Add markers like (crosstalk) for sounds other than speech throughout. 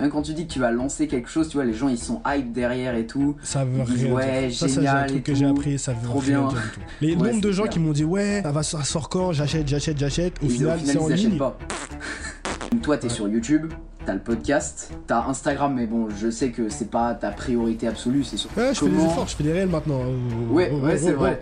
Même quand tu dis que tu vas lancer quelque chose, tu vois, les gens ils sont hype derrière et tout. Ça veut Ils disent, rien ouais, dire. Ça, c'est un truc que j'ai appris, ça veut Trop rien bien. dire du tout. (laughs) Les Ouais, nombres de gens clair. qui m'ont dit ouais, ça va ça sort quand, j'achète, j'achète, j'achète. Au Et final, c'est en ligne. pas. Donc toi, t'es Ouais. sur YouTube, t'as le podcast, t'as Instagram, mais bon, je sais que c'est pas ta priorité absolue, c'est sur Ouais, je fais des efforts, je fais des réels maintenant. Oh, Ouais, oh, ouais, oh, c'est oh, vrai.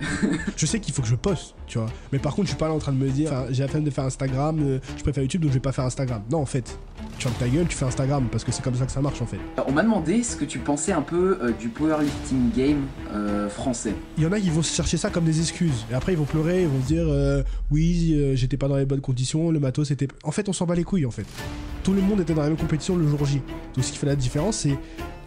Je sais qu'il faut que je poste, tu vois. Mais par contre, je suis pas là en train de me dire, j'ai la flemme de faire Instagram, euh, je préfère YouTube donc je vais pas faire Instagram. Non, en fait, ta gueule, tu fais Instagram parce que c'est comme ça que ça marche en fait. On m'a demandé ce que tu pensais un peu euh, du powerlifting game euh, français. Il y en a qui vont se chercher ça comme des excuses. Et après, ils vont pleurer, ils vont se dire euh, Oui, j'étais pas dans les bonnes conditions, le matos était. En fait, on s'en bat les couilles en fait. Tout le monde était dans la même compétition le jour J. Donc, ce qui fait la différence, c'est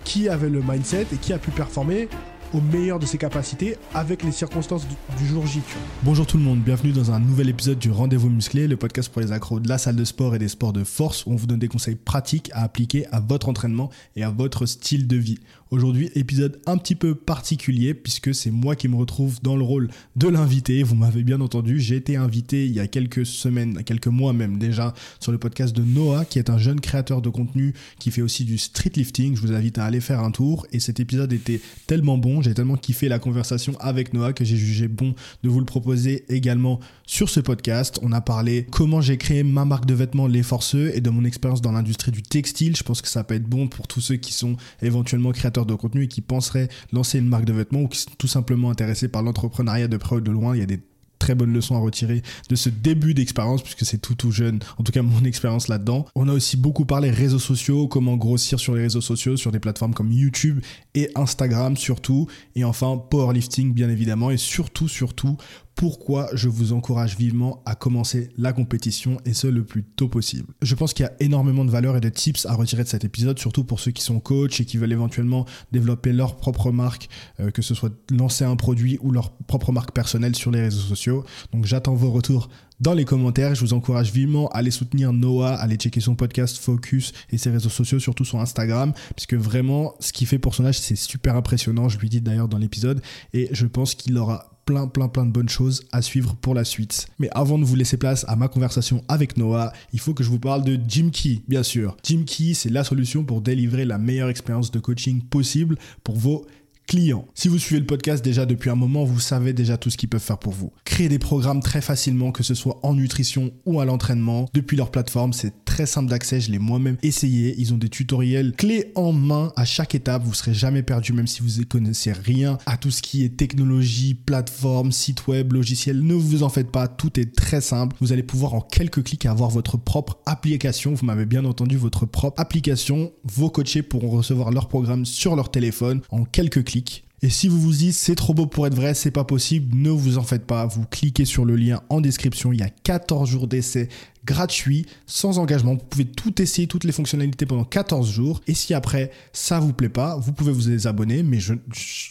qui avait le mindset et qui a pu performer au meilleur de ses capacités avec les circonstances du, jour J. Bonjour tout le monde, bienvenue dans un nouvel épisode du Rendez-vous Musclé, le podcast pour les accros de la salle de sport et des sports de force où on vous donne des conseils pratiques à appliquer à votre entraînement et à votre style de vie. Aujourd'hui, épisode un petit peu particulier puisque c'est moi qui me retrouve dans le rôle de l'invité. Vous m'avez bien entendu, j'ai été invité il y a quelques semaines, quelques mois même déjà, sur le podcast de Noah, qui est un jeune créateur de contenu qui fait aussi du street lifting. Je vous invite à aller faire un tour. Et cet épisode était tellement bon, j'ai tellement kiffé la conversation avec Noah que j'ai jugé bon de vous le proposer également sur ce podcast. On a parlé comment j'ai créé ma marque de vêtements Les Forceux et de mon expérience dans l'industrie du textile. Je pense que ça peut être bon pour tous ceux qui sont éventuellement créateurs de contenu et qui penseraient lancer une marque de vêtements ou qui sont tout simplement intéressés par l'entrepreneuriat de près ou de loin. Il y a des très bonnes leçons à retirer de ce début d'expérience puisque c'est tout tout jeune en tout cas mon (laughs) expérience là-dedans on a aussi beaucoup parlé réseaux sociaux comment grossir sur les réseaux sociaux sur des plateformes comme YouTube et Instagram surtout et enfin powerlifting bien évidemment et surtout surtout pourquoi je vous encourage vivement à commencer la compétition et ce le plus tôt possible. Je pense qu'il y a énormément de valeurs et de tips à retirer de cet épisode, surtout pour ceux qui sont coachs et qui veulent éventuellement développer leur propre marque, euh, que ce soit lancer un produit ou leur propre marque personnelle sur les réseaux sociaux. Donc j'attends vos retours dans les commentaires. Je vous encourage vivement à aller soutenir Noah, à aller checker son podcast Focus et ses réseaux sociaux, surtout sur Instagram, puisque vraiment, ce qu'il fait pour son âge, c'est super impressionnant. Je lui dis d'ailleurs dans l'épisode, et je pense qu'il aura plein plein plein de bonnes choses à suivre pour la suite. Mais avant de vous laisser place à ma conversation avec Noah, il faut que je vous parle de Jim Key, bien sûr. Jim Key, c'est la solution pour délivrer la meilleure expérience de coaching possible pour vos clients. Si vous suivez le podcast déjà depuis un moment, vous savez déjà tout ce qu'ils peuvent faire pour vous. Créer des programmes très facilement, que ce soit en nutrition ou à l'entraînement, depuis leur plateforme, c'est très simple d'accès, je l'ai moi-même essayé. Ils ont des tutoriels clés en main à chaque étape, vous serez jamais perdu même si vous ne connaissez rien à tout ce qui est technologie, plateforme, site web, logiciel. Ne vous en faites pas, tout est très simple. Vous allez pouvoir en quelques clics avoir votre propre application, vous m'avez bien entendu, votre propre application. Vos coachés pourront recevoir leur programme sur leur téléphone en quelques clics. Et si vous vous dites c'est trop beau pour être vrai, c'est pas possible, ne vous en faites pas. Vous cliquez sur le lien en description. Il y a 14 jours d'essai gratuit, sans engagement. Vous pouvez tout essayer, toutes les fonctionnalités pendant 14 jours. Et si après ça vous plaît pas, vous pouvez vous désabonner. Mais je,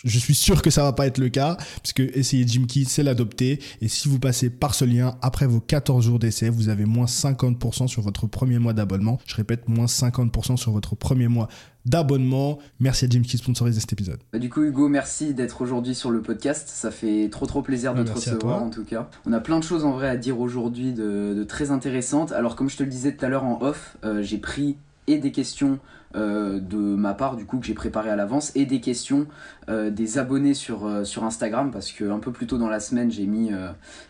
suis sûr que ça va pas être le cas, puisque essayer Jim Key, c'est l'adopter. Et si vous passez par ce lien, après vos 14 jours d'essai, vous avez moins 50% sur votre premier mois d'abonnement. Je répète, moins 50% sur votre premier mois d'abonnement. Merci à Jim qui sponsorise cet épisode. Bah, du coup, Hugo, merci d'être aujourd'hui sur le podcast. Ça fait trop trop plaisir de te recevoir en tout cas. On a plein de choses en vrai à dire aujourd'hui de, de très intéressantes. Alors, comme je te le disais tout à l'heure en off, euh, j'ai pris et des questions euh, de ma part du coup que j'ai préparé à l'avance et des questions euh, des abonnés sur, euh, sur Instagram parce que un peu plus tôt dans la semaine j'ai mis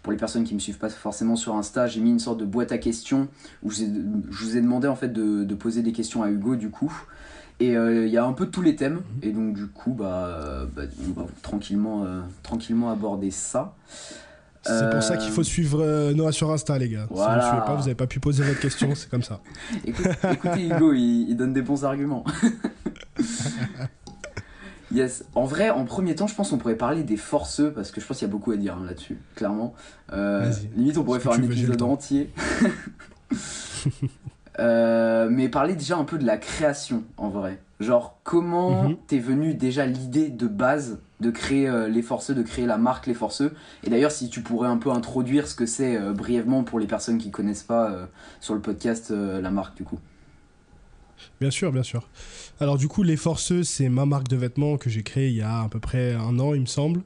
pour les personnes qui me suivent pas forcément sur Insta j'ai mis une sorte de boîte à questions où je vous ai demandé en fait de, de poser des questions à Hugo du coup et euh, il y a un peu tous les thèmes et donc du coup bah, euh, bah, on va tranquillement euh, tranquillement aborder ça C'est pour ça qu'il faut suivre euh, Noah sur Insta, les gars. Si vous ne suivez pas, vous n'avez pas pu poser votre question, c'est comme ça. (laughs) Écoute- écoutez Hugo, il, il donne des bons arguments. (laughs) yes. En vrai, en premier temps, je pense qu'on pourrait parler des forceux parce que je pense qu'il y a beaucoup à dire hein, là-dessus, clairement. Euh, limite, on pourrait faire un épisode entier. (laughs) Euh, mais parler déjà un peu de la création en vrai. Genre, comment Mhm. t'es venu déjà l'idée de base de créer euh, les forceux, de créer la marque les forceux? Et d'ailleurs, si tu pourrais un peu introduire ce que c'est euh, brièvement pour les personnes qui connaissent pas sur le podcast la marque du coup. Bien sûr, bien sûr. Alors du coup, les Forceux, c'est ma marque de vêtements que j'ai créée il y a à peu près un an, il me semble.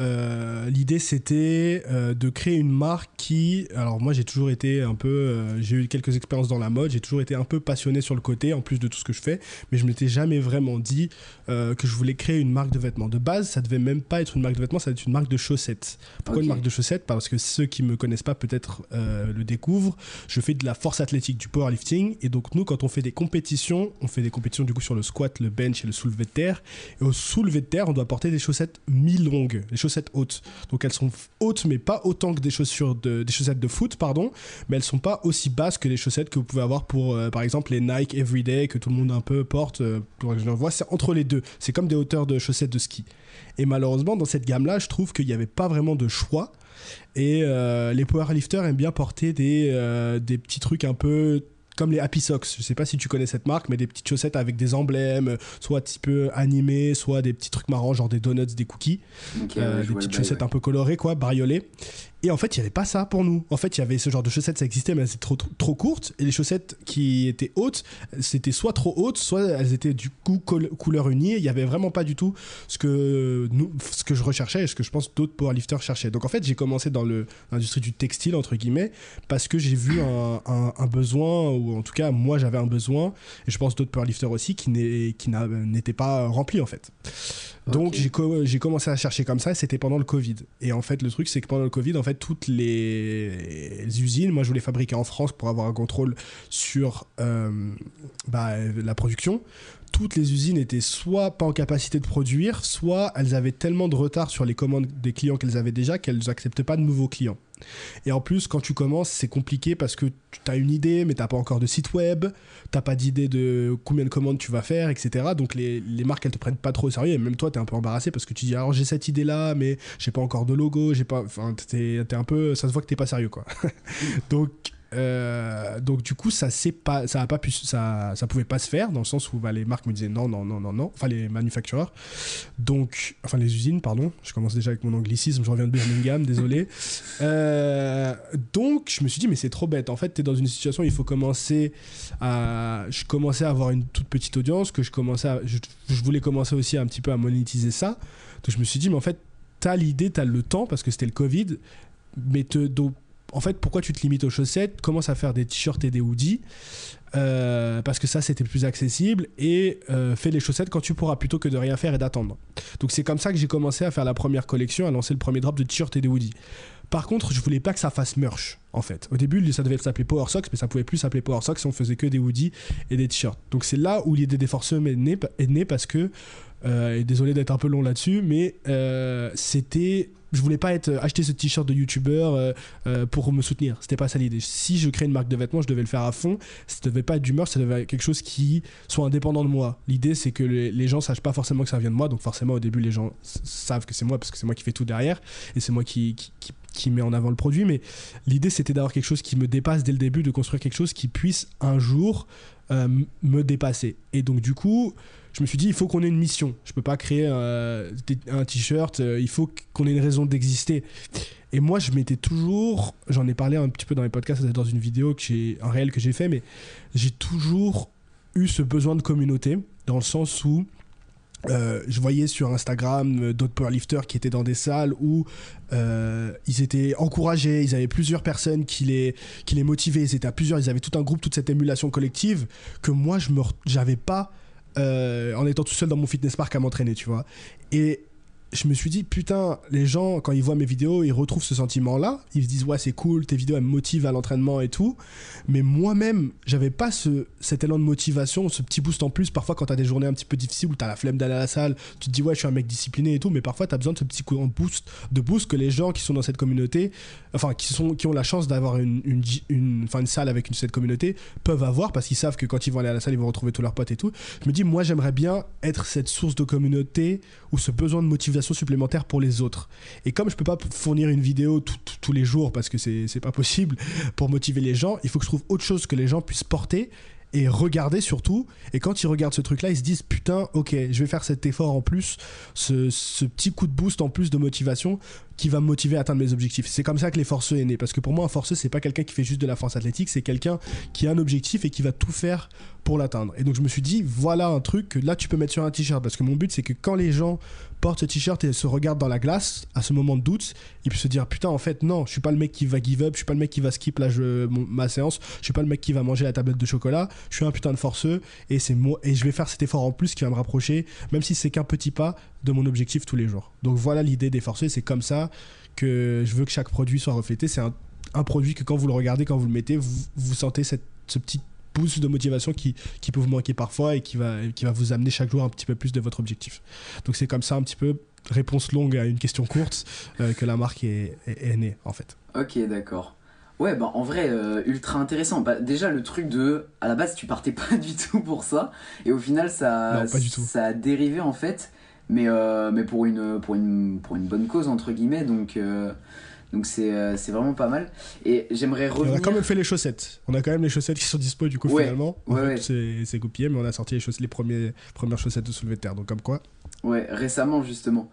Euh, l'idée, c'était euh, de créer une marque qui... Alors moi, j'ai toujours été un peu... Euh, j'ai eu quelques expériences dans la mode, j'ai toujours été un peu passionné sur le côté, en plus de tout ce que je fais, mais je m'étais jamais vraiment dit que je voulais créer une marque de vêtements. De base, ça devait même pas être une marque de vêtements, ça devait être une marque de chaussettes. Pourquoi une marque de chaussettes? Parce que ceux qui me connaissent pas peut-être le découvrent. Je fais de la force athlétique, du powerlifting, et donc nous, quand on fait des compétitions, on fait des compétitions du coup sur le squat, le bench et le soulevé de terre. Et au soulevé de terre, on doit porter des chaussettes mi-longues, des chaussettes hautes. Donc elles sont hautes, mais pas autant que des chaussures de, des chaussettes de foot, pardon. Mais elles sont pas aussi basses que les chaussettes que vous pouvez avoir pour, euh, par exemple, les Nike Everyday que tout le monde un peu porte. Euh, je vois, c'est entre les deux. C'est comme des hauteurs de chaussettes de ski. Et malheureusement, dans cette gamme-là, je trouve qu'il n'y avait pas vraiment de choix. Et euh, les powerlifters aiment bien porter des, des petits trucs un peu comme les Happy Socks. Je sais pas si tu connais cette marque, mais des petites chaussettes avec des emblèmes, soit un petit peu animés, soit des petits trucs marrants, genre des donuts, des cookies. Euh, des petites chaussettes un peu colorées, quoi, bariolées. Et en fait, il n'y avait pas ça pour nous. En fait, il y avait ce genre de chaussettes, ça existait, mais elles étaient trop, trop, courtes. Et les chaussettes qui étaient hautes, c'était soit trop hautes, soit elles étaient du coup couleur unie. Il n'y avait vraiment pas du tout ce que, nous, ce que je recherchais et ce que je pense d'autres powerlifters cherchaient. Donc en fait, j'ai commencé dans l'industrie du textile, entre guillemets, parce que j'ai vu un, un, besoin, ou en tout cas, moi j'avais un besoin, et je pense d'autres powerlifters aussi, qui n'étaient pas remplis en fait. Donc j'ai commencé à chercher comme ça et c'était pendant le Covid. Et en fait, le truc, c'est que pendant le Covid, en fait, toutes les usines, moi je voulais fabriquer en France pour avoir un contrôle sur euh, bah, la production. Toutes les usines étaient soit pas en capacité de produire, soit elles avaient tellement de retard sur les commandes des clients qu'elles avaient déjà qu'elles n'acceptaient pas de nouveaux clients. Et en plus, quand tu commences, c'est compliqué parce que tu as une idée, mais tu n'as pas encore de site web, tu pas d'idée de combien de commandes tu vas faire, etc. Donc les, marques, elles te prennent pas trop au sérieux. Et même toi, tu es un peu embarrassé parce que tu dis, alors j'ai cette idée-là, mais j'ai pas encore de logo, j'ai pas. Enfin, t'es un peu. Ça se voit que t'es pas sérieux, quoi. (laughs) Donc euh, donc du coup ça c'est pas ça a pas pu ça ça pouvait pas se faire dans le sens où bah, les marques me disaient non non non non non. Enfin les manufacturers donc enfin les usines pardon. Je commence déjà avec mon anglicisme je reviens de Birmingham désolé. (laughs) Euh, donc je me suis dit mais c'est trop bête. En fait tu es dans une situation où il faut commencer à je commençais à avoir une toute petite audience que je commençais à, je, voulais commencer aussi un petit peu à monétiser ça. Donc je me suis dit mais en fait t'as l'idée t'as le temps parce que c'était le Covid mais te, donc en fait, pourquoi tu te limites aux chaussettes Commence à faire des t-shirts et des hoodies. Euh, parce que ça c'était plus accessible et euh, fais les chaussettes quand tu pourras plutôt que de rien faire et d'attendre. Donc c'est comme ça que j'ai commencé à faire la première collection, à lancer le premier drop de t-shirts et des hoodies. Par contre, je voulais pas que ça fasse merch en fait. Au début, ça devait s'appeler Power Socks, mais ça pouvait plus s'appeler Power Socks si on faisait que des hoodies et des t-shirts. Donc c'est là où l'idée des forceux est née, parce que et désolé d'être un peu long là-dessus, mais c'était je voulais pas être acheter ce t-shirt de youtubeur euh, euh, pour me soutenir. C'était pas ça l'idée. Si je crée une marque de vêtements, je devais le faire à fond. Ça devait pas être d'humeur, ça devait être quelque chose qui soit indépendant de moi. L'idée, c'est que les, les, gens sachent pas forcément que ça vient de moi. Donc forcément, au début, les gens savent que c'est moi parce que c'est moi qui fais tout derrière et c'est moi qui, qui, qui, met en avant le produit. Mais l'idée, c'était d'avoir quelque chose qui me dépasse dès le début, de construire quelque chose qui puisse un jour euh, me dépasser. Et donc du coup je me suis dit, il faut qu'on ait une mission. Je peux pas créer euh, un t-shirt, euh, il faut qu'on ait une raison d'exister. Et moi, je m'étais toujours, j'en ai parlé un petit peu dans les podcasts, dans une vidéo, que j'ai, un réel que j'ai fait, mais j'ai toujours eu ce besoin de communauté, dans le sens où euh, je voyais sur Instagram d'autres powerlifters qui étaient dans des salles où ils étaient encouragés, ils avaient plusieurs personnes qui les, qui les motivaient, ils étaient à plusieurs, ils avaient tout un groupe, toute cette émulation collective que moi, je n'avais pas euh, en étant tout seul dans mon fitness park à m'entraîner, tu vois. Et je me suis dit, putain, les gens, quand ils voient mes vidéos, ils retrouvent ce sentiment-là. Ils se disent, ouais, c'est cool, tes vidéos, elles me motivent à l'entraînement et tout. Mais moi-même, j'avais pas ce, cet élan de motivation, ce petit boost en plus. Parfois, quand t'as des journées un petit peu difficiles où t'as la flemme d'aller à la salle, tu te dis, ouais, je suis un mec discipliné et tout. Mais parfois, t'as besoin de ce petit coup de boost, de boost que les gens qui sont dans cette communauté, enfin, qui, sont, qui ont la chance d'avoir une, une, une, une salle avec une, cette communauté, peuvent avoir parce qu'ils savent que quand ils vont aller à la salle, ils vont retrouver tous leurs potes et tout. Je me dis, moi, j'aimerais bien être cette source de communauté ou ce besoin de motivation supplémentaire pour les autres. Et comme je peux pas fournir une vidéo tous les jours parce que c'est pas possible pour motiver les gens, il faut que je trouve autre chose que les gens puissent porter et regarder surtout. Et quand ils regardent ce truc-là, ils se disent putain, ok, je vais faire cet effort en plus, ce, ce, petit coup de boost en plus de motivation qui va me motiver à atteindre mes objectifs. C'est comme ça que les forceux est né. Parce que pour moi, un forceux, c'est pas quelqu'un qui fait juste de la force athlétique, c'est quelqu'un qui a un objectif et qui va tout faire l'atteindre. Et donc je me suis dit, voilà un truc que là tu peux mettre sur un t-shirt. Parce que mon but c'est que quand les gens portent ce t-shirt et se regardent dans la glace, à ce moment de doute, ils peuvent se dire, putain en fait non, je suis pas le mec qui va give up, je suis pas le mec qui va skip là, je, ma séance, je suis pas le mec qui va manger la tablette de chocolat, je suis un putain de forceux et, c'est moi, et je vais faire cet effort en plus qui va me rapprocher, même si c'est qu'un petit pas de mon objectif tous les jours. Donc voilà l'idée des forceux, c'est comme ça que je veux que chaque produit soit reflété. C'est un, un, produit que quand vous le regardez, quand vous le mettez, vous, vous sentez cette, ce petit boost de motivation qui, qui, peut vous manquer parfois et qui va, qui va vous amener chaque jour un petit peu plus de votre objectif. Donc c'est comme ça un petit peu, réponse longue à une question courte, euh, que la marque est, est, née en fait. Ok, d'accord. Ouais, bah en vrai, euh, ultra intéressant. Bah, déjà, le truc de. À la base, tu partais (laughs) pas du tout pour ça. Et au final, ça, non, ça a dérivé en fait. Mais, euh, mais pour, une, pour, une, pour une bonne cause, entre guillemets. Donc. Donc c'est euh, vraiment pas mal. Et j'aimerais revenir. on a quand même fait les chaussettes. On a quand même les chaussettes qui sont dispo du coup ouais, finalement. Ouais, ouais. C'est copié, mais on a sorti les, les premiers, premières chaussettes de soulevé de terre. Donc comme quoi. Ouais, récemment justement.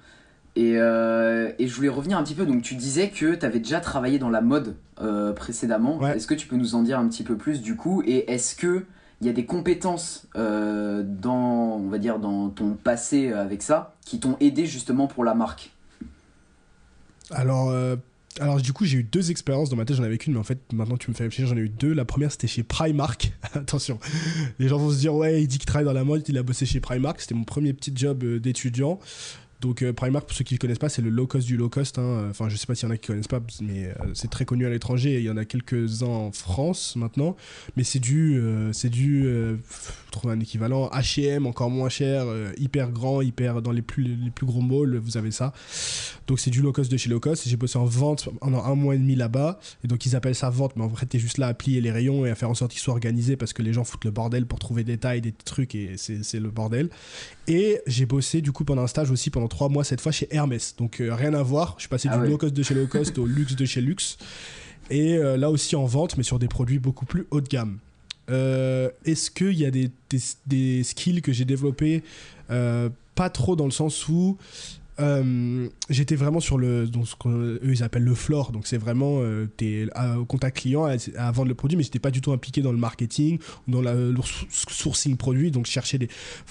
Et, euh, et, je voulais revenir un petit peu. Donc, tu disais que tu avais déjà travaillé dans la mode euh, précédemment. Ouais. Est-ce que tu peux nous en dire un petit peu plus du coup? Et est-ce que il y a des compétences euh, dans, on va dire, dans ton passé avec ça qui t'ont aidé justement pour la marque? Alors, euh, alors du coup, j'ai eu deux expériences dans ma tête. J'en avais qu'une, mais en fait, maintenant tu me fais réfléchir, j'en ai eu deux. La première, c'était chez Primark. (laughs) Attention, les gens vont se dire ouais, il dit qu'il travaille dans la mode, il a bossé chez Primark. C'était mon premier petit job euh, d'étudiant. Donc euh, Primark, pour ceux qui ne connaissent pas, c'est le low cost du low cost. Hein. Enfin, je sais pas s'il y en a qui connaissent pas, mais euh, c'est très connu à l'étranger. Il y en a quelques-uns en France maintenant. Mais c'est du, c'est du, trouver un équivalent. H&M encore moins cher, euh, hyper grand, hyper dans les plus les plus gros malls, vous avez ça. Donc c'est du low cost de chez low cost. J'ai bossé en vente pendant un mois et demi là-bas. Et donc ils appellent ça vente, mais en vrai t'es juste là à plier les rayons et à faire en sorte qu'ils soient organisés parce que les gens foutent le bordel pour trouver des tailles, des trucs et c'est le bordel. Et j'ai bossé du coup pendant un stage aussi pendant trois mois cette fois chez Hermès. Donc euh, rien à voir. Je suis passé Ah du ouais. low cost de chez low cost au luxe de chez luxe. Et euh, là aussi en vente, mais sur des produits beaucoup plus haut de gamme. Euh, Est-ce qu'il y a des, des, skills que j'ai développés Euh, Pas trop dans le sens où euh, j'étais vraiment sur le donc ce qu'eux ils appellent le floor. Donc c'est vraiment t'es au contact client à, vendre le produit mais j'étais pas du tout impliqué dans le marketing dans la, le sour- sourcing produit. Donc chercher des,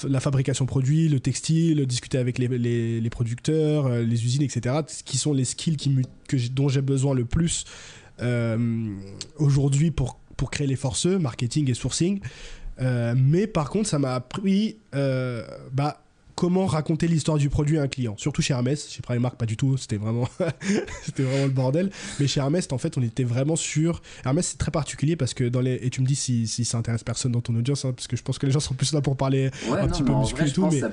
la fabrication produit le textile discuter avec les, les, les producteurs les usines etc qui sont les skills qui, que dont j'ai besoin le plus aujourd'hui pour, pour créer les forceux marketing et sourcing. Euh, mais par contre ça m'a appris euh, bah comment raconter l'histoire du produit à un client. Surtout chez Hermès, chez Primark pas du tout, c'était vraiment, (laughs) c'était vraiment le bordel. Mais chez Hermès, en fait, on était vraiment sur. Hermès, c'est très particulier parce que dans les. Et tu me dis si, si ça intéresse personne dans ton audience, hein, parce que je pense que les gens sont plus là pour parler Ouais, un non, petit peu muscu vrai, et tout. Mais, comme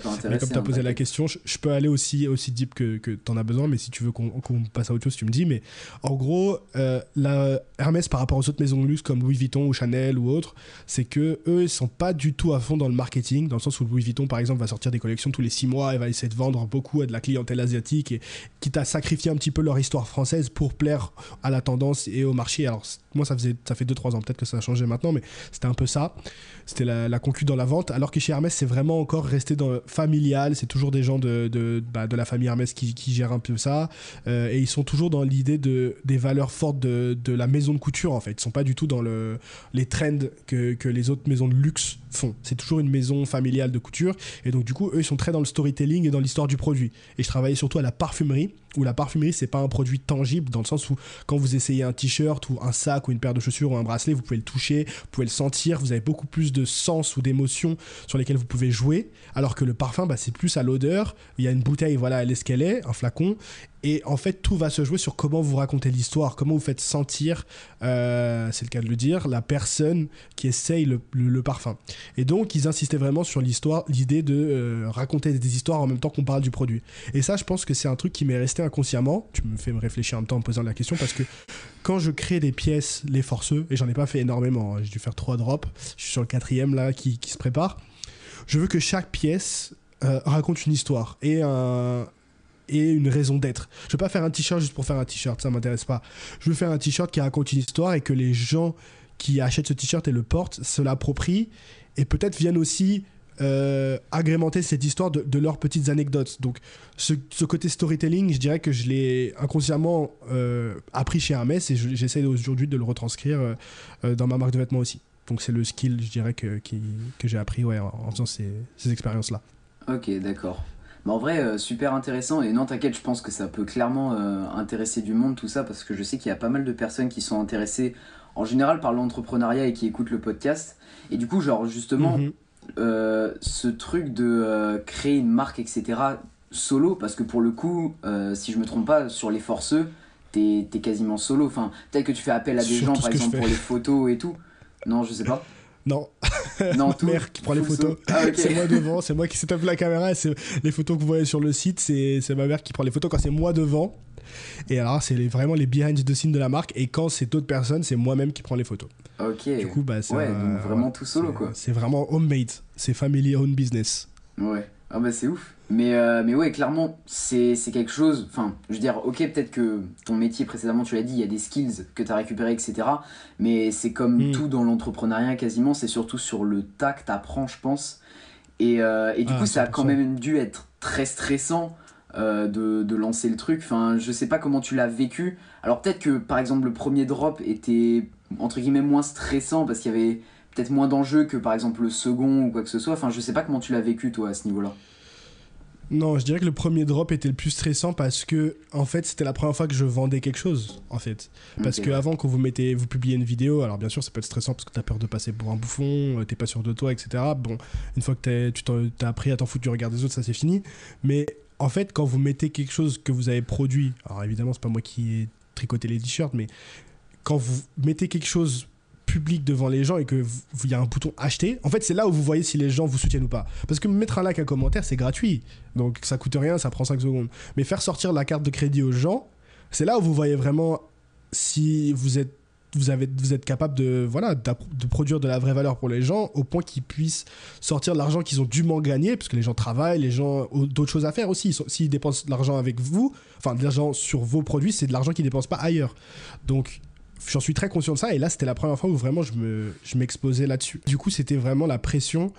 tu as hein, posé la t'inquiète. question, je, je peux aller aussi, aussi deep que, que tu en as besoin, mais si tu veux qu'on qu'on passe à autre chose, tu me dis. Mais en gros, euh, la Hermès par rapport aux autres maisons de luxe comme Louis Vuitton ou Chanel ou autres, c'est que eux ils sont pas du tout à fond dans le marketing, dans le sens où Louis Vuitton par exemple va sortir des collections tous les six mois et va essayer de vendre beaucoup à de la clientèle asiatique et quitte à sacrifier un petit peu leur histoire française pour plaire à la tendance et au marché. Alors moi ça faisait ça fait 2-3 ans peut-être que ça a changé maintenant, mais c'était un peu ça. C'était la, la conclue dans la vente, alors que chez Hermès c'est vraiment encore resté dans familial, c'est toujours des gens de, de, bah, de la famille Hermès qui, qui gèrent un peu ça euh, et ils sont toujours dans l'idée de, des valeurs fortes de, de la maison de couture en fait. Ils sont pas du tout dans le, les trends que, que les autres maisons de luxe font. C'est toujours une maison familiale de couture et donc du coup eux ils sont dans le storytelling et dans l'histoire du produit. Et je travaillais surtout à la parfumerie où la parfumerie c'est pas un produit tangible dans le sens où quand vous essayez un t-shirt ou un sac ou une paire de chaussures ou un bracelet vous pouvez le toucher, vous pouvez le sentir, vous avez beaucoup plus de sens ou d'émotions sur lesquelles vous pouvez jouer. Alors que le parfum bah, c'est plus à l'odeur, il y a une bouteille voilà elle est ce qu'elle est, un flacon et en fait, tout va se jouer sur comment vous racontez l'histoire, comment vous faites sentir, euh, c'est le cas de le dire, la personne qui essaye le, parfum. Et donc, ils insistaient vraiment sur l'histoire, l'idée de euh, raconter des histoires en même temps qu'on parle du produit. Et ça, je pense que c'est un truc qui m'est resté inconsciemment. Tu me fais me réfléchir en même temps en me posant la question parce que quand je crée des pièces, les forceux, et j'en ai pas fait énormément, hein, j'ai dû faire trois drops, je suis sur le quatrième là qui, qui se prépare, je veux que chaque pièce euh, raconte une histoire et un et une raison d'être. Je veux pas faire un t-shirt juste pour faire un t-shirt, ça m'intéresse pas. Je veux faire un t-shirt qui raconte une histoire et que les gens qui achètent ce t-shirt et le portent se l'approprient et peut-être viennent aussi euh, agrémenter cette histoire de, leurs petites anecdotes. Donc ce, côté storytelling, je dirais que je l'ai inconsciemment euh, appris chez Hermès et je- j'essaie aujourd'hui de le retranscrire euh, dans ma marque de vêtements aussi. Donc c'est le skill, je dirais, que, que j'ai appris en, faisant ces expériences-là. Ok, d'accord. Mais en vrai, euh, super intéressant. Et non, t'inquiète, je pense que ça peut clairement euh, intéresser du monde, tout ça, parce que je sais qu'il y a pas mal de personnes qui sont intéressées en général par l'entrepreneuriat et qui écoutent le podcast. Et du coup, genre, justement, Mhm. euh, ce truc de euh, créer une marque, etc., solo, parce que pour le coup, euh, si je me trompe pas, sur les forceux, t'es quasiment solo. Enfin, peut-être que tu fais appel à des gens, par exemple, pour les photos et tout. Non, je sais pas. Non, Non, (laughs) tout. mère qui prend les photos. Ah. (laughs) C'est moi devant, c'est moi qui set up la caméra. c'est les photos que vous voyez sur le site, c'est ma mère qui prend les photos quand c'est moi devant. Et alors, c'est vraiment les behind the scenes de la marque. Et quand c'est d'autres personnes, c'est moi-même qui prends les photos. Ok. Du coup, bah, c'est ouais, un- donc vraiment tout solo, c'est- quoi. C'est vraiment homemade. C'est family owned business. Ouais, ah bah c'est ouf. Mais, euh, mais ouais, clairement, c'est quelque chose. Enfin, je veux dire, ok, peut-être que ton métier précédemment, tu l'as dit, il y a des skills que tu as récupérés, etc. Mais c'est comme Mm. tout dans l'entrepreneuriat quasiment, c'est surtout sur le tas que tu apprends, je pense. Et, euh, et du Ah, coup, ça a quand 100%. même dû être très stressant euh, de, de lancer le truc. Enfin, je sais pas comment tu l'as vécu. Alors peut-être que, par exemple, le premier drop était, entre guillemets, moins stressant parce qu'il y avait peut-être moins d'enjeux que, par exemple, le second ou quoi que ce soit. Enfin, je sais pas comment tu l'as vécu, toi, à ce niveau-là. Non, je dirais que le premier drop était le plus stressant parce que, en fait, c'était la première fois que je vendais quelque chose, en fait. Parce que avant, quand vous mettez, vous publiez une vidéo, alors bien sûr, ça peut être stressant parce que t'as peur de passer pour un bouffon, euh, t'es pas sûr de toi, etc. Bon, une fois que tu t'as appris à t'en foutre du regard des autres, ça c'est fini. Mais en fait, quand vous mettez quelque chose que vous avez produit, alors évidemment, c'est pas moi qui ai tricoté les t-shirts, mais quand vous mettez quelque chose public devant les gens et que il y a un bouton acheter, en fait, c'est là où vous voyez si les gens vous soutiennent ou pas. Parce que mettre un like, un commentaire, c'est gratuit. Donc ça coûte rien, ça prend 5 secondes. Mais faire sortir la carte de crédit aux gens, c'est là où vous voyez vraiment si vous êtes vous, avez, vous êtes capable de, voilà, de produire de la vraie valeur pour les gens au point qu'ils puissent sortir de l'argent qu'ils ont dûment gagné, parce que les gens travaillent, les gens ont d'autres choses à faire aussi. S'ils dépensent de l'argent avec vous, enfin de l'argent sur vos produits, c'est de l'argent qu'ils dépensent pas ailleurs. Donc j'en suis très conscient de ça, et là c'était la première fois où vraiment je me- je m'exposais là-dessus. Du coup, c'était vraiment la pression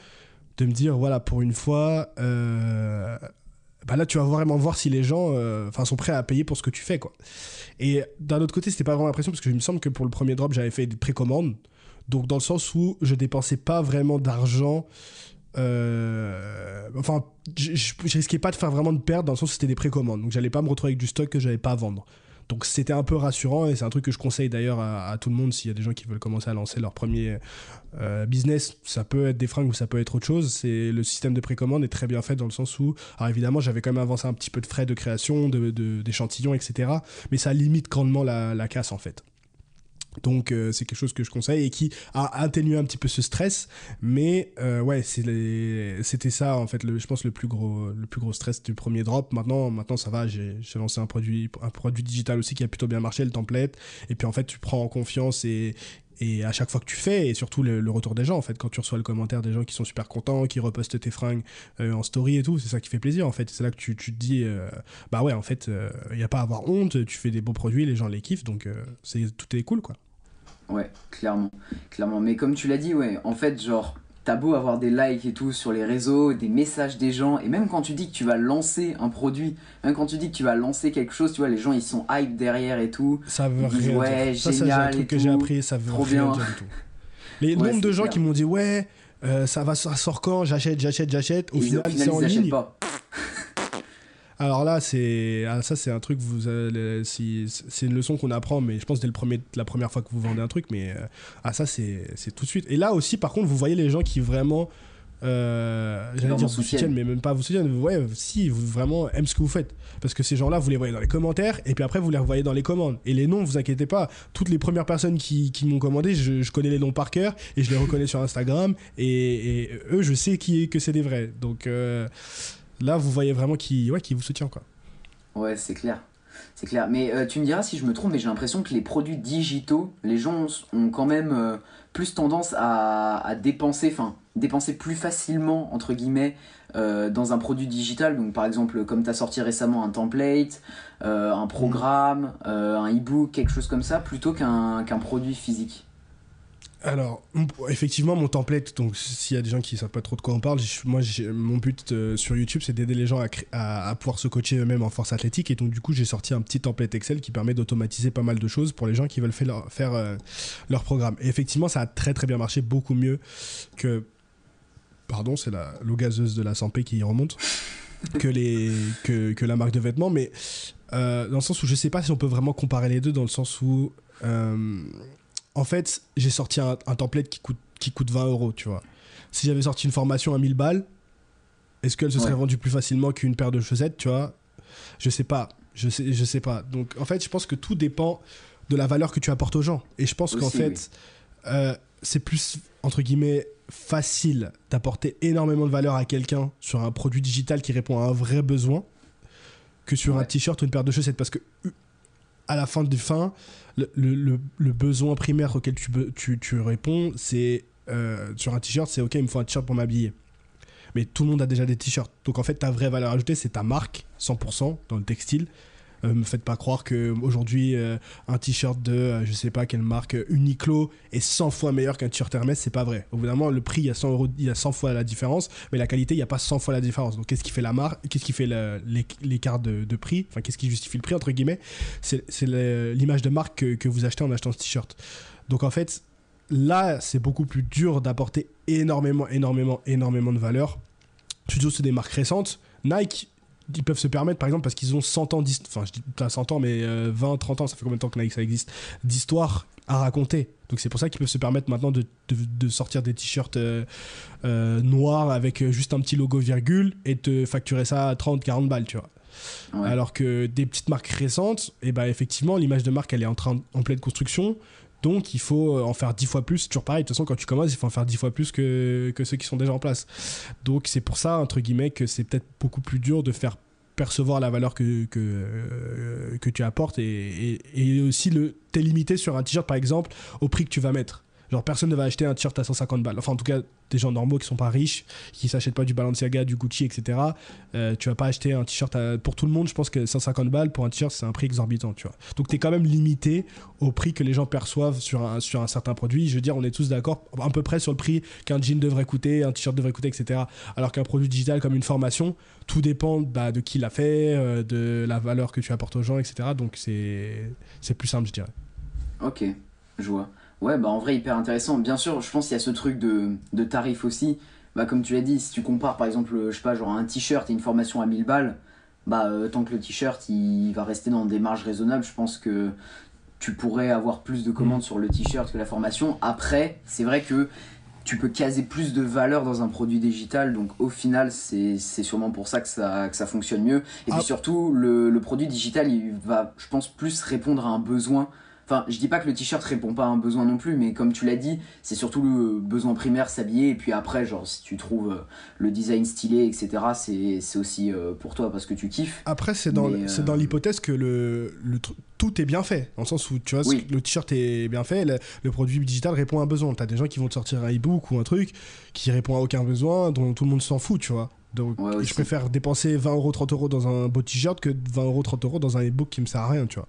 de me dire, voilà, pour une fois, euh, bah là tu vas vraiment voir si les gens euh, sont prêts à payer pour ce que tu fais quoi. Et d'un autre côté, c'était pas vraiment l'impression parce que il me semble que pour le premier drop, j'avais fait des précommandes. Donc dans le sens où je dépensais pas vraiment d'argent euh, enfin, je risquais pas de faire vraiment de perte dans le sens où c'était des précommandes. Donc j'allais pas me retrouver avec du stock que j'avais pas à vendre. Donc c'était un peu rassurant et c'est un truc que je conseille d'ailleurs à, tout le monde s'il y a des gens qui veulent commencer à lancer leur premier euh, business. Ça peut être des fringues ou ça peut être autre chose. C'est le système de précommande est très bien fait dans le sens où, alors évidemment, j'avais quand même avancé un petit peu de frais de création, d'échantillons, etc. Mais ça limite grandement la casse en fait. Donc euh, c'est quelque chose que je conseille et qui a atténué un petit peu ce stress, mais euh, ouais c'était ça en fait le, je pense le plus gros le plus gros stress du premier drop. Maintenant maintenant ça va j'ai j'ai lancé un produit un produit digital aussi qui a plutôt bien marché le template et puis en fait tu prends en confiance et et à chaque fois que tu fais, et surtout le, retour des gens, en fait, quand tu reçois le commentaire des gens qui sont super contents, qui repostent tes fringues euh, en story et tout, c'est ça qui fait plaisir, en fait. C'est là que tu, tu te dis, euh, bah ouais, en fait, il n'y a pas à avoir honte, tu fais des beaux produits, les gens les kiffent, donc euh, c'est tout est cool, quoi. Ouais, clairement. Clairement. Mais comme tu l'as dit, ouais, en fait, genre, t'as beau avoir des likes et tout sur les réseaux, des messages des gens, et même quand tu dis que tu vas lancer un produit, même quand tu dis que tu vas lancer quelque chose, tu vois, les gens ils sont hype derrière et tout. Ça veut Ils rien ouais, dire. Ça, ça, c'est un génial truc et que j'ai appris, ça veut Trop rien bien. dire du tout. (laughs) Les Ouais, nombres de gens clair. qui m'ont dit, ouais, euh, ça, va, ça sort quand? J'achète, j'achète, j'achète. Au Et final, c'est en ligne. pas. Alors là, c'est ah, ça, c'est un truc. Vous, allez- si- c'est une leçon qu'on apprend, mais je pense dès le premier, la première fois que vous vendez un truc. Mais euh, ah, ça, c'est c'est tout de suite. Et là aussi, par contre, vous voyez les gens qui vraiment, euh, j'allais dire vous soutiennent. soutiennent, mais même pas vous soutiennent. Ouais, si, vous vraiment aiment ce que vous faites, parce que ces gens-là, vous les voyez dans les commentaires, et puis après, vous les revoyez dans les commandes. Et les noms, vous inquiétez pas. Toutes les premières personnes qui, qui m'ont commandé, je, je connais les noms par cœur, et je les reconnais sur Instagram. Et, et eux, je sais qui que c'est des vrais. Donc euh, là, vous voyez vraiment qui, ouais, qui vous soutient, quoi. Ouais, c'est clair. C'est clair. Mais euh, tu me diras si je me trompe, mais j'ai l'impression que les produits digitaux, les gens ont quand même euh, plus tendance à, à dépenser, enfin, dépenser plus facilement, entre guillemets, euh, dans un produit digital. Donc, par exemple, comme tu as sorti récemment un template, un programme, euh, un e-book, quelque chose comme ça, plutôt qu'un qu'un produit physique. Alors, effectivement, mon template, donc s'il y a des gens qui ne savent pas trop de quoi on parle, moi, mon but euh, sur YouTube, c'est d'aider les gens à, pouvoir se coacher eux-mêmes en force athlétique. Et donc, du coup, j'ai sorti un petit template Excel qui permet d'automatiser pas mal de choses pour les gens qui veulent faire, leur, euh, programme. Et effectivement, ça a très très bien marché, beaucoup mieux que. Pardon, c'est l'eau gazeuse de la santé qui remonte. que, les, que, la marque de vêtements. Mais euh, dans le sens où je sais pas si on peut vraiment comparer les deux, dans le sens où en fait, j'ai sorti un, template qui coûte, qui coûte 20 euros, tu vois. Si j'avais sorti une formation à 1000 balles, est-ce qu'elle se serait vendue plus facilement qu'une paire de chaussettes, tu vois? Je sais pas. Je sais, je sais pas. Donc, en fait, je pense que tout dépend de la valeur que tu apportes aux gens. Et je pense qu'en fait, euh, c'est plus, entre guillemets, facile d'apporter énormément de valeur à quelqu'un sur un produit digital qui répond à un vrai besoin que sur un t-shirt ou une paire de chaussettes. Parce que, à la fin du fin, le, besoin primaire auquel tu, tu, tu réponds, c'est euh, sur un t-shirt, c'est ok, il me faut un t-shirt pour m'habiller. Mais tout le monde a déjà des t-shirts. Donc en fait, ta vraie valeur ajoutée, c'est ta marque, 100% dans le textile. Euh, me faites pas croire que aujourd'hui euh, un t-shirt de euh, je sais pas quelle marque Uniqlo est 100 fois meilleur qu'un t-shirt Hermès, c'est pas vrai. Évidemment, le prix il y a 100 euros, y a 100 fois la différence, mais la qualité il y a pas 100 fois la différence. Donc qu'est-ce qui fait la marque, qu'est-ce qui fait l'écart de, prix, enfin qu'est-ce qui justifie le prix entre guillemets, c'est l'image de marque que, que vous achetez en achetant ce t-shirt. Donc en fait là c'est beaucoup plus dur d'apporter énormément énormément énormément de valeur. Surtout c'est des marques récentes. Nike, ils peuvent se permettre, par exemple, parce qu'ils ont 100 ans enfin, je dis pas 100 ans, mais 20, euh, 30 ans, ça fait combien de temps que Nike ça existe, d'histoire à raconter. Donc c'est pour ça qu'ils peuvent se permettre maintenant de, de, sortir des t-shirts euh, euh, noirs avec juste un petit logo virgule et te facturer ça à 30, 40 balles, tu vois. Alors que des petites marques récentes, et eh ben effectivement, l'image de marque, elle est en, train, en pleine construction. Donc il faut euh, en faire dix fois plus. Toujours pareil, de toute façon, quand tu commences, il faut en faire dix fois plus que, ceux qui sont déjà en place. Donc c'est pour ça, entre guillemets, que c'est peut-être beaucoup plus dur de faire percevoir la valeur que, euh, tu apportes et, et, et aussi le t'es limité sur un t-shirt par exemple au prix que tu vas mettre Genre, personne ne va acheter un t-shirt à 150 balles. Enfin, en tout cas, des gens normaux qui sont pas riches, qui s'achètent pas du Balenciaga, du Gucci, etc. Euh, tu vas pas acheter un t-shirt pour tout le monde. Je pense que 150 balles pour un t-shirt, c'est un prix exorbitant, tu vois. Donc, tu es quand même limité au prix que les gens perçoivent sur un, sur un certain produit. Je veux dire, on est tous d'accord à peu près sur le prix qu'un jean devrait coûter, un t-shirt devrait coûter, etc. Alors qu'un produit digital comme une formation, tout dépend bah, de qui l'a fait, euh, de la valeur que tu apportes aux gens, etc. Donc, c'est plus simple, je dirais. Ok, je vois. Ouais, bah en vrai, hyper intéressant. Bien sûr, je pense qu'il y a ce truc de, de tarif aussi. Bah, comme tu l'as dit, si tu compares par exemple, je sais pas, genre un t-shirt et une formation à 1000 balles, bah euh, tant que le t-shirt il va rester dans des marges raisonnables, je pense que tu pourrais avoir plus de commandes mm. sur le t-shirt que la formation. Après, c'est vrai que tu peux caser plus de valeur dans un produit digital, donc au final, c'est sûrement pour ça que, ça que ça fonctionne mieux. Et puis ah. surtout, le, le produit digital, il va, je pense, plus répondre à un besoin Enfin, je dis pas que le t-shirt répond pas à un besoin non plus, mais comme tu l'as dit, c'est surtout le besoin primaire s'habiller, et puis après, genre, si tu trouves euh, le design stylé, etc., c'est aussi euh, pour toi parce que tu kiffes. Après, c'est dans, c'est dans euh, l'hypothèse que le, le, tout est bien fait, dans le sens où, tu vois, le t-shirt est bien fait, le, produit digital répond à un besoin. T'as des gens qui vont te sortir un e-book ou un truc qui répond à aucun besoin, dont tout le monde s'en fout, tu vois. Donc, je préfère dépenser 20 euros, 30 euros dans un beau t-shirt que 20 euros, 30 euros dans un e-book qui me sert à rien, tu vois.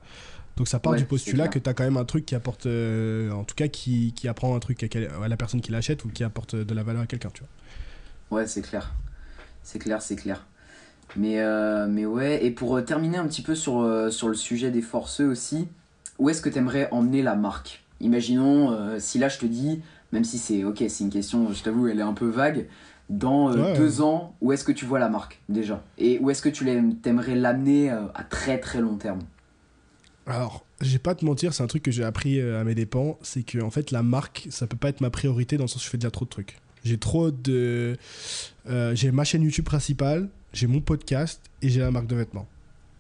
Donc ça part du postulat que tu as quand même un truc qui apporte, euh, en tout cas qui, qui, apprend un truc à, la personne qui l'achète ou qui apporte de la valeur à quelqu'un, tu vois. Ouais, c'est clair. C'est clair, c'est clair. Mais, euh, mais ouais, et pour euh, terminer un petit peu sur, sur le sujet des forceux aussi, où est-ce que tu aimerais emmener la marque? Imaginons, si là je te dis, même si c'est ok, c'est une question, je t'avoue, elle est un peu vague, dans deux ans, où est-ce que tu vois la marque déjà? Et où est-ce que tu aimerais l'amener à très très long terme? Alors, je vais pas te mentir, c'est un truc que j'ai appris euh, à mes dépens, c'est que en fait la marque, ça peut pas être ma priorité dans le sens où je fais déjà trop de trucs. J'ai trop de, euh, j'ai ma chaîne YouTube principale, j'ai mon podcast et j'ai la marque de vêtements.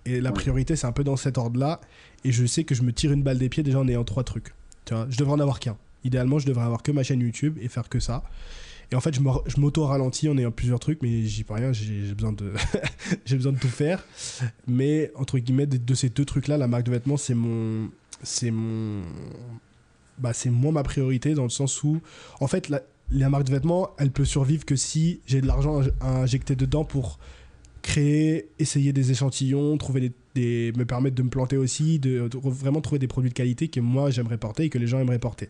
Et la priorité, c'est un peu dans cet ordre-là. Et je sais que je me tire une balle des pieds déjà en ayant trois trucs. Tu vois, je devrais en avoir qu'un. Idéalement, je devrais avoir que ma chaîne YouTube et faire que ça. Et en fait, je m'auto-ralentis en ayant plusieurs trucs, mais j'y peux rien, j'ai besoin, de (laughs) besoin de tout faire. Mais entre guillemets, de, ces deux trucs-là, la marque de vêtements, c'est mon. C'est mon. Bah, c'est moi ma priorité dans le sens où, en fait, la, la marque de vêtements, elle peut survivre que si j'ai de l'argent à injecter dedans pour créer, essayer des échantillons, trouver des des, me permettre de me planter aussi, de, de vraiment trouver des produits de qualité que moi j'aimerais porter et que les gens aimeraient porter.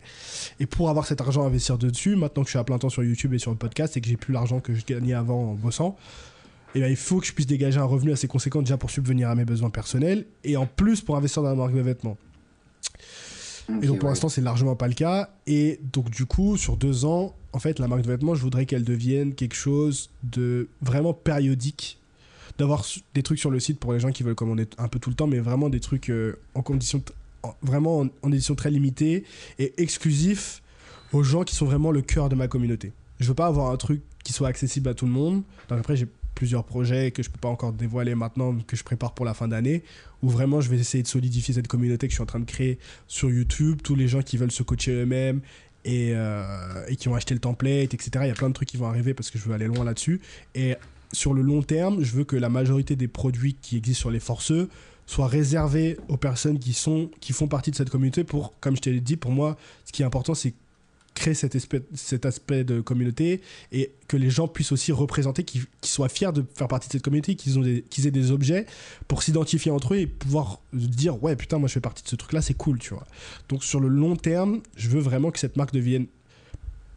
Et pour avoir cet argent à investir dessus, maintenant que je suis à plein temps sur YouTube et sur le podcast et que j'ai plus l'argent que je gagnais avant en bossant, eh bien, il faut que je puisse dégager un revenu assez conséquent déjà pour subvenir à mes besoins personnels et en plus pour investir dans la marque de vêtements. et donc pour l'instant, c'est largement pas le cas. Et donc du coup, sur deux ans, en fait, la marque de vêtements, je voudrais qu'elle devienne quelque chose de vraiment périodique. D'avoir des trucs sur le site pour les gens qui veulent commander un peu tout le temps, mais vraiment des trucs euh, en condition, vraiment en, édition très limitée et exclusif aux gens qui sont vraiment le cœur de ma communauté. Je veux pas avoir un truc qui soit accessible à tout le monde. Donc après, j'ai plusieurs projets que je peux pas encore dévoiler maintenant, que je prépare pour la fin d'année, où vraiment je vais essayer de solidifier cette communauté que je suis en train de créer sur YouTube, tous les gens qui veulent se coacher eux-mêmes et, euh, et qui ont acheté le template, etc. Il y a plein de trucs qui vont arriver parce que je veux aller loin là-dessus. Et sur le long terme, je veux que la majorité des produits qui existent sur les forceux soient réservés aux personnes qui, sont, qui font partie de cette communauté pour, comme je t'ai dit, pour moi, ce qui est important, c'est créer cet aspect, cet aspect de communauté et que les gens puissent aussi représenter, qu'ils soient fiers de faire partie de cette communauté, qu'ils qu'ils aient des objets pour s'identifier entre eux et pouvoir dire ouais putain moi je fais partie de ce truc là c'est cool tu vois. Donc sur le long terme je veux vraiment que cette marque devienne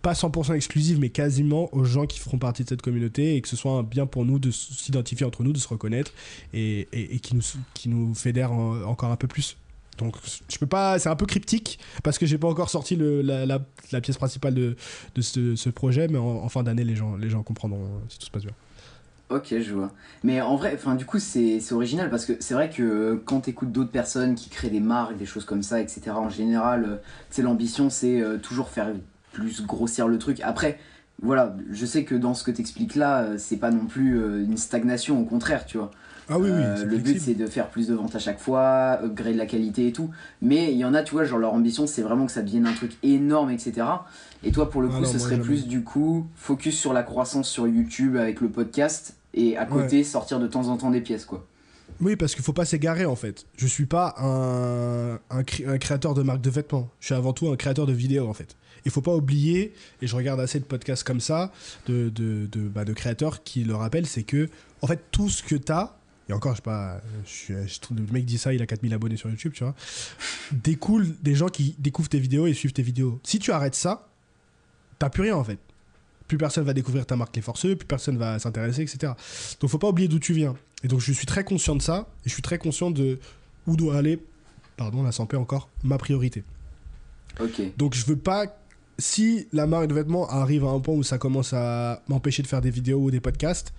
pas 100% exclusive mais quasiment aux gens qui feront partie de cette communauté et que ce soit bien pour nous de s'identifier entre nous de se reconnaître et, qui nous qui nous fédère en, encore un peu plus donc je peux pas, c'est un peu cryptique parce que j'ai pas encore sorti la, pièce principale de, ce, projet, mais en, fin d'année les gens, les gens comprendront si tout se passe bien. Ok, je vois. Mais en vrai, enfin du coup c'est original parce que c'est vrai que quand t'écoutes d'autres personnes qui créent des marques, des choses comme ça, etc. En général, c'est l'ambition, c'est euh, toujours faire plus grossir le truc. Après, voilà, je sais que dans ce que t'expliques là, c'est pas non plus euh, une stagnation, au contraire, tu vois. Ah oui, oui. Euh, le but c'est de faire plus de ventes à chaque fois, upgrade la qualité et tout. Mais il y en a, tu vois, genre leur ambition c'est vraiment que ça devienne un truc énorme, etc. Et toi pour le coup, ah non, ce serait plus du coup focus sur la croissance sur YouTube avec le podcast et à côté ouais. sortir de temps en temps des pièces, quoi. Oui, parce qu'il faut pas s'égarer en fait. Je suis pas un, un, un, créateur de marque de vêtements. Je suis avant tout un créateur de vidéos en fait. Il faut pas oublier, et je regarde assez de podcasts comme ça, de, de, de, bah, de créateurs qui le rappellent, c'est que en fait tout ce que tu as, et encore, je sais pas, je, le mec dit ça, il a 4000 abonnés sur YouTube, tu vois, découle des gens qui découvrent tes vidéos et suivent tes vidéos. Si tu arrêtes ça, t'as plus rien en fait. Plus personne va découvrir ta marque Les Forceux, plus personne va s'intéresser, etc. Donc faut pas oublier d'où tu viens. Et donc je suis très conscient de ça, et je suis très conscient de où doit aller, pardon, la santé encore, ma priorité. Donc je veux pas si la marque de vêtements arrive à un point où ça commence à m'empêcher de faire des vidéos ou des podcasts,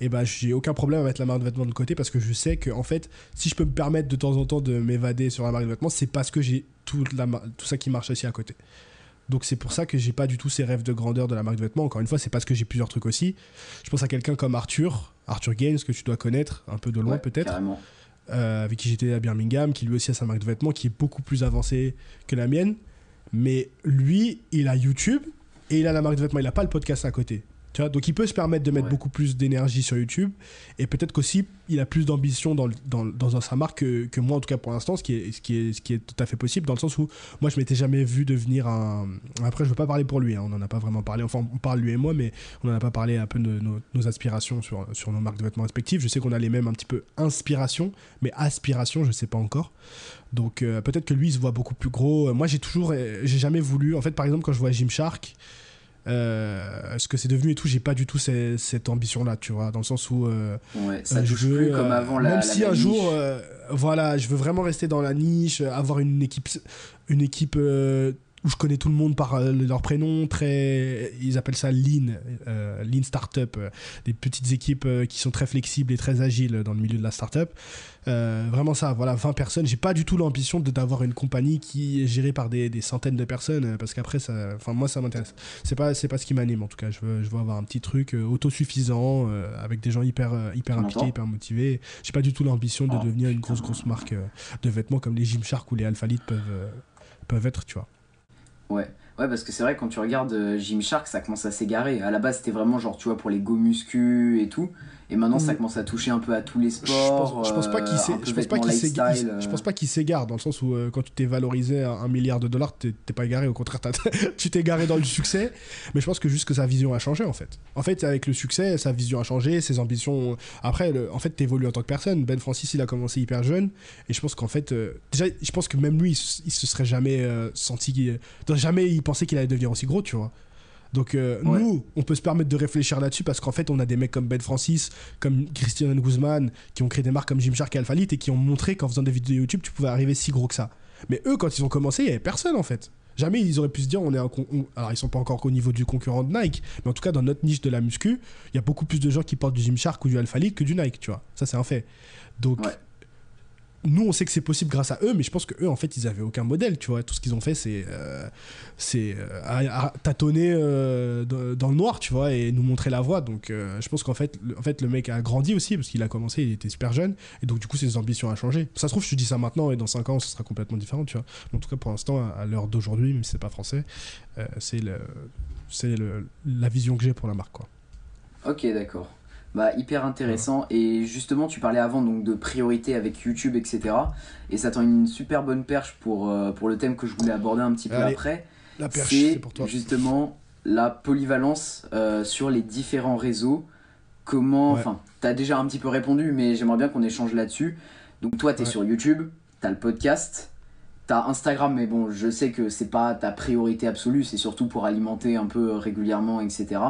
et eh ben j'ai aucun problème à mettre la marque de vêtements de côté parce que je sais que en fait si je peux me permettre de temps en temps de m'évader sur la marque de vêtements c'est parce que j'ai tout, la, tout ça qui marche aussi à côté. Donc c'est pour ça que j'ai pas du tout ces rêves de grandeur de la marque de vêtements. Encore une fois c'est parce que j'ai plusieurs trucs aussi. Je pense à quelqu'un comme Arthur Arthur Gaines que tu dois connaître un peu de loin ouais, peut-être euh, avec qui j'étais à Birmingham qui lui aussi a sa marque de vêtements qui est beaucoup plus avancée que la mienne mais lui il a YouTube et il a la marque de vêtements. Il a pas le podcast à côté tu vois, donc il peut se permettre de mettre ouais. beaucoup plus d'énergie sur YouTube et peut-être qu'aussi il a plus d'ambition dans, dans, dans, sa marque que, que, moi en tout cas pour l'instant, ce, qui est, ce, qui est, ce qui est tout à fait possible dans le sens où moi je m'étais jamais vu devenir un... Après je veux pas parler pour lui, hein, on en a pas vraiment parlé, enfin on parle lui et moi mais on en a pas parlé un peu de nos, nos aspirations sur, sur nos marques de vêtements respectives. Je sais qu'on a les mêmes un petit peu inspiration mais aspiration je sais pas encore. Donc euh, peut-être que lui il se voit beaucoup plus gros. Moi j'ai toujours, j'ai jamais voulu, en fait par exemple quand je vois Gymshark, euh, ce que c'est devenu et tout, j'ai pas du tout cette, cette ambition-là, tu vois, dans le sens où euh, ouais, ça je veux, plus comme avant la, même si un jour, euh, voilà, je veux vraiment rester dans la niche, avoir une équipe, une équipe où je connais tout le monde par leur prénom, très, ils appellent ça lean, euh, lean startup, euh, des petites équipes euh, qui sont très flexibles et très agiles dans le milieu de la startup. Euh, vraiment ça, voilà, 20 personnes. J'ai pas du tout l'ambition d'avoir une compagnie qui est gérée par des, des centaines de personnes, parce qu'après, ça, enfin moi ça m'intéresse. C'est pas, c'est pas ce qui m'anime en tout cas. Je veux, je veux avoir un petit truc autosuffisant avec des gens hyper, hyper impliqués, hyper motivés. J'ai pas du tout l'ambition de oh, devenir une grosse grosse marque de vêtements comme les Gymshark ou les Alphalite peuvent, peuvent être, tu vois. Ouais. Ouais, parce que c'est vrai, quand tu regardes euh, Gymshark, ça commence à s'égarer. À la base, c'était vraiment genre, tu vois, pour les go muscu et tout. Et maintenant, ça Mm. commence à toucher un peu à tous les sports. je pense pas euh, qu'il je pense pas qu'il s'égare- je euh. pense pas qu'il s'égare dans le sens où euh, quand tu t'es valorisé à un milliard de dollars, t'es pas égaré, au contraire, (laughs) tu t'es égaré dans le succès. Mais je pense que juste que sa vision a changé en fait. En fait, avec le succès, sa vision a changé, ses ambitions. Après, le- en fait, t'évolues en tant que personne. Ben Francis, il a commencé hyper jeune, et je pense qu'en fait, euh, déjà, je pense que même lui, il, se- serait jamais euh, senti, euh, jamais il pensait qu'il allait devenir aussi gros, tu vois. Donc euh, Ouais. nous, on peut se permettre de réfléchir là-dessus parce qu'en fait, on a des mecs comme Ben Francis, comme Christian Guzman, qui ont créé des marques comme Gymshark et Alphalite et qui ont montré qu'en faisant des vidéos YouTube, tu pouvais arriver si gros que ça. Mais eux, quand ils ont commencé, il y avait personne en fait. Jamais ils auraient pu se dire, on est un con- on- alors ils sont pas encore au niveau du concurrent de Nike, mais en tout cas dans notre niche de la muscu, il y a beaucoup plus de gens qui portent du Gymshark ou du Alphalite que du Nike, tu vois. Ça c'est un fait. Donc Ouais. Nous on sait que c'est possible grâce à eux, mais je pense que eux en fait ils avaient aucun modèle, tu vois. Tout ce qu'ils ont fait c'est euh, euh, tâtonner euh, dans, le noir, tu vois, et nous montrer la voie. Donc je pense qu'en fait, le, en fait le mec a grandi aussi parce qu'il a commencé, il était super jeune, et donc du coup ses ambitions ont changé. Ça se trouve je te dis ça maintenant et dans 5 ans ce sera complètement différent, tu vois. Mais en tout cas pour l'instant à, l'heure d'aujourd'hui, si c'est pas français, c'est c'est la vision que j'ai pour la marque quoi. Ok, d'accord. Bah, hyper intéressant. Et justement, tu parlais avant donc de priorité avec YouTube, etc. Et ça tend une super bonne perche pour, euh, pour le thème que je voulais aborder un petit peu Allez, après. La perche, C'est pour toi. justement la polyvalence euh, sur les différents réseaux. Comment. Ouais. Enfin, t'as déjà un petit peu répondu, mais j'aimerais bien qu'on échange là-dessus. Donc, toi, t'es Ouais. sur YouTube, t'as le podcast. T'as Instagram, mais bon, je sais que c'est pas ta priorité absolue, c'est surtout pour alimenter un peu euh, régulièrement, etc.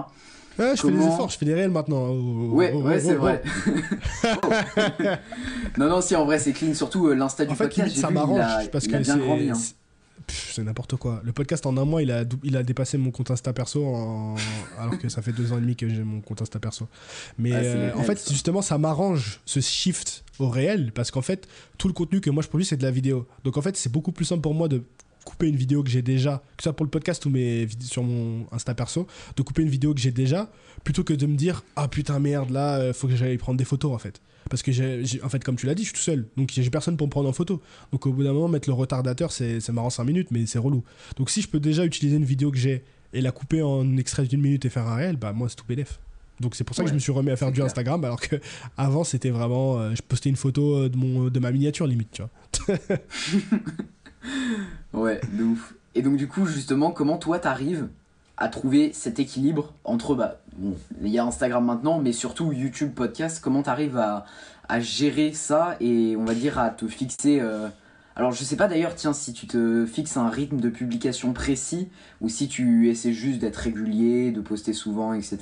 Ouais, je fais des efforts, je fais des réels maintenant. Oh, oh, Ouais, oh, ouais, oh, c'est vrai. (laughs) non, non, si, en vrai, c'est clean. Surtout euh, l'Insta du En fait, podcast, limite, ça m'arrange parce il que a c'est- hein. c'est- n'importe quoi. Le podcast en un mois, il a, il a dépassé mon compte Insta perso, en- (laughs) alors que ça fait deux ans et demi que j'ai mon compte Insta perso. Mais Ah, euh, en fait, justement, ça m'arrange ce shift au réel parce qu'en fait, tout le contenu que moi je produis, c'est de la vidéo. Donc en fait, c'est beaucoup plus simple pour moi de couper une vidéo que j'ai déjà, que ce soit pour le podcast ou mes sur mon Insta perso, de couper une vidéo que j'ai déjà, plutôt que de me dire ah putain merde là, euh, faut que j'aille prendre des photos en fait. Parce que j'ai, en fait, comme tu l'as dit, je suis tout seul, donc j'ai personne pour me prendre en photo. Donc au bout d'un moment, mettre le retardateur, c'est, c'est marrant 5 minutes, mais c'est relou. Donc si je peux déjà utiliser une vidéo que j'ai et la couper en extrait d'une minute et faire un réel, bah moi c'est tout bénef. Donc c'est pour ça que je me suis remis à faire du clair. Instagram, alors que avant c'était vraiment, euh, je postais une photo euh, de mon, de ma miniature limite, tu vois. (laughs) (laughs) Ouais, de ouf. Et donc, du coup, justement, comment toi t'arrives à trouver cet équilibre entre. Bah, bon, il y a Instagram maintenant, mais surtout YouTube, podcast. Comment t'arrives à, à gérer ça et on va dire à te fixer. euh, Alors, je sais pas d'ailleurs, tiens, si tu te fixes un rythme de publication précis ou si tu essaies juste d'être régulier, de poster souvent, etc.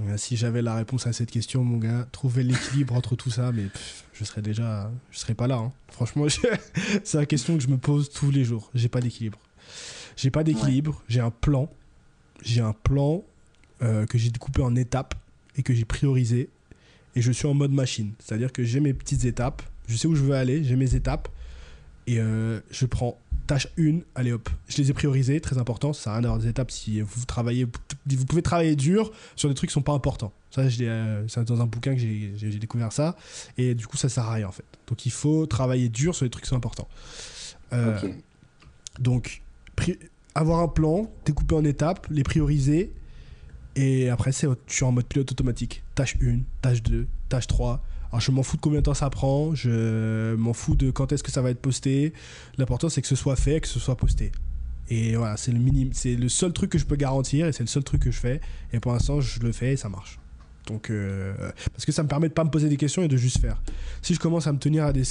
Euh, Si j'avais la réponse à cette question, mon gars, trouver l'équilibre entre tout ça, mais pff, je serais déjà, je serais pas là. hein. Franchement, (laughs) je- c'est la question que je me pose tous les jours. J'ai pas d'équilibre. J'ai pas d'équilibre. J'ai un plan. J'ai un plan euh, que j'ai découpé en étapes et que j'ai priorisé. Et je suis en mode machine. C'est-à-dire que j'ai mes petites étapes. Je sais où je veux aller. J'ai mes étapes. Et euh, je prends tâche 1, allez hop. Je les ai priorisées, très important. Ça sert à rien d'avoir des étapes si vous travaillez. Vous pouvez travailler dur sur des trucs qui sont pas importants. Ça, je euh, c'est dans un bouquin que j'ai, découvert ça. Et du coup, ça sert à rien en fait. Donc il faut travailler dur sur les trucs qui sont importants. Euh, donc, avoir un plan, découper en étapes, les prioriser. Et après, c'est, je suis en mode pilote automatique. Tâche 1, tâche 2, tâche 3. Alors, je m'en fous de combien de temps ça prend. Je m'en fous de quand est-ce que ça va être posté. L'important, c'est que ce soit fait, que ce soit posté. Et voilà, c'est le minimum, c'est le seul truc que je peux garantir et c'est le seul truc que je fais. Et pour l'instant, je le fais et ça marche. Donc, euh, parce que ça me permet de pas me poser des questions et de juste faire. Si je commence à me tenir à des.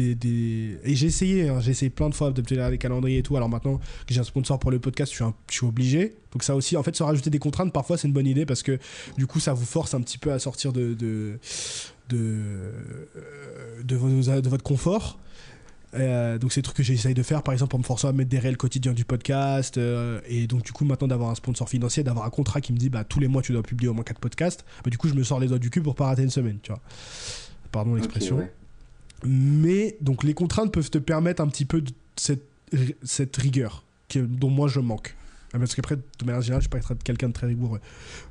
Et j'ai essayé, hein, j'ai essayé plein de fois de me tenir des calendriers et tout. Alors maintenant que j'ai un sponsor pour le podcast, je suis, obligé. Donc, ça aussi, en fait, se rajouter des contraintes, parfois, c'est une bonne idée parce que du coup, ça vous force un petit peu à sortir de de, euh, de, vos- de votre confort. Euh, donc c'est des trucs que j'essaye de faire par exemple pour me forcer à mettre des réels quotidiens du podcast euh, et donc du coup maintenant d'avoir un sponsor financier d'avoir un contrat qui me dit bah tous les mois tu dois publier au moins 4 podcasts bah, du coup je me sors les doigts du cul pour pas rater une semaine tu vois pardon l'expression ouais. mais donc les contraintes peuvent te permettre un petit peu de cette, cette rigueur que- dont moi je manque. Ah, Parce qu'après, de manière générale, je suis pas quelqu'un de très rigoureux.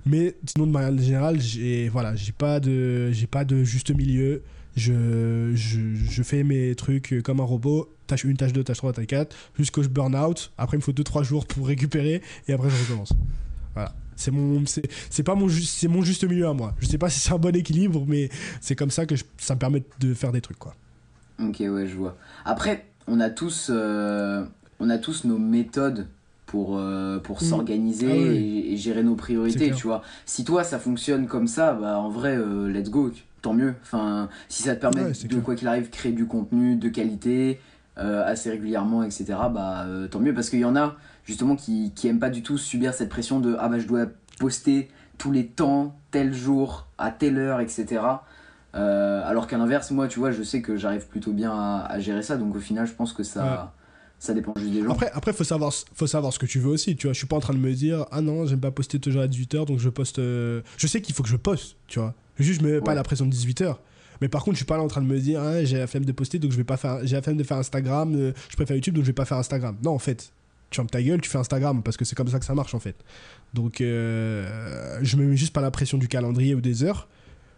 Mais sinon, de manière générale, j'ai voilà, pas de, pas de juste milieu. Je, je, fais mes trucs comme un robot, tâche 1, tâche 2, tâche 3, tâche 4, jusqu'au je burn out. Après, il me faut 2-3 jours pour récupérer et après, je recommence. Voilà. C'est mon, mon c'est mon juste milieu à moi. Je sais pas si c'est un bon équilibre, mais c'est comme ça que ça me permet de faire des trucs, quoi. Ok, ouais, je vois. Après, on a tous, euh, on a tous nos méthodes pour, euh, pour mm. s'organiser ah et, gérer nos priorités, tu vois. Si toi, ça fonctionne comme ça, bah en vrai, euh, let's go, tant mieux. Enfin, si ça te permet de, quoi qu'il arrive, créer du contenu de qualité assez régulièrement, etc., bah tant mieux. Parce qu'il y en a, justement, qui, qui aiment pas du tout subir cette pression de « Ah bah, je dois poster tous les temps, tel jour, à telle heure, etc. Euh, alors qu'à l'inverse, moi, tu vois, je sais que j'arrive plutôt bien à, gérer ça. Donc au final, je pense que ça, ça dépend juste des gens. Après, après, faut savoir, faut savoir ce que tu veux aussi. Tu vois, je suis pas en train de me dire, ah non, j'aime pas poster toujours à 18h, donc je poste. Euh, je sais qu'il faut que je poste, tu vois. Juste, je me mets pas la pression de 18h. Mais par contre, je suis pas là en train de me dire, ah, j'ai la flemme de poster, donc je vais pas faire. J'ai la flemme de faire Instagram, euh, je préfère YouTube, donc je vais pas faire Instagram. Non, en fait, tu fermes ta gueule, tu fais Instagram, parce que c'est comme ça que ça marche, en fait. Donc, je me mets juste pas la pression du calendrier ou des heures.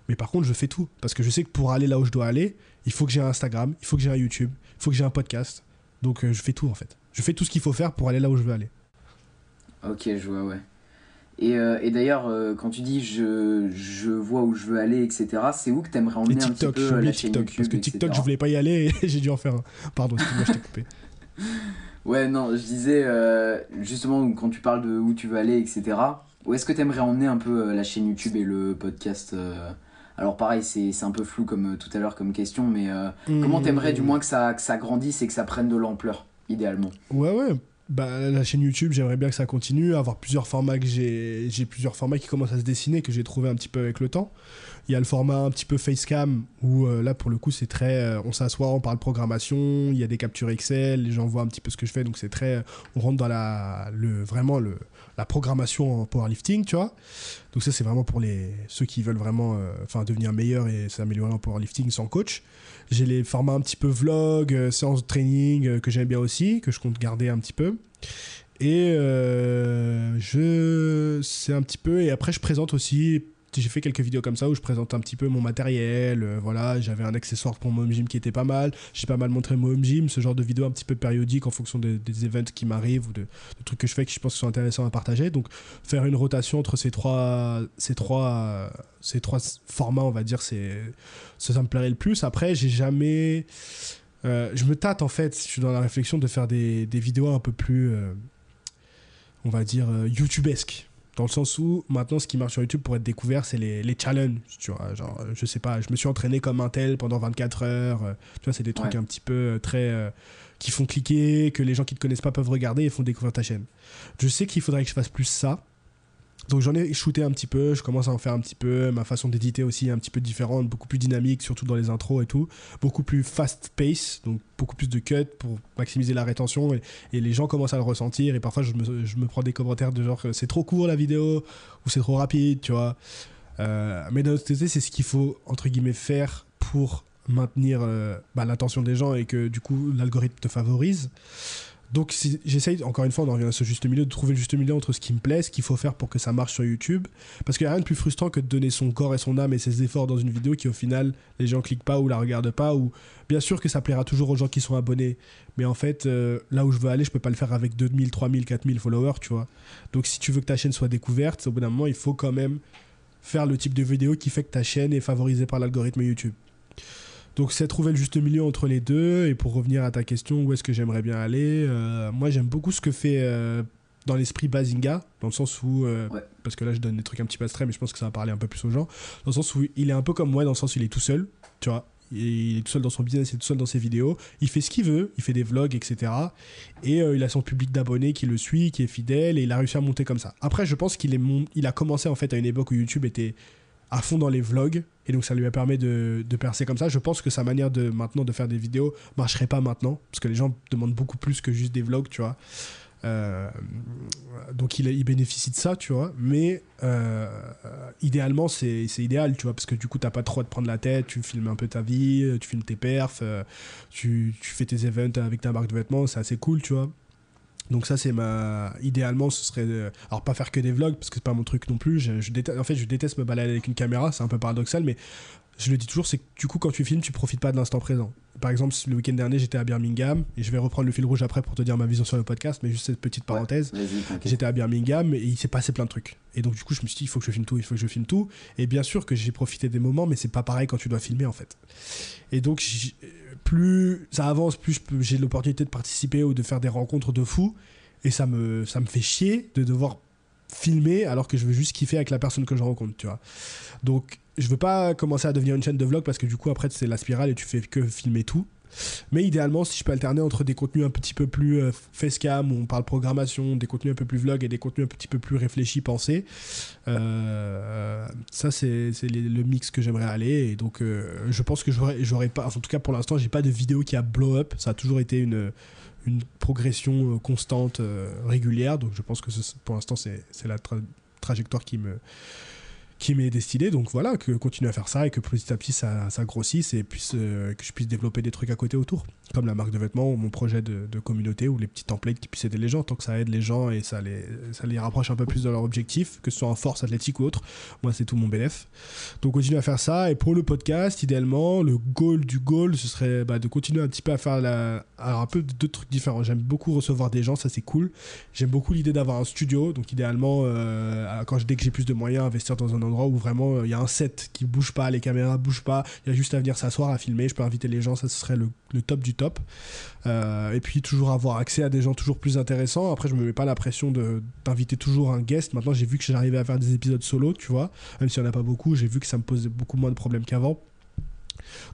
Mais par contre, je fais tout. Parce que je sais que pour aller là où je dois aller, il faut que j'ai un Instagram, il faut que j'ai un YouTube, il faut que j'ai un podcast. Donc euh, je fais tout en fait. Je fais tout ce qu'il faut faire pour aller là où je veux aller. Ok, je vois, ouais. Et, euh, et d'ailleurs, euh, quand tu dis je, je vois où je veux aller, etc., c'est où que tu aimerais emmener un petit peu la chaîne TikTok, Parce que TikTok, je voulais pas y aller (laughs) et j'ai dû en faire un. Pardon, excuse-moi, je t'ai coupé. (laughs) Ouais, non, je disais, justement, quand tu parles de où tu veux aller, etc., où est-ce que tu aimerais emmener un peu la chaîne YouTube et le podcast alors pareil, c'est un peu flou comme euh, tout à l'heure comme question, mais euh, mmh. comment t'aimerais du moins que ça, que ça grandisse et que ça prenne de l'ampleur, idéalement? Ouais, ouais. Bah, la chaîne YouTube, j'aimerais bien que ça continue, avoir plusieurs formats que j'ai plusieurs formats qui commencent à se dessiner que j'ai trouvé un petit peu avec le temps. Il y a le format un petit peu facecam où euh, là pour le coup c'est très on s'assoit, on parle programmation, il y a des captures Excel, les gens voient un petit peu ce que je fais donc c'est très on rentre dans la le vraiment le la programmation en powerlifting, tu vois. Donc ça, c'est vraiment pour les, ceux qui veulent vraiment euh, enfin devenir meilleurs et s'améliorer en powerlifting sans coach. J'ai les formats un petit peu vlog, euh, séance de training euh, que j'aime bien aussi, que je compte garder un petit peu. Et je... C'est un petit peu... Et après, je présente aussi j'ai fait quelques vidéos comme ça où je présente un petit peu mon matériel. Euh, voilà, j'avais un accessoire pour mon home gym qui était pas mal. J'ai pas mal montré mon home gym, ce genre de vidéos un petit peu périodiques en fonction des, des events qui m'arrivent ou de, trucs que je fais qui je pense sont intéressants à partager. Donc faire une rotation entre ces trois, ces trois, ces trois formats, on va dire, c'est ça me plairait le plus. Après, j'ai jamais, euh, je me tâte en fait. Je suis dans la réflexion de faire des, vidéos un peu plus, euh, on va dire, YouTubesques dans le sens où maintenant, ce qui marche sur YouTube pour être découvert, c'est les, les, challenges. Tu vois, genre, je sais pas, je me suis entraîné comme un tel pendant 24 heures. Euh, tu vois, c'est des trucs un petit peu euh, très. Euh, qui font cliquer, que les gens qui te connaissent pas peuvent regarder et font découvrir ta chaîne. Je sais qu'il faudrait que je fasse plus ça. Donc j'en ai shooté un petit peu, je commence à en faire un petit peu, ma façon d'éditer aussi est un petit peu différente, beaucoup plus dynamique, surtout dans les intros et tout, beaucoup plus fast pace, donc beaucoup plus de cuts pour maximiser la rétention et, les gens commencent à le ressentir et parfois je me, je me prends des commentaires de genre c'est trop court la vidéo ou c'est trop rapide, tu vois. Euh, mais d'un autre côté, c'est ce qu'il faut entre guillemets faire pour maintenir euh, bah, l'attention des gens et que du coup l'algorithme te favorise. Donc j'essaye, encore une fois, on en revient à ce juste milieu, de trouver le juste milieu entre ce qui me plaît, ce qu'il faut faire pour que ça marche sur YouTube. Parce qu'il n'y a rien de plus frustrant que de donner son corps et son âme et ses efforts dans une vidéo qui au final, les gens cliquent pas ou la regardent pas. Ou bien sûr que ça plaira toujours aux gens qui sont abonnés. Mais en fait, euh, là où je veux aller, je peux pas le faire avec 2000, 3000, 4000 followers, tu vois. Donc si tu veux que ta chaîne soit découverte, au bout d'un moment, il faut quand même faire le type de vidéo qui fait que ta chaîne est favorisée par l'algorithme YouTube. Donc c'est trouver le juste milieu entre les deux. Et pour revenir à ta question, où est-ce que j'aimerais bien aller euh, Moi j'aime beaucoup ce que fait euh, dans l'esprit Bazinga, dans le sens où, euh, parce que là je donne des trucs un petit peu abstraits, mais je pense que ça va parler un peu plus aux gens, dans le sens où il est un peu comme moi, dans le sens où il est tout seul, tu vois. Il est tout seul dans son business, il est tout seul dans ses vidéos. Il fait ce qu'il veut, il fait des vlogs, etc. Et il a son public d'abonnés qui le suit, qui est fidèle, et il a réussi à monter comme ça. Après, je pense qu'il est il a commencé en fait à une époque où YouTube était à fond dans les vlogs et donc ça lui a permis de, de, percer comme ça. Je pense que sa manière de maintenant de faire des vidéos marcherait pas maintenant parce que les gens demandent beaucoup plus que juste des vlogs, tu vois. Euh, donc il, bénéficie de ça, tu vois. Mais euh, idéalement, c'est idéal, tu vois, parce que du coup, t'as pas trop à te prendre la tête. Tu filmes un peu ta vie, tu filmes tes perfs, euh, tu, tu, fais tes events avec ta marque de vêtements, c'est assez cool, tu vois. Donc ça c'est ma idéalement ce serait alors pas faire que des vlogs parce que c'est pas mon truc non plus je, déteste... en fait je déteste me balader avec une caméra c'est un peu paradoxal mais je le dis toujours, c'est que du coup, quand tu filmes, tu profites pas de l'instant présent. Par exemple, le week-end dernier, j'étais à Birmingham, et je vais reprendre le fil rouge après pour te dire ma vision sur le podcast, mais juste cette petite parenthèse. j'étais à Birmingham, et il s'est passé plein de trucs. Et donc, du coup, je me suis dit, il faut que je filme tout, il faut que je filme tout. Et bien sûr que j'ai profité des moments, mais c'est pas pareil quand tu dois filmer, en fait. Et donc, plus ça avance, plus j'ai l'opportunité de participer ou de faire des rencontres de fous. Et ça me, ça fait chier de devoir filmer alors que je veux juste kiffer avec la personne que je rencontre, tu vois. Donc, je veux pas commencer à devenir une chaîne de vlog parce que du coup, après, c'est la spirale et tu fais que filmer tout. Mais idéalement, si je peux alterner entre des contenus un petit peu plus euh, facecam, où on parle programmation, des contenus un peu plus vlog et des contenus un petit peu plus réfléchis, pensés, euh, ça c'est le mix que j'aimerais aller. Et donc, euh, je pense que j'aurais pas, en tout cas pour l'instant, j'ai pas de vidéo qui a blow up. Ça a toujours été une, une progression constante, régulière. Donc, je pense que pour l'instant, c'est la trajectoire qui me qui m'est destiné. Donc voilà, que continue à faire ça et que petit à petit ça, grossisse et puisse, euh, que je puisse développer des trucs à côté autour. Comme la marque de vêtements ou mon projet de, communauté ou les petits templates qui puissent aider les gens. Tant que ça aide les gens et ça les, ça les rapproche un peu plus de leur objectif, que ce soit en force athlétique ou autre, moi c'est tout mon bénéf. Donc continue à faire ça. Et pour le podcast, idéalement, le goal du goal, ce serait bah, de continuer un petit peu à faire la... Un peu deux trucs différents. J'aime beaucoup recevoir des gens, ça c'est cool. J'aime beaucoup l'idée d'avoir un studio. Donc idéalement, euh, quand, dès que j'ai plus de moyens, investir dans un endroit où vraiment euh, il y a un set qui bouge pas, les caméras bougent pas, il y a juste à venir s'asseoir, à filmer, je peux inviter les gens, ça serait le, top du top. Euh, et puis toujours avoir accès à des gens toujours plus intéressants. Après, je me mets pas la pression d'inviter toujours un guest. Maintenant, j'ai vu que j'arrivais à faire des épisodes solo, tu vois, même s'il n'y en a pas beaucoup, j'ai vu que ça me posait beaucoup moins de problèmes qu'avant.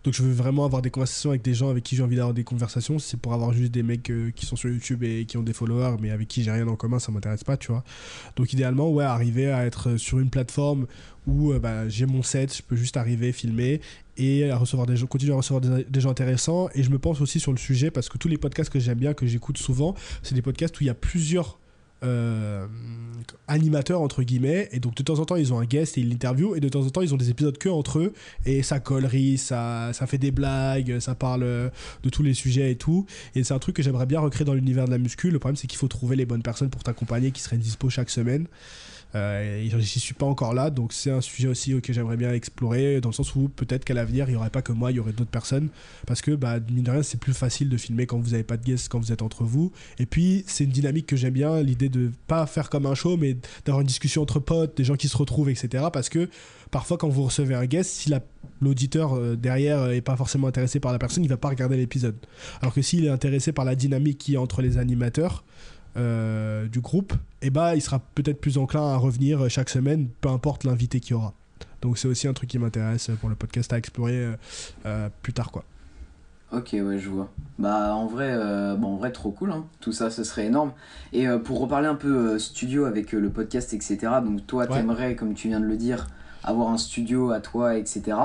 Donc je veux vraiment avoir des conversations avec des gens avec qui j'ai envie d'avoir des conversations. c'est pour avoir juste des mecs euh, qui sont sur YouTube et qui ont des followers, mais avec qui j'ai rien en commun, ça m'intéresse pas, tu vois. Donc idéalement, ouais, arriver à être sur une plateforme où euh, bah, j'ai mon set, je peux juste arriver, filmer et recevoir des gens, continuer à recevoir des, gens intéressants. Et je me pense aussi sur le sujet parce que tous les podcasts que j'aime bien, que j'écoute souvent, c'est des podcasts où il y a plusieurs euh, animateurs entre guillemets et donc de temps en temps ils ont un guest et ils l'interviewent et de temps en temps ils ont des épisodes que entre eux et ça collerie ça, ça fait des blagues ça parle de tous les sujets et tout et c'est un truc que j'aimerais bien recréer dans l'univers de la muscu. Le problème c'est qu'il faut trouver les bonnes personnes pour t'accompagner qui seraient dispo chaque semaine euh, je n'y suis pas encore là, donc c'est un sujet aussi que j'aimerais bien explorer, dans le sens où peut-être qu'à l'avenir, il n'y aurait pas que moi, il y aurait d'autres personnes, parce que, bah, mine de rien, c'est plus facile de filmer quand vous n'avez pas de guests, quand vous êtes entre vous. Et puis, c'est une dynamique que j'aime bien, l'idée de pas faire comme un show, mais d'avoir une discussion entre potes, des gens qui se retrouvent, etc. Parce que parfois, quand vous recevez un guest, si l'auditeur euh, derrière est pas forcément intéressé par la personne, il va pas regarder l'épisode. Alors que s'il est intéressé par la dynamique qui est entre les animateurs, euh, du groupe, et eh bah, il sera peut-être plus enclin à revenir chaque semaine, peu importe l'invité qu'il y aura. Donc c'est aussi un truc qui m'intéresse pour le podcast à explorer euh, euh, plus tard quoi. Ok ouais je vois. Bah en vrai, bon, en vrai trop cool hein. tout ça ce serait énorme. Et pour reparler un peu studio avec le podcast etc. Donc toi t'aimerais comme tu viens de le dire avoir un studio à toi etc.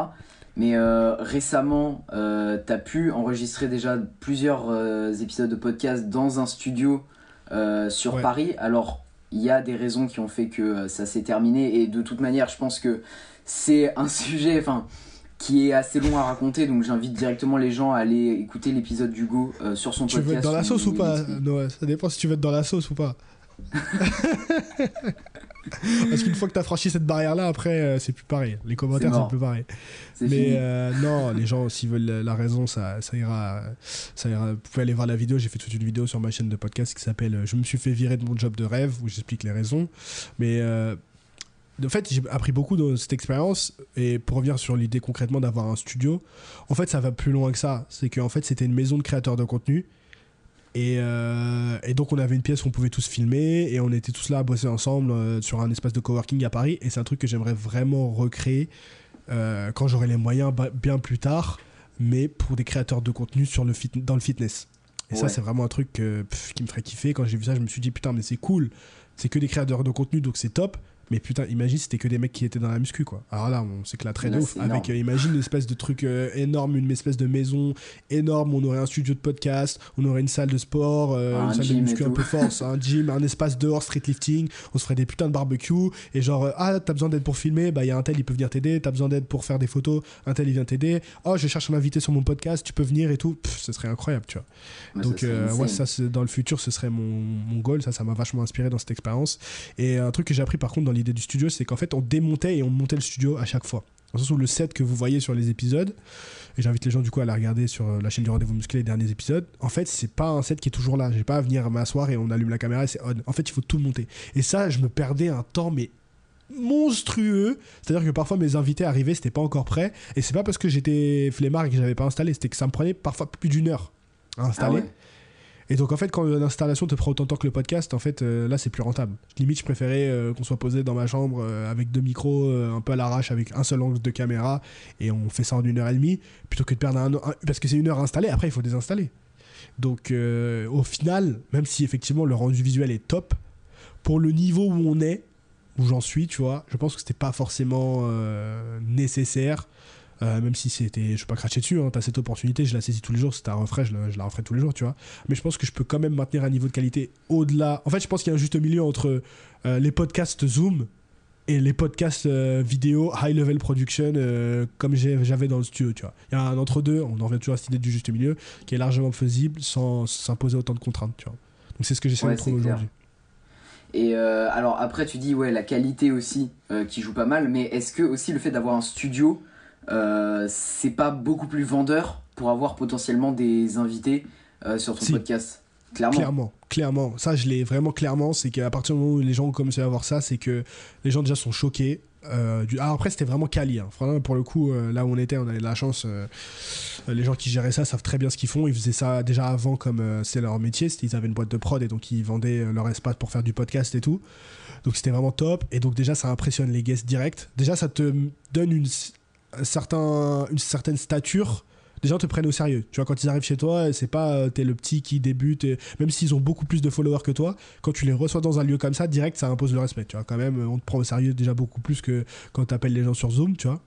Mais récemment, euh, tu as pu enregistrer déjà plusieurs épisodes de podcast dans un studio euh, sur Paris. Alors, il y a des raisons qui ont fait que euh, ça s'est terminé et de toute manière, je pense que c'est un (laughs) sujet enfin qui est assez long à raconter donc j'invite directement les gens à aller écouter l'épisode d'Hugo euh, sur son podcast. Tu veux être dans la sauce ou pas Ça dépend si tu veux être dans la sauce ou pas. (laughs) Parce qu'une fois que tu as franchi cette barrière-là, après, euh, c'est plus pareil. Les commentaires, c'est plus pareil. Mais euh, non, les gens, s'ils veulent la raison, ça, ça, ira, ça ira. Vous pouvez aller voir la vidéo. J'ai fait toute une vidéo sur ma chaîne de podcast qui s'appelle euh, Je me suis fait virer de mon job de rêve, où j'explique les raisons. Mais. en fait, j'ai appris beaucoup dans cette expérience. Et pour revenir sur l'idée concrètement d'avoir un studio, en fait, ça va plus loin que ça. C'est qu'en fait, c'était une maison de créateurs de contenu euh, et, donc on avait une pièce où on pouvait tous filmer et on était tous là à bosser ensemble euh, sur un espace de coworking à Paris et c'est un truc que j'aimerais vraiment recréer euh, quand j'aurai les moyens bien plus tard mais pour des créateurs de contenu sur le fit dans le fitness. Et ça c'est vraiment un truc qui me ferait kiffer. Quand j'ai vu ça je me suis dit putain mais c'est cool. C'est que des créateurs de contenu donc c'est top mais putain, imagine c'était que des mecs qui étaient dans la muscu, quoi. Alors là, on s'éclaterait de ouf. Avec, euh, imagine une espèce de truc euh, énorme, une espèce de maison énorme. On aurait un studio de podcast, on aurait une salle de sport, euh, une salle de muscu un peu force, (laughs) un gym, un espace dehors, street lifting. On se ferait des putains de barbecue. Et genre, ah, t'as besoin d'aide pour filmer, bah, il y a un tel, il peut venir t'aider. T'as besoin d'aide pour faire des photos, un tel, il vient t'aider. Oh, je cherche un invité sur mon podcast, tu peux venir et tout. ce serait incroyable, tu vois. Donc, moi, ça, dans le futur, ce serait mon, mon goal. Ça, ça m'a vachement inspiré dans cette expérience. Et un truc que j'ai appris par contre dans l'idée du studio, c'est qu'en fait, on démontait et on montait le studio à chaque fois. Dans le sens où le set que vous voyez sur les épisodes, et j'invite les gens du coup à la regarder sur euh, la chaîne du rendez-vous musclé les derniers épisodes, en fait, c'est pas un set qui est toujours là. J'ai pas à venir m'asseoir et on allume la caméra et c'est on. En fait, il faut tout monter. Et ça, je me perdais un temps, mais monstrueux. C'est-à-dire que parfois mes invités arrivaient, c'était pas encore prêt. Et c'est pas parce que j'étais flemmard et que j'avais pas installé, c'était que ça me prenait parfois plus d'une heure à installer. Ah Et donc en fait, quand l'installation te prend autant de temps que le podcast, en fait, euh, là c'est plus rentable. Limite, je préférais euh, qu'on soit posé dans ma chambre euh, avec deux micros, un peu à l'arrache, avec un seul angle de caméra, et on fait ça en une heure et demie, plutôt que de perdre un, un- parce que c'est une heure installée. Après, il faut désinstaller. Donc au final, même si effectivement le rendu visuel est top, pour le niveau où on est, où j'en suis, tu vois, je pense que c'était pas forcément nécessaire. Euh, même si c'était, je vais pas cracher dessus, hein, t'as cette opportunité, je la saisis tous les jours, c'est un refresh, je la, je la referai tous les jours, tu vois. Mais je pense que je peux quand même maintenir un niveau de qualité au-delà. En fait, je pense qu'il y a un juste milieu entre euh, les podcasts Zoom et les podcasts euh, vidéo high level production euh, comme j'avais dans le studio, tu vois. Il y a un entre-deux, on en revient toujours à cette idée du juste milieu, qui est largement faisible sans s'imposer autant de contraintes, tu vois. Donc c'est ce que j'essaie Ouais, de trouver aujourd'hui. Et euh, alors après tu dis ouais la qualité aussi qui joue pas mal, mais est-ce que aussi le fait d'avoir un studio, c'est pas beaucoup plus vendeur pour avoir potentiellement des invités euh, sur ton Si. podcast Clairement. Clairement, clairement. Ça, je l'ai vraiment clairement. C'est qu'à partir du moment où les gens ont commencé à voir ça, c'est que les gens déjà sont choqués. Euh, du... Après, c'était vraiment quali. Hein. Pour le coup, euh, là où on était, on avait de la chance. euh, euh, les gens qui géraient ça savent très bien ce qu'ils font. Ils faisaient ça déjà avant, comme euh, c'est leur métier. Ils avaient une boîte de prod et donc ils vendaient euh, leur espace pour faire du podcast et tout. Donc c'était vraiment top. Et donc déjà, ça impressionne les guests direct. Déjà, ça te donne une, un certain, une certaine stature les gens te prennent au sérieux. Tu vois, quand ils arrivent chez toi, c'est pas euh, t'es le petit qui débute, et même s'ils ont beaucoup plus de followers que toi, quand tu les reçois dans un lieu comme ça, direct, ça impose le respect. Tu vois, quand même, on te prend au sérieux déjà beaucoup plus que quand t'appelles les gens sur Zoom, tu vois.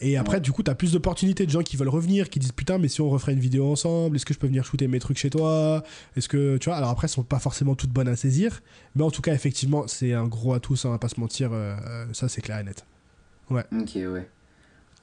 Et après, Ouais. du coup, t'as plus d'opportunités de gens qui veulent revenir, qui disent putain, mais si on referait une vidéo ensemble, est-ce que je peux venir shooter mes trucs chez toi? Est-ce que, tu vois, alors après, elles sont pas forcément toutes bonnes à saisir, mais en tout cas, effectivement, c'est un gros atout, ça, on va pas se mentir, euh, euh, ça c'est clair et net. Ok ouais.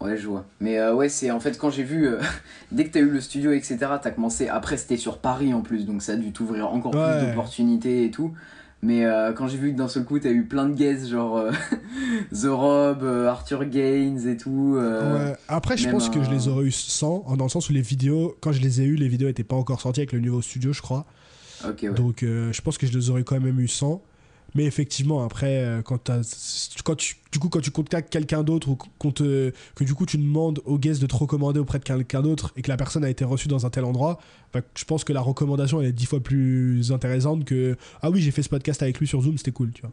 Ouais je vois. Mais euh, ouais c'est en fait quand j'ai vu euh, (laughs) dès que t'as eu le studio etc t'as commencé après c'était sur Paris en plus donc ça a dû t'ouvrir encore Ouais. plus d'opportunités et tout. Mais euh, quand j'ai vu que d'un seul coup t'as eu plein de guests genre (laughs) The Rob, Arthur Gaines et tout. Ouais. Après, je pense que je les aurais eu sans, dans le sens où les vidéos, quand je les ai eues, les vidéos étaient pas encore sorties avec le nouveau studio, je crois. Ok ouais. Donc, je pense que je les aurais quand même eu sans. Mais effectivement, après, euh, quand, quand tu, du coup, quand tu contactes quelqu'un d'autre ou qu'on te, que du coup tu demandes au guest de te recommander auprès de quelqu'un d'autre et que la personne a été reçue dans un tel endroit, bah, je pense que la recommandation elle est dix fois plus intéressante que ah oui j'ai fait ce podcast avec lui sur Zoom c'était cool tu vois.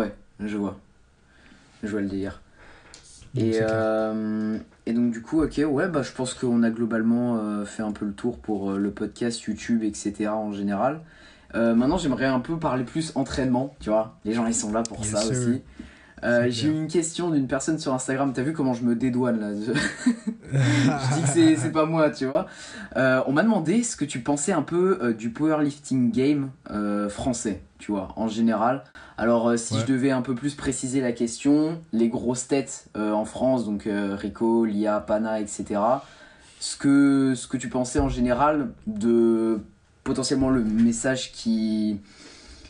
Ouais, je vois. Je vois le délire. Donc, Et, euh, et donc du coup, ok, ouais, bah je pense qu'on a globalement euh, fait un peu le tour pour euh, le podcast, YouTube, etc. en général. Euh, maintenant, j'aimerais un peu parler plus entraînement, tu vois. Les gens, ils sont là pour Yes, ça sir. aussi. Euh, J'ai eu une question d'une personne sur Instagram. T'as vu comment je me dédouane là Je, (laughs) je dis que (laughs) c'est- pas moi, tu vois. Euh, on m'a demandé ce que tu pensais un peu euh, du powerlifting game français, tu vois, en général. Alors, si Ouais. je devais un peu plus préciser la question, les grosses têtes en France, donc Rico, Lia, Pana, etc. Ce que, ce que tu pensais en général de potentiellement le message qui.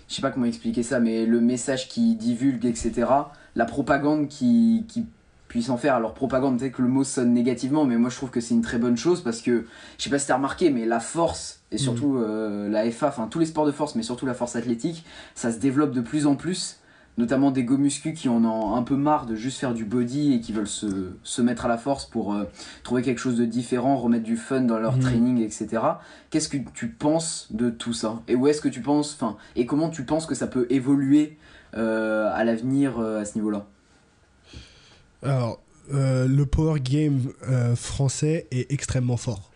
Je sais pas comment expliquer ça, mais le message qui divulgue, etc. La propagande qui, qui puisse en faire. Alors, propagande, peut-être que le mot sonne négativement, mais moi je trouve que c'est une très bonne chose parce que, je sais pas si t'as remarqué, mais la force, et surtout euh, la FA, enfin tous les sports de force, mais surtout la force athlétique, ça se développe de plus en plus. Notamment des go muscu qui en ont un peu marre de juste faire du body et qui veulent se, se mettre à la force pour euh, trouver quelque chose de différent, remettre du fun dans leur Mhm. training, etc. Qu'est-ce que tu penses de tout ça? Et où est-ce que tu penses, enfin, et comment tu penses que ça peut évoluer euh, à l'avenir euh, à ce niveau-là? Alors, le power game français est extrêmement fort.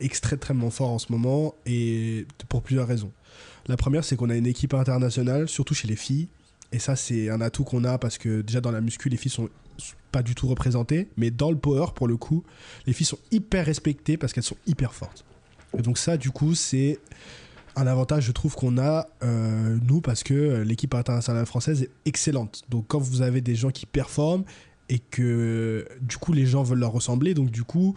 Extrêmement fort en ce moment et pour plusieurs raisons. La première, c'est qu'on a une équipe internationale, surtout chez les filles. Et ça, c'est un atout qu'on a parce que déjà dans la muscu, les filles sont pas du tout représentées. Mais dans le power, pour le coup, les filles sont hyper respectées parce qu'elles sont hyper fortes. Et donc ça, du coup, c'est un avantage, je trouve, qu'on a, euh, nous, parce que l'équipe internationale française est excellente. Donc quand vous avez des gens qui performent, et que du coup les gens veulent leur ressembler donc du coup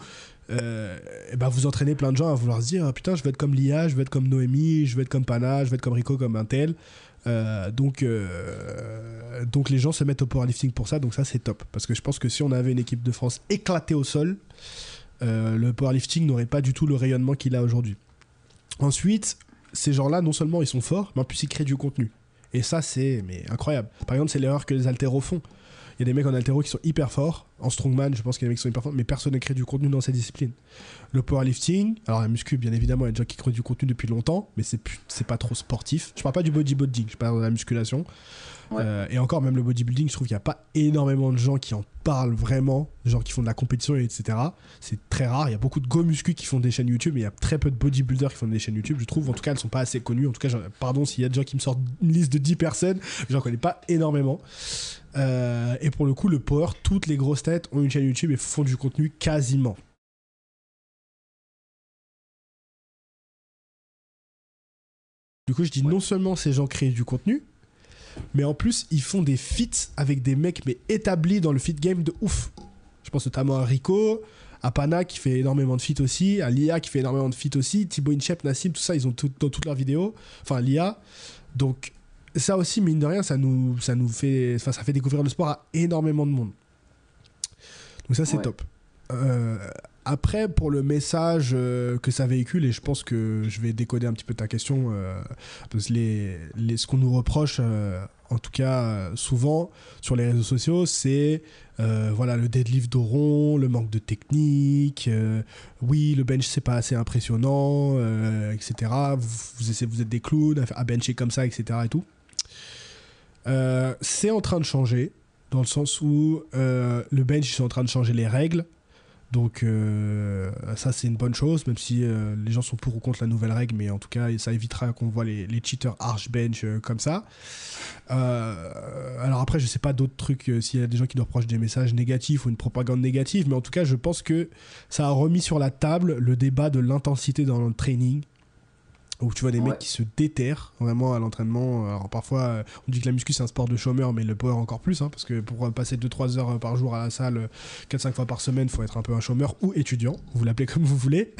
euh, eh ben, vous entraînez plein de gens à vouloir se dire Ah, putain je veux être comme Lia je veux être comme Noémie je veux être comme Pana je veux être comme Rico comme un tel Euh, donc, donc les gens se mettent au powerlifting pour ça, donc ça c'est top. Parce que je pense que si on avait une équipe de France éclatée au sol, le powerlifting n'aurait pas du tout le rayonnement qu'il a aujourd'hui. Ensuite, ces gens-là, non seulement ils sont forts, mais en plus ils créent du contenu. Et ça, c'est incroyable. Par exemple, c'est l'erreur que les altéros font. Il y a des mecs en altéro qui sont hyper forts. En strongman, je pense qu'il y a des mecs qui sont hyper forts, mais personne ne crée du contenu dans cette discipline. Le powerlifting, alors la muscu, bien évidemment, il y a des gens qui créent du contenu depuis longtemps, mais c'est c'est pas trop sportif. Je parle pas du bodybuilding, je parle de la musculation. Euh, et encore, même le bodybuilding, je trouve qu'il n'y a pas énormément de gens qui en parlent vraiment, des gens qui font de la compétition, etc. C'est très rare. Il y a beaucoup de go muscu qui font des chaînes YouTube, mais il y a très peu de bodybuilders qui font des chaînes YouTube. Je trouve, en tout cas, elles sont pas assez connues. En tout cas, pardon s'il y a des gens qui me sortent une liste de 10 personnes, j'en connais pas énormément. Euh, et pour le coup, le power, toutes les grosses ont une chaîne YouTube et font du contenu quasiment. Du coup, je dis non seulement ces gens créent du contenu, mais en plus, ils font des feats avec des mecs mais établis dans le fit game de ouf. Je pense notamment à Rico, à Pana qui fait énormément de feats aussi, à Lia qui fait énormément de feats aussi, Thibaut Inchep, Nassim, tout ça, ils ont tout dans toutes leurs vidéos. Enfin, Lia. Donc, ça aussi, mine de rien, ça nous, ça nous fait, enfin, ça fait découvrir le sport à énormément de monde. Donc ça, c'est top. Euh, après, pour le message euh, que ça véhicule, et je pense que je vais décoder un petit peu ta question, euh, parce que les, les, ce qu'on nous reproche, en tout cas souvent sur les réseaux sociaux, c'est voilà le deadlift de rond, le manque de technique, oui le bench c'est pas assez impressionnant, etc. Vous, vous, vous, êtes des clowns à bencher comme ça, etc. et tout. c'est en train de changer, dans le sens où le bench ils sont en train de changer les règles. Donc euh, ça c'est une bonne chose, même si euh, les gens sont pour ou contre la nouvelle règle, mais en tout cas ça évitera qu'on voit les, les, cheaters arch bench euh, comme ça. alors après je sais pas d'autres trucs, s'il y a des gens qui nous reprochent des messages négatifs ou une propagande négative, mais en tout cas je pense que ça a remis sur la table le débat de l'intensité dans le training où tu vois des mecs qui se déterrent vraiment à l'entraînement. Alors parfois, euh, on dit que la muscu c'est un sport de chômeur, mais le power encore plus, hein, parce que pour passer 2-3 heures par jour à la salle, 4-5 fois par semaine, il faut être un peu un chômeur ou étudiant, vous l'appelez comme vous voulez.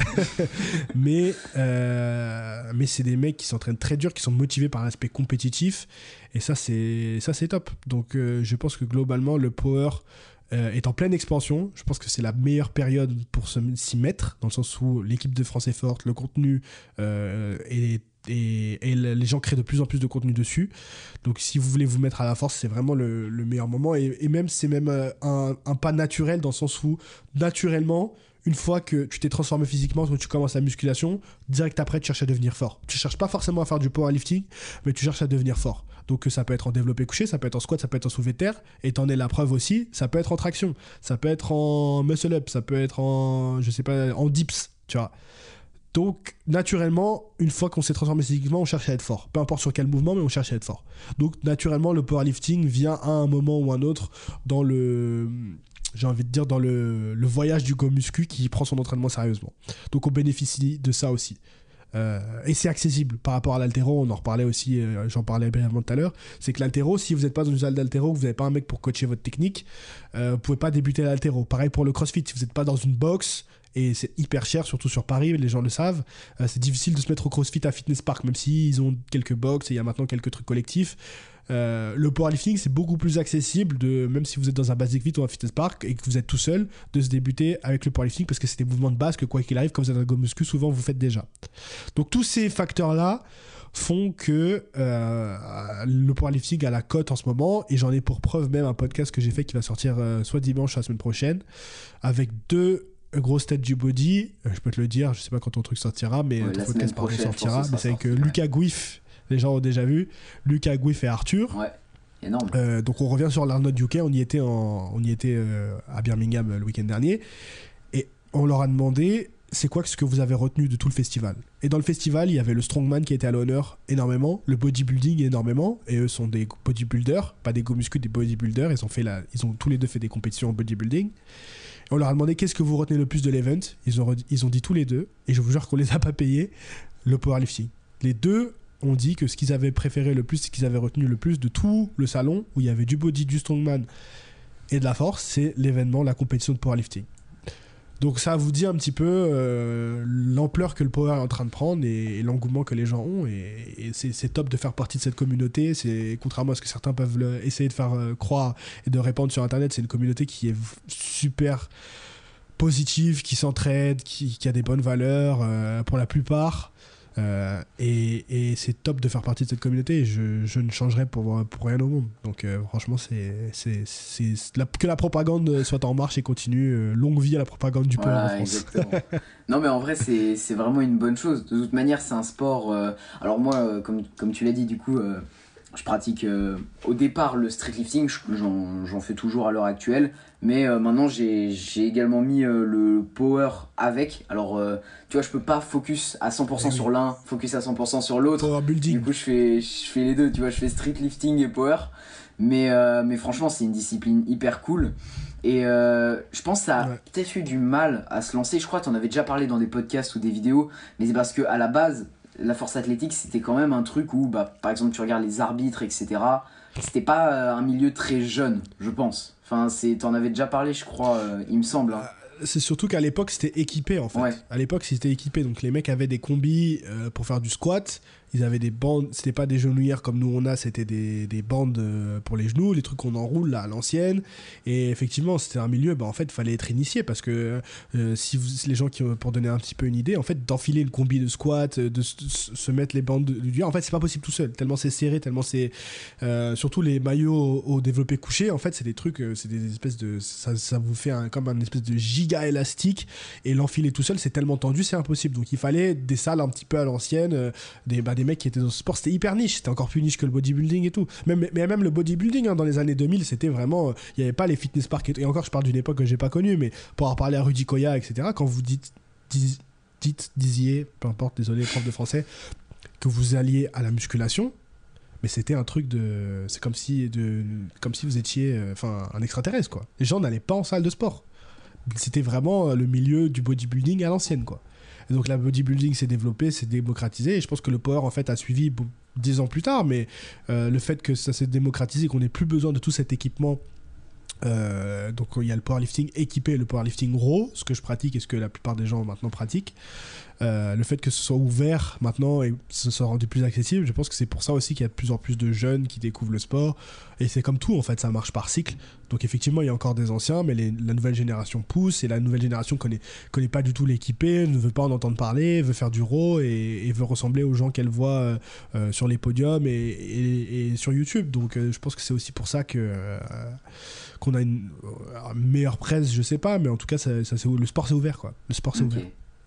(laughs) mais euh, mais c'est des mecs qui s'entraînent très dur, qui sont motivés par l'aspect compétitif, et ça c'est ça c'est top. Donc euh, je pense que globalement le power euh, est en pleine expansion. Je pense que c'est la meilleure période pour s'y mettre, dans le sens où l'équipe de France est forte, le contenu euh, et, les gens créent de plus en plus de contenu dessus. Donc si vous voulez vous mettre à la force, c'est vraiment le, meilleur moment. Et, même c'est même euh, un, un, pas naturel dans le sens où naturellement, une fois que tu t'es transformé physiquement, que tu commences la musculation, direct après, tu cherches à devenir fort. Tu cherches pas forcément à faire du powerlifting, mais tu cherches à devenir fort. Donc ça peut être en développé couché, ça peut être en squat, ça peut être en soulevé de terre, et t'en es la preuve aussi, ça peut être en traction, ça peut être en muscle up, ça peut être en, dips, tu vois. Donc, naturellement, une fois qu'on s'est transformé physiquement, on cherche à être fort. Peu importe sur quel mouvement, mais on cherche à être fort. Donc, naturellement, le powerlifting vient à un moment ou un autre dans le, j'ai envie de dire, dans le, voyage du go-muscu qui prend son entraînement sérieusement. Donc on bénéficie de ça aussi. Euh, et c'est accessible par rapport à l'altéro, on en reparlait aussi, euh, j'en parlais brièvement tout à l'heure, c'est que l'altéro, si vous n'êtes pas dans une salle d'altéro, que vous n'avez pas un mec pour coacher votre technique, euh, vous pouvez pas débuter l'altéro. Pareil pour le crossfit, si vous n'êtes pas dans une box, et c'est hyper cher, surtout sur Paris, les gens le savent. Euh, c'est difficile de se mettre au CrossFit à Fitness Park, même s'ils ont quelques box et il y a maintenant quelques trucs collectifs. Euh, le powerlifting, c'est beaucoup plus accessible, de, même si vous êtes dans un basic fit ou un fitness park et que vous êtes tout seul, de se débuter avec le powerlifting parce que c'est des mouvements de base que quoi qu'il arrive, quand vous êtes un go muscu, souvent vous faites déjà. Donc tous ces facteurs-là font que euh, le powerlifting a la cote en ce moment et j'en ai pour preuve même un podcast que j'ai fait qui va sortir soit dimanche, soit la semaine prochaine avec deux grosse tête du body, euh, je peux te le dire, je sais pas quand ton truc sortira, mais ton podcast sortira, mais c'est avec euh, Lucas Guif, les gens ont déjà vu, Lucas Guif et Arthur. Ouais. Énorme. Euh, donc on revient sur l'Arnold UK, on y était, en, on y était à Birmingham le week-end dernier, et on leur a demandé c'est quoi ce que vous avez retenu de tout le festival? Et dans le festival, il y avait le strongman qui était à l'honneur énormément, le bodybuilding énormément, et eux sont des bodybuilders, pas des go muscu, des bodybuilders, ils ont, fait la, ils ont tous les deux fait des compétitions en bodybuilding. On leur a demandé qu'est-ce que vous retenez le plus de l'event? Ils ont, dit tous les deux, et je vous jure qu'on les a pas payés, le powerlifting. Les deux ont dit que ce qu'ils avaient préféré le plus, ce qu'ils avaient retenu le plus de tout le salon, où il y avait du body, du strongman et de la force, c'est l'événement, la compétition de powerlifting. Donc ça vous dit un petit peu euh, l'ampleur que le power est en train de prendre et, l'engouement que les gens ont. Et, c'est top de faire partie de cette communauté. C'est contrairement à ce que certains peuvent essayer de faire euh, croire et de répandre sur Internet, c'est une communauté qui est super positive, qui s'entraide, qui, a des bonnes valeurs euh, pour la plupart. Euh, et, c'est top de faire partie de cette communauté je, je ne changerai pour, pour rien au monde. Donc euh, franchement, c'est, que la propagande soit en marche et continue. longue vie à la propagande du peuple en France. (laughs) non mais en vrai, c'est, vraiment une bonne chose. De toute manière, c'est un sport... alors moi, comme, comme tu l'as dit, du coup je pratique euh, au départ le street lifting, j'en fais toujours à l'heure actuelle, mais euh, maintenant j'ai également mis euh, le power avec. Alors tu vois, je peux pas focus à 100% eh sur l'un, focus à 100% sur l'autre. Du coup, je fais, je fais les deux, tu vois, je fais street lifting et power. Mais, mais franchement, c'est une discipline hyper cool. Et je pense que ça a peut-être eu du mal à se lancer. Je crois que tu en avais déjà parlé dans des podcasts ou des vidéos, mais c'est parce que à la base, la force athlétique, c'était quand même un truc où, bah, par exemple, tu regardes les arbitres, etc. C'était pas euh, un milieu très jeune, je pense. Enfin, t'en avais déjà parlé, je crois, euh, il me semble. Hein. Euh, c'est surtout qu'à l'époque, c'était équipé, en fait. À l'époque, c'était équipé. Donc, les mecs avaient des combis pour faire du squat. Ils avaient des bandes, c'était pas des genouillères comme nous on a, c'était des, des, bandes euh, pour les genoux, les trucs qu'on enroule là à l'ancienne. Et effectivement, c'était un milieu, bah, en fait, fallait être initié parce que euh, si vous, les gens qui, pour donner un petit peu une idée, en fait, d'enfiler une combi de squat, euh, de, se mettre les bandes du en fait, c'est pas possible tout seul, tellement c'est serré, tellement c'est. surtout les maillots au, développé couché, en fait, c'est des trucs, c'est des espèces de. Ça, ça vous fait un, comme un espèce de giga élastique et l'enfiler tout seul, c'est tellement tendu, c'est impossible. Donc il fallait des salles un petit peu à l'ancienne, des, bah, des mecs qui étaient dans ce sport, c'était hyper niche, c'était encore plus niche que le bodybuilding et tout. Même, mais même le bodybuilding, hein, dans les années 2000, c'était vraiment. Euh, il n'y avait pas les fitness parks et, encore, je parle d'une époque que j'ai pas connue, mais pour avoir parlé à Rudy Koya, etc., quand vous dites, dites, disiez, peu importe, désolé, prof de français, que vous alliez à la musculation, mais c'était un truc de c'est comme si de comme si vous étiez euh, enfin un extraterrestre quoi les gens n'allaient pas en salle de sport c'était vraiment euh, le milieu du bodybuilding à l'ancienne quoi donc la bodybuilding s'est développé, s'est démocratisé. Et je pense que le power en fait a suivi dix ans plus tard. Mais euh, le fait que ça s'est démocratisé, qu'on n'ait plus besoin de tout cet équipement. Euh, donc il y a le powerlifting équipé et le powerlifting raw, ce que je pratique et ce que la plupart des gens maintenant pratiquent. Euh, le fait que ce soit ouvert maintenant et ce soit rendu plus accessible, je pense que c'est pour ça aussi qu'il y a de plus en plus de jeunes qui découvrent le sport. Et c'est comme tout, en fait, ça marche par cycle. Donc effectivement, il y a encore des anciens, mais la nouvelle génération pousse et la nouvelle génération connaît, connaît pas du tout l'équipé, ne veut pas en entendre parler, veut faire du raw et, veut ressembler aux gens qu'elle voit euh, sur les podiums et, sur YouTube. Donc je pense que c'est aussi pour ça que qu'on a une, meilleure presse, je sais pas, mais en tout cas, ça, le sport s'est ouvert, quoi. Le sport s'est ouvert.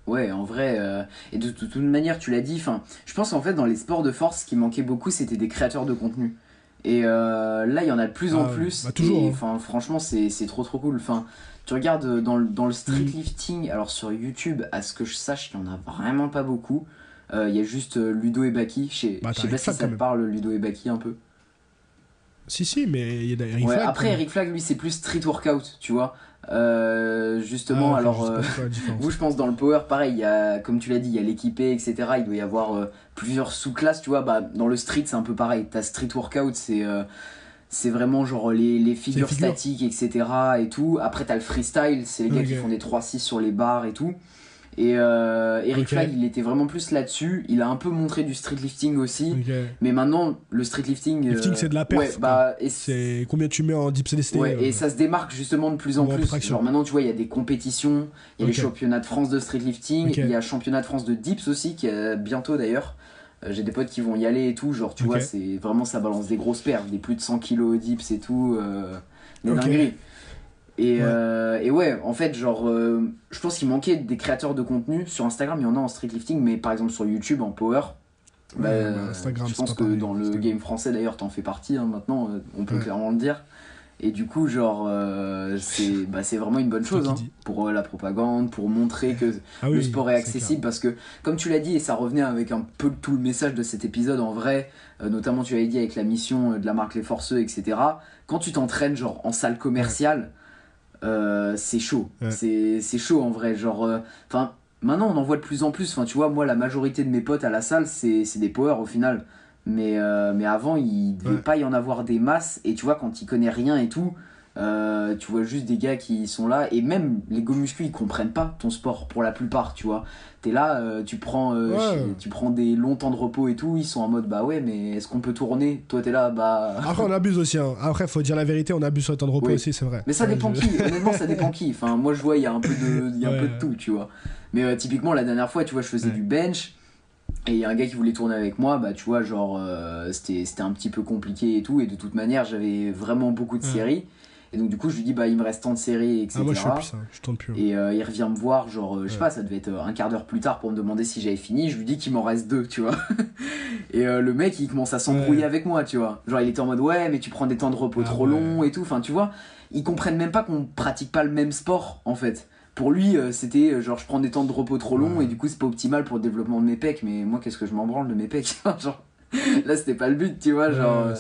Ouais, en vrai, euh, et de, toute manière, tu l'as dit, enfin, je pense en fait dans les sports de force, ce qui manquait beaucoup, c'était des créateurs de contenu. Et euh, là, il y en a de plus en ah, plus. Bah, toujours. Hein. Franchement, c'est trop trop cool. Enfin, tu regardes dans, dans le street mm. lifting, alors sur YouTube, à ce que je sache, il y en a vraiment pas beaucoup. Euh, il y a juste Ludo et Baki. Je sais, bah, sais pas si ça te parle, Ludo et Baki, un peu. Si, si, mais il y a Eric ouais, Après, Eric Flag, lui, c'est plus street workout, tu vois. Euh, justement, ah, alors, euh, vous, je pense, dans le power, pareil, il y a, comme tu l'as dit, il y a l'équipé, etc. Il doit y avoir euh, plusieurs sous-classes, tu vois. Bah, dans le street, c'est un peu pareil. T'as street workout, c'est c'est vraiment genre les, les figures statiques, etc. Et tout. Après, t'as le freestyle, c'est les gars qui font des 3-6 sur les barres et tout. Et euh, Eric Flag, il était vraiment plus là-dessus. Il a un peu montré du street lifting aussi. Mais maintenant, le street lifting. Lifting, c'est de la perf. bah, c'est combien tu mets en dips et Ouais, et ça se démarque justement de plus en plus. Genre maintenant, tu vois, il y a des compétitions. Il y a les championnats de France de street lifting. Il y a championnat de France de dips aussi, qui est bientôt d'ailleurs. Euh, j'ai des potes qui vont y aller et tout. Genre, tu vois, c'est vraiment ça balance des grosses perfs, des plus de 100 kilos dips et tout. Euh, des dingueries. Et ouais. Euh, et ouais, en fait, genre, euh, je pense qu'il manquait des créateurs de contenu. Sur Instagram, il y en a en street lifting, mais par exemple sur YouTube, en power. Bah, Instagram, je pense que dans le game français, d'ailleurs, t'en fais partie hein, maintenant, euh, on peut clairement le dire. Et du coup, genre, c'est (laughs) bah, vraiment une bonne chose hein, pour la propagande, pour montrer que ah le sport est accessible. parce que, comme tu l'as dit, et ça revenait avec un peu tout le message de cet épisode en vrai, notamment tu avais dit avec la mission de la marque Les Forceux, etc. Quand tu t'entraînes, genre, en salle commerciale. Euh, c'est chaud. C'est chaud en vrai. Genre, euh, enfin, maintenant on en voit de plus en plus. Enfin, tu vois, moi, la majorité de mes potes à la salle, c'est des power au final. Mais, euh, mais avant, il devait pas y en avoir des masses. Et tu vois, quand il connaît rien et tout, Euh, tu vois juste des gars qui sont là et même les go muscu ils comprennent pas ton sport pour la plupart tu vois t'es là euh, tu prends euh, Ouais. tu prends des longs temps de repos et tout ils sont en mode bah ouais mais est-ce qu'on peut tourner? Toi t'es là bah (laughs) Après, on abuse aussi. Hein. Après, faut dire la vérité, on abuse sur le temps de repos Oui. aussi, c'est vrai. mais ça Ouais, dépend je- qui honnêtement ça dépend qui enfin moi je vois il y a un peu de il y a un Ouais. peu de tout tu vois mais euh, typiquement la dernière fois tu vois je faisais du bench et il y a un gars qui voulait tourner avec moi bah tu vois genre c'était un petit peu compliqué et tout et de toute manière j'avais vraiment beaucoup de séries et donc du coup je lui dis bah il me reste tant de séries etc Ah, moi, je fais plus ça. Je tourne plus. hein. Et euh, il revient me voir, genre, euh, je sais Ouais. pas, ça devait être euh, un quart d'heure plus tard pour me demander si j'avais fini. Je lui dis qu'il m'en reste deux, tu vois. (laughs) et euh, le mec, il commence à s'embrouiller Ouais. avec moi, tu vois. Genre, il était en mode, ouais, mais tu prends des temps de repos Ah trop ouais. longs et tout. Enfin, tu vois, ils comprennent même pas qu'on pratique pas le même sport, en fait. Pour lui, c'était genre, je prends des temps de repos trop longs Ouais. et du coup, c'est pas optimal pour le développement de mes pecs. Mais moi, qu'est-ce que je m'en branle de mes pecs (laughs) Genre, là, c'était pas le but, tu vois. Genre, Ouais,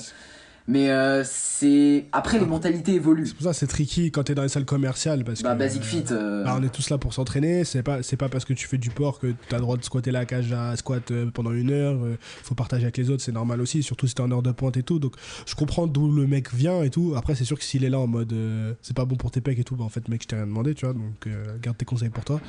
mais euh, c'est. Après, les mentalités évoluent. c'est pour ça c'est tricky quand t'es dans les salles commerciales. Parce Bah, que, Basic euh, Fit. euh, Bah, on est tous là pour s'entraîner, c'est pas, c'est pas parce que tu fais du port que tu as le droit de squatter la cage à squat euh, pendant une heure, euh, faut partager avec les autres, c'est normal aussi, surtout si t'es en heure de pointe et tout. Donc je comprends d'où le mec vient et tout. Après, c'est sûr que s'il est là en mode euh, c'est pas bon pour tes pecs et tout, bah en fait, mec, je t'ai rien demandé, tu vois, donc euh, garde tes conseils pour toi.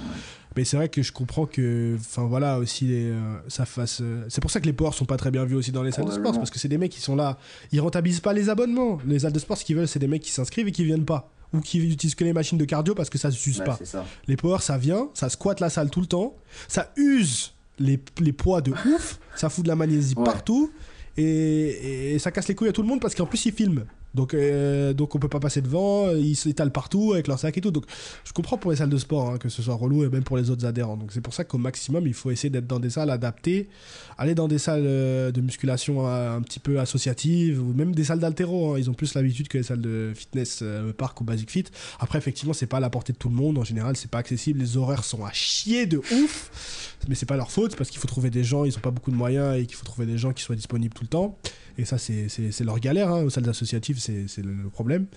Mais c'est vrai que je comprends que, enfin voilà, aussi, les, euh, ça fasse. euh, c'est pour ça que les ports sont pas très bien vus aussi dans les salles de sport, parce que c'est des mecs qui sont là, ils rentabilisent pas les abonnements. Les salles de sport, ce qu'ils veulent, c'est des mecs qui s'inscrivent et qui viennent pas. Ou qui utilisent que les machines de cardio parce que ça se s'use bah, pas. ça. Les power, ça vient, ça squatte la salle tout le temps, ça use les, les poids de ouf, ça fout de la magnésie Ouais. partout, et, et ça casse les couilles à tout le monde parce qu'en plus, ils filment. Donc, euh, donc on peut pas passer devant, ils s'étalent partout avec leur sac et tout. Donc je comprends pour les salles de sport hein, que ce soit relou et même pour les autres adhérents. Donc c'est pour ça qu'au maximum, il faut essayer d'être dans des salles adaptées, aller dans des salles euh, de musculation euh, un petit peu associatives ou même des salles d'altéro. hein. Ils ont plus l'habitude que les salles de fitness euh, park ou basic fit. Après, effectivement, c'est pas à la portée de tout le monde. En général, c'est pas accessible. Les horaires sont à chier de ouf. Mais c'est pas leur faute parce qu'il faut trouver des gens. Ils ont pas beaucoup de moyens et qu'il faut trouver des gens qui soient disponibles tout le temps. Et ça, c'est leur galère. Hein. Aux salles associatives, c'est le, problème.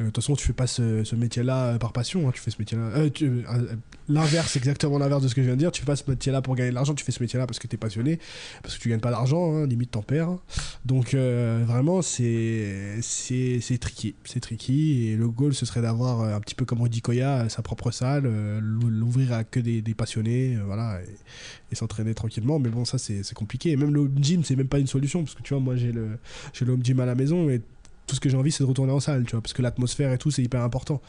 Euh, De toute façon, tu fais pas ce, ce métier-là euh, par passion. hein. Tu fais ce métier-là. euh, euh, l'inverse, exactement l'inverse de ce que je viens de dire. Tu fais pas ce métier-là pour gagner de l'argent. Tu fais ce métier-là parce que tu es passionné. Parce que tu gagnes pas d'argent. hein. Limite, t'en perds. hein. Donc, vraiment, c'est tricky. C'est tricky. Et le goal, ce serait d'avoir un petit peu comme Rudy Koya, sa propre salle, l'ou- l'ouvrir à que des, passionnés. voilà. Et s'entraîner tranquillement. Mais bon, ça, c'est compliqué. Et même le home gym, c'est même pas une solution. Parce que tu vois, moi, j'ai le, le home gym à la maison. Et tout ce que j'ai envie, c'est de retourner en salle. Tu vois, parce que l'atmosphère et tout, c'est hyper important.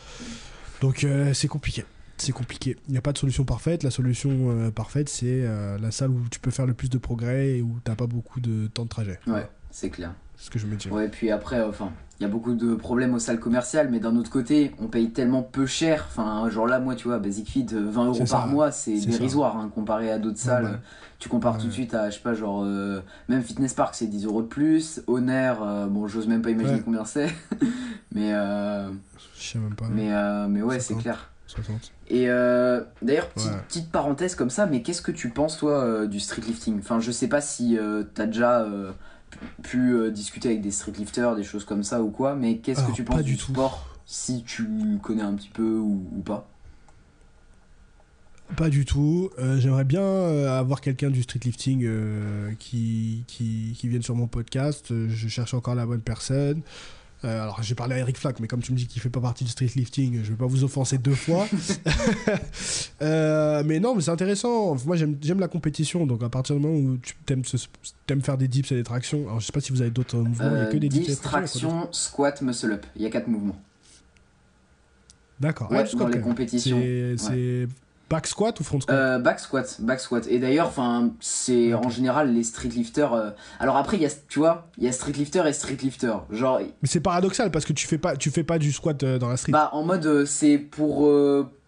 Donc, euh, c'est compliqué. C'est compliqué. Il n'y a pas de solution parfaite. La solution euh, parfaite, c'est euh, la salle où tu peux faire le plus de progrès et où t'as pas beaucoup de temps de trajet. C'est clair. C'est ce que je me dis. Ouais, puis après, euh, enfin, il y a beaucoup de problèmes aux salles commerciales, mais d'un autre côté, on paye tellement peu cher. Enfin, genre là, moi, tu vois, Basic Fit, euh, 20 euros C'est par mois, c'est dérisoire hein, comparé à d'autres salles. ouais. Tu compares tout de suite à, je sais pas, genre, euh, même Fitness Park, c'est 10 euros de plus. Honor, euh, bon, j'ose même pas imaginer Ouais. combien c'est. (laughs) mais, euh, Je sais même pas. mais, euh, mais ouais, c'est 50. clair. 60. Et euh, d'ailleurs, petite, Ouais. petite parenthèse comme ça, mais qu'est-ce que tu penses toi euh, du street lifting? Enfin, je sais pas si euh, t'as déjà euh, pu- euh, discuter avec des street lifters, des choses comme ça ou quoi, mais qu'est-ce que tu penses du tout. sport si tu connais un petit peu ou, ou pas? Pas du tout. Euh, J'aimerais bien euh, avoir quelqu'un du street lifting euh, qui, qui, qui vienne sur mon podcast. Je cherche encore la bonne personne. Euh, alors, j'ai parlé à Eric Flack, mais comme tu me dis qu'il fait pas partie du street lifting, je vais pas vous offenser deux fois. (laughs) Euh, mais non, mais c'est intéressant. Moi, j'aime la compétition. Donc, à partir du moment où tu aimes, faire des dips et des tractions, alors je sais pas si vous avez d'autres mouvements, il y a euh, que des dips quoi d'autre Distraction, squat, muscle up. Il y a quatre mouvements. D'accord. Ouais, Ah, dans les compétitions. C'est c'est back squat ou front squat Euh, back squat, back squat. Et d'ailleurs, enfin, c'est en général les street lifters. euh, Alors après, il y a, tu vois, il y a street lifter et street lifter. Genre, Mais c'est paradoxal parce que tu fais pas, tu fais pas du squat euh, dans la street. Bah en mode c'est pour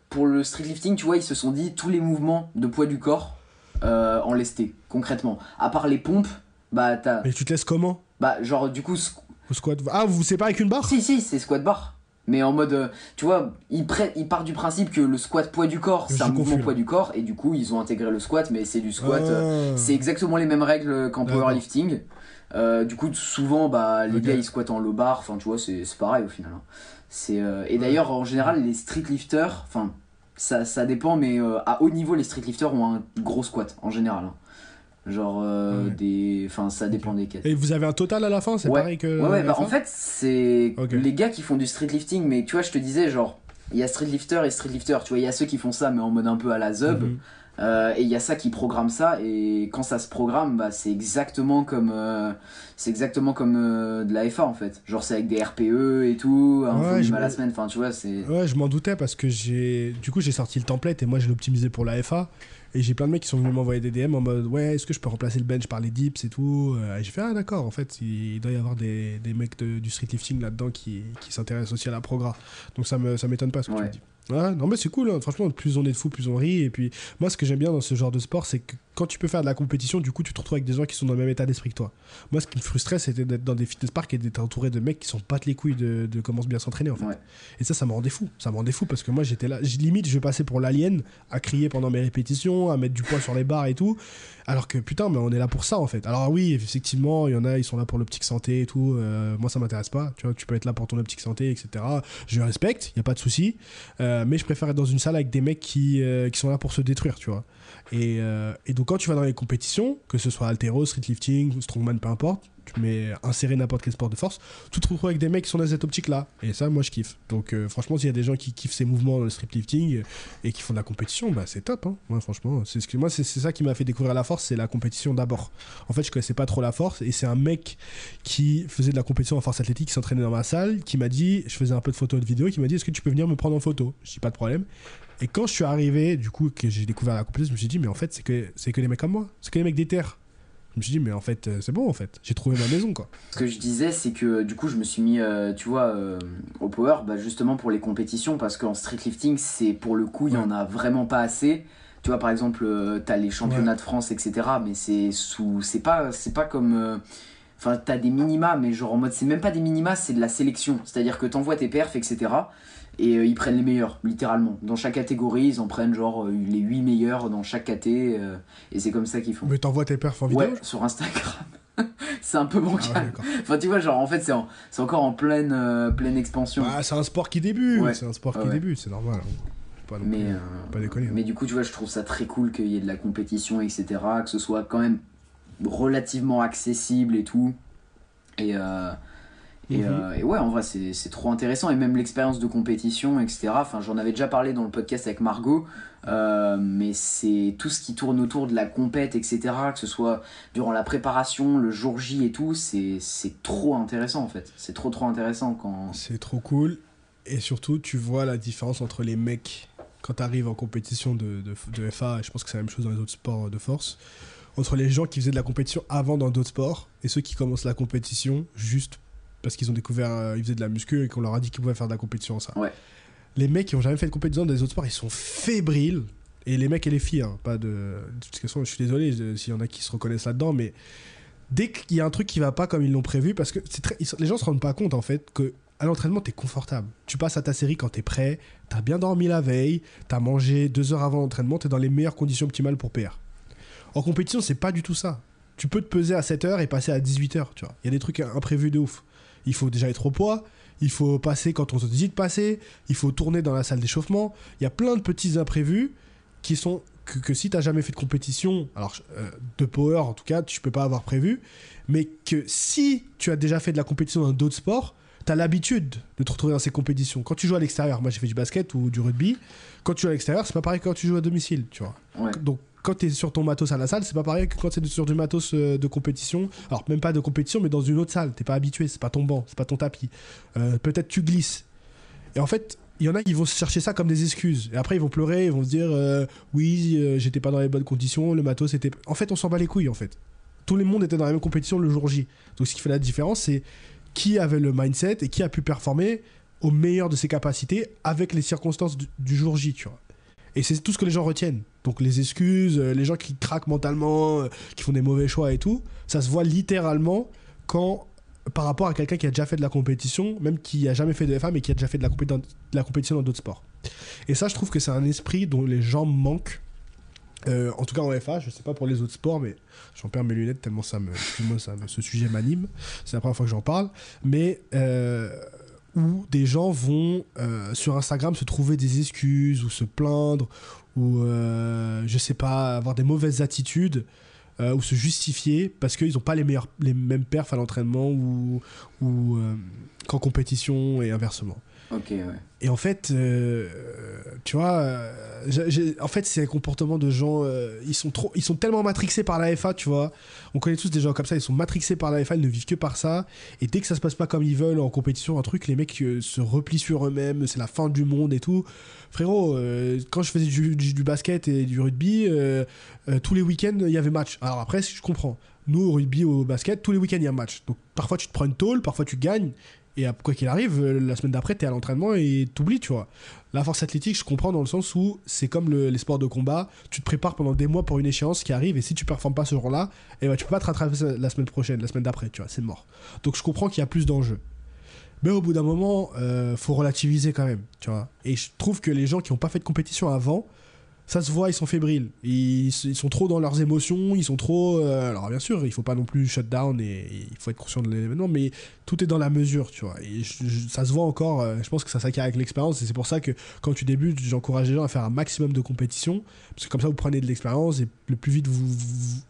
pour le street lifting tu vois ils se sont dit tous les mouvements de poids du corps en lesté concrètement à part les pompes bah t'as Mais tu te laisses comment bah genre du coup squ- Au squat Ah, vous c'est pas avec une barre si si c'est squat bar mais en mode euh, tu vois ils ils partent du principe que le squat poids du corps c'est un mouvement poids du corps et du coup ils ont intégré le squat mais c'est du squat euh, Ah. c'est exactement les mêmes règles qu'en powerlifting. Euh, du coup, souvent, bah, les gars ils squattent en low bar. Enfin, tu vois, c'est c'est pareil au final. hein. C'est euh, et d'ailleurs, en général, les street lifters, enfin, ça, ça dépend, mais à haut niveau, les street lifters ont un gros squat en général. hein. Genre, euh, Ouais. des. Enfin, ça dépend des quêtes. Et vous avez un total à la fin, c'est Ouais. pareil que. Ouais, ouais, bah en fait, c'est les gars qui font du street lifting, mais tu vois, je te disais, genre, il y a street lifter et street lifter, tu vois, il y a ceux qui font ça, mais en mode un peu à la zub, Mhm. euh, et il y a ça qui programme ça, et quand ça se programme, bah, c'est exactement comme, euh, c'est exactement comme de la FA en fait. Genre, c'est avec des RPE et tout, un Ouais, je à la semaine, enfin, tu vois, c'est. Ouais, je m'en doutais parce que j'ai. Du coup, j'ai sorti le template et moi, je l'ai optimisé pour la FA. Et j'ai plein de mecs qui sont venus m'envoyer des DM en mode Ouais, est-ce que je peux remplacer le bench par les dips et tout? Euh, Et j'ai fait Ah, d'accord, en fait, il doit y avoir des, des mecs de- du street lifting là-dedans qui, qui s'intéressent aussi à la progra. Donc ça me ça m'étonne pas ce que tu me dis. Ouais, non, mais c'est cool, hein. franchement, plus on est de fous, plus on rit. Et puis, moi, ce que j'aime bien dans ce genre de sport, c'est que quand tu peux faire de la compétition, du coup, tu te retrouves avec des gens qui sont dans le même état d'esprit que toi. Moi, ce qui me frustrait, c'était d'être dans des fitness parks et d'être entouré de mecs qui sont pas les couilles de, de comment bien s'entraîner, en fait. Ouais. Et ça, ça me rendait fou. Ça me rendait fou parce que moi, j'étais là. Limite, je passais pour l'alien à crier pendant mes répétitions, à mettre du poids sur les barres et tout. Alors que putain, mais on est là pour ça en fait. Alors oui, effectivement, il y en a, ils sont là pour l'optique santé et tout. Euh, moi, ça m'intéresse pas. Tu vois, tu peux être là pour ton optique santé, etc. Je respecte, il y a pas de souci. Euh, mais je préfère être dans une salle avec des mecs qui, euh, qui sont là pour se détruire, tu vois. Et, et donc quand tu vas dans les compétitions, que ce soit altéro, street lifting, strongman, peu importe, tu mets insérer n'importe quel sport de force, tu te retrouves avec des mecs qui sont dans cette optique-là. Et ça, moi, je kiffe. Donc euh, franchement, s'il y a des gens qui kiffent ces mouvements dans le street lifting euh, et qui font de la compétition, bah c'est top. Hein. Moi, franchement, c'est ce que moi, c'est ça qui m'a fait découvrir la force, c'est la compétition d'abord. En fait, je connaissais pas trop la force et c'est un mec qui faisait de la compétition en force athlétique, qui s'entraînait dans ma salle, qui m'a dit, je faisais un peu de photos et de vidéos, qui m'a dit, est-ce que tu peux venir me prendre en photo? Je dis pas de problème. Et quand je suis arrivé, du coup, que j'ai découvert la compétition, je me suis dit, mais en fait, c'est que, c'est que les mecs comme moi, c'est que les mecs des terres. Je me suis dit, mais en fait, euh, c'est bon, en fait. J'ai trouvé ma maison, quoi. Ce que je disais, c'est que du coup, je me suis mis, euh, tu vois, euh, au power, bah, justement pour les compétitions, parce qu'en street lifting, c'est pour le coup, il y en a vraiment pas assez. Tu vois, par exemple, euh, t'as les championnats de France, etc. Mais c'est sous, c'est pas, c'est pas comme, enfin, t'as des minima, mais genre en mode, c'est même pas des minima, c'est de la sélection. C'est-à-dire que t'envoies tes perfs, etc. Et euh, ils prennent les meilleurs, littéralement. Dans chaque catégorie, ils en prennent genre euh, les 8 meilleurs dans chaque caté. euh, et c'est comme ça qu'ils font. Mais t'envoies tes perfs en vidéo Ouais, sur Instagram. (laughs) c'est un peu Ah ouais, bancal. Enfin, tu vois, genre, en fait, c'est en- c'est encore en pleine, euh, pleine expansion. Bah, c'est un sport qui débute, Ouais. c'est un sport Ouais, qui ouais. débute, c'est normal. hein. Pas mais, plus- euh, pas déconner. hein. mais du coup, tu vois, je trouve ça très cool qu'il y ait de la compétition, etc. Que ce soit quand même relativement accessible et tout. Et, euh, et, Mhm. euh, et ouais, en vrai, c'est trop intéressant. Et même l'expérience de compétition, etc. Enfin, j'en avais déjà parlé dans le podcast avec Margot. euh, mais c'est tout ce qui tourne autour de la compète, etc. Que ce soit durant la préparation, le jour J et tout. C'est c'est trop intéressant, en fait. C'est trop, trop intéressant quand. C'est trop cool. Et surtout, tu vois la différence entre les mecs quand tu arrives en compétition de, de, de FA, et je pense que c'est la même chose dans les autres sports de force, entre les gens qui faisaient de la compétition avant dans d'autres sports et ceux qui commencent la compétition juste parce qu'ils ont découvert, euh, ils faisaient de la muscu et qu'on leur a dit qu'ils pouvaient faire de la compétition en ça. Ouais. Les mecs qui ont jamais fait de compétition dans les autres sports, ils sont fébriles. Et les mecs et les filles, hein, pas de. De toute façon, je suis désolé euh, s'il y en a qui se reconnaissent là-dedans, mais dès qu'il y a un truc qui va pas comme ils l'ont prévu, parce que c'est très, ils- les gens se rendent pas compte en fait que à l'entraînement t'es confortable. Tu passes à ta série quand t'es prêt, t'as bien dormi la veille, t'as mangé deux heures avant l'entraînement, t'es dans les meilleures conditions optimales pour PR. En compétition, c'est pas du tout ça. Tu peux te peser à 7 heures et passer à 18 heures, tu vois. Il y a des trucs imprévus de ouf. Il faut déjà être au poids, il faut passer quand on te dit de passer, il faut tourner dans la salle d'échauffement. Il y a plein de petits imprévus qui sont que, que si t'as jamais fait de compétition, alors euh, de power en tout cas, tu peux pas avoir prévu, mais que si tu as déjà fait de la compétition dans d'autres sports, tu as l'habitude de te retrouver dans ces compétitions. Quand tu joues à l'extérieur, moi j'ai fait du basket ou du rugby, quand tu joues à l'extérieur, c'est pas pareil que quand tu joues à domicile, tu vois. Ouais. Donc quand tu es sur ton matos à la salle, c'est pas pareil que quand es sur du matos euh, de compétition. Alors même pas de compétition, mais dans une autre salle. T'es pas habitué, c'est pas ton banc, c'est pas ton tapis. Euh, Peut-être tu glisses. Et en fait, il y en a qui vont chercher ça comme des excuses. Et après, ils vont pleurer, ils vont se dire euh, oui, euh, j'étais pas dans les bonnes conditions, le matos était. En fait, on s'en bat les couilles en fait. Tout le monde était dans la même compétition le jour J. Donc ce qui fait la différence, c'est qui avait le mindset et qui a pu performer au meilleur de ses capacités avec les circonstances du, du jour J, tu vois. Et c'est tout ce que les gens retiennent. Donc les excuses, euh, les gens qui craquent mentalement, euh, qui font des mauvais choix et tout, ça se voit littéralement quand par rapport à quelqu'un qui a déjà fait de la compétition, même qui a jamais fait de FA, mais qui a déjà fait de la, compétition dans d'autres sports. Et ça, je trouve que c'est un esprit dont les gens manquent. Euh, en tout cas en FA, je sais pas pour les autres sports, mais j'en perds mes lunettes tellement ça me, (laughs) excuse-moi, ça me- ce sujet m'anime. C'est la première fois que j'en parle. Mais où des gens vont euh, sur Instagram se trouver des excuses ou se plaindre ou euh, je sais pas avoir des mauvaises attitudes euh, ou se justifier parce qu'ils n'ont pas les, meilleurs, les mêmes perfs à l'entraînement ou, ou qu'en compétition et inversement. Et en fait, euh, tu vois, euh, en fait, c'est un comportement de gens. euh, ils sont trop, ils sont tellement matrixés par la FA, tu vois. On connaît tous des gens comme ça. Ils sont matrixés par la FA. Ils ne vivent que par ça. Et dès que ça se passe pas comme ils veulent en compétition, un truc, les mecs se replient sur eux-mêmes. C'est la fin du monde et tout. Frérot, quand je faisais du, basket et du rugby, tous les week-ends il y avait match. Alors après, je comprends. Nous, au rugby, au basket, tous les week-ends il y a match. Donc parfois tu te prends une tôle, parfois tu gagnes. Et à- quoi qu'il arrive, euh, la semaine d'après, t'es à l'entraînement et t'oublies, tu vois. La force athlétique, je comprends dans le sens où c'est comme le- les sports de combat. Tu te prépares pendant des mois pour une échéance qui arrive et si tu performes pas ce jour-là, eh ben, tu peux pas te rattraper la semaine prochaine, la semaine d'après, tu vois, c'est mort. Donc je comprends qu'il y a plus d'enjeux. Mais au bout d'un moment, euh, faut relativiser quand même, tu vois. Et je trouve que les gens qui n'ont pas fait de compétition avant, ça se voit, ils sont fébriles. Ils, sont trop dans leurs émotions, ils sont trop. euh, alors bien sûr, il faut pas non plus shut down et il faut être conscient de l'événement, mais tout est dans la mesure, tu vois. Ça se voit encore. euh, je pense que ça s'acquiert avec l'expérience et c'est pour ça que quand tu débutes, j'encourage les gens à faire un maximum de compétitions parce que comme ça vous prenez de l'expérience et le plus vite vous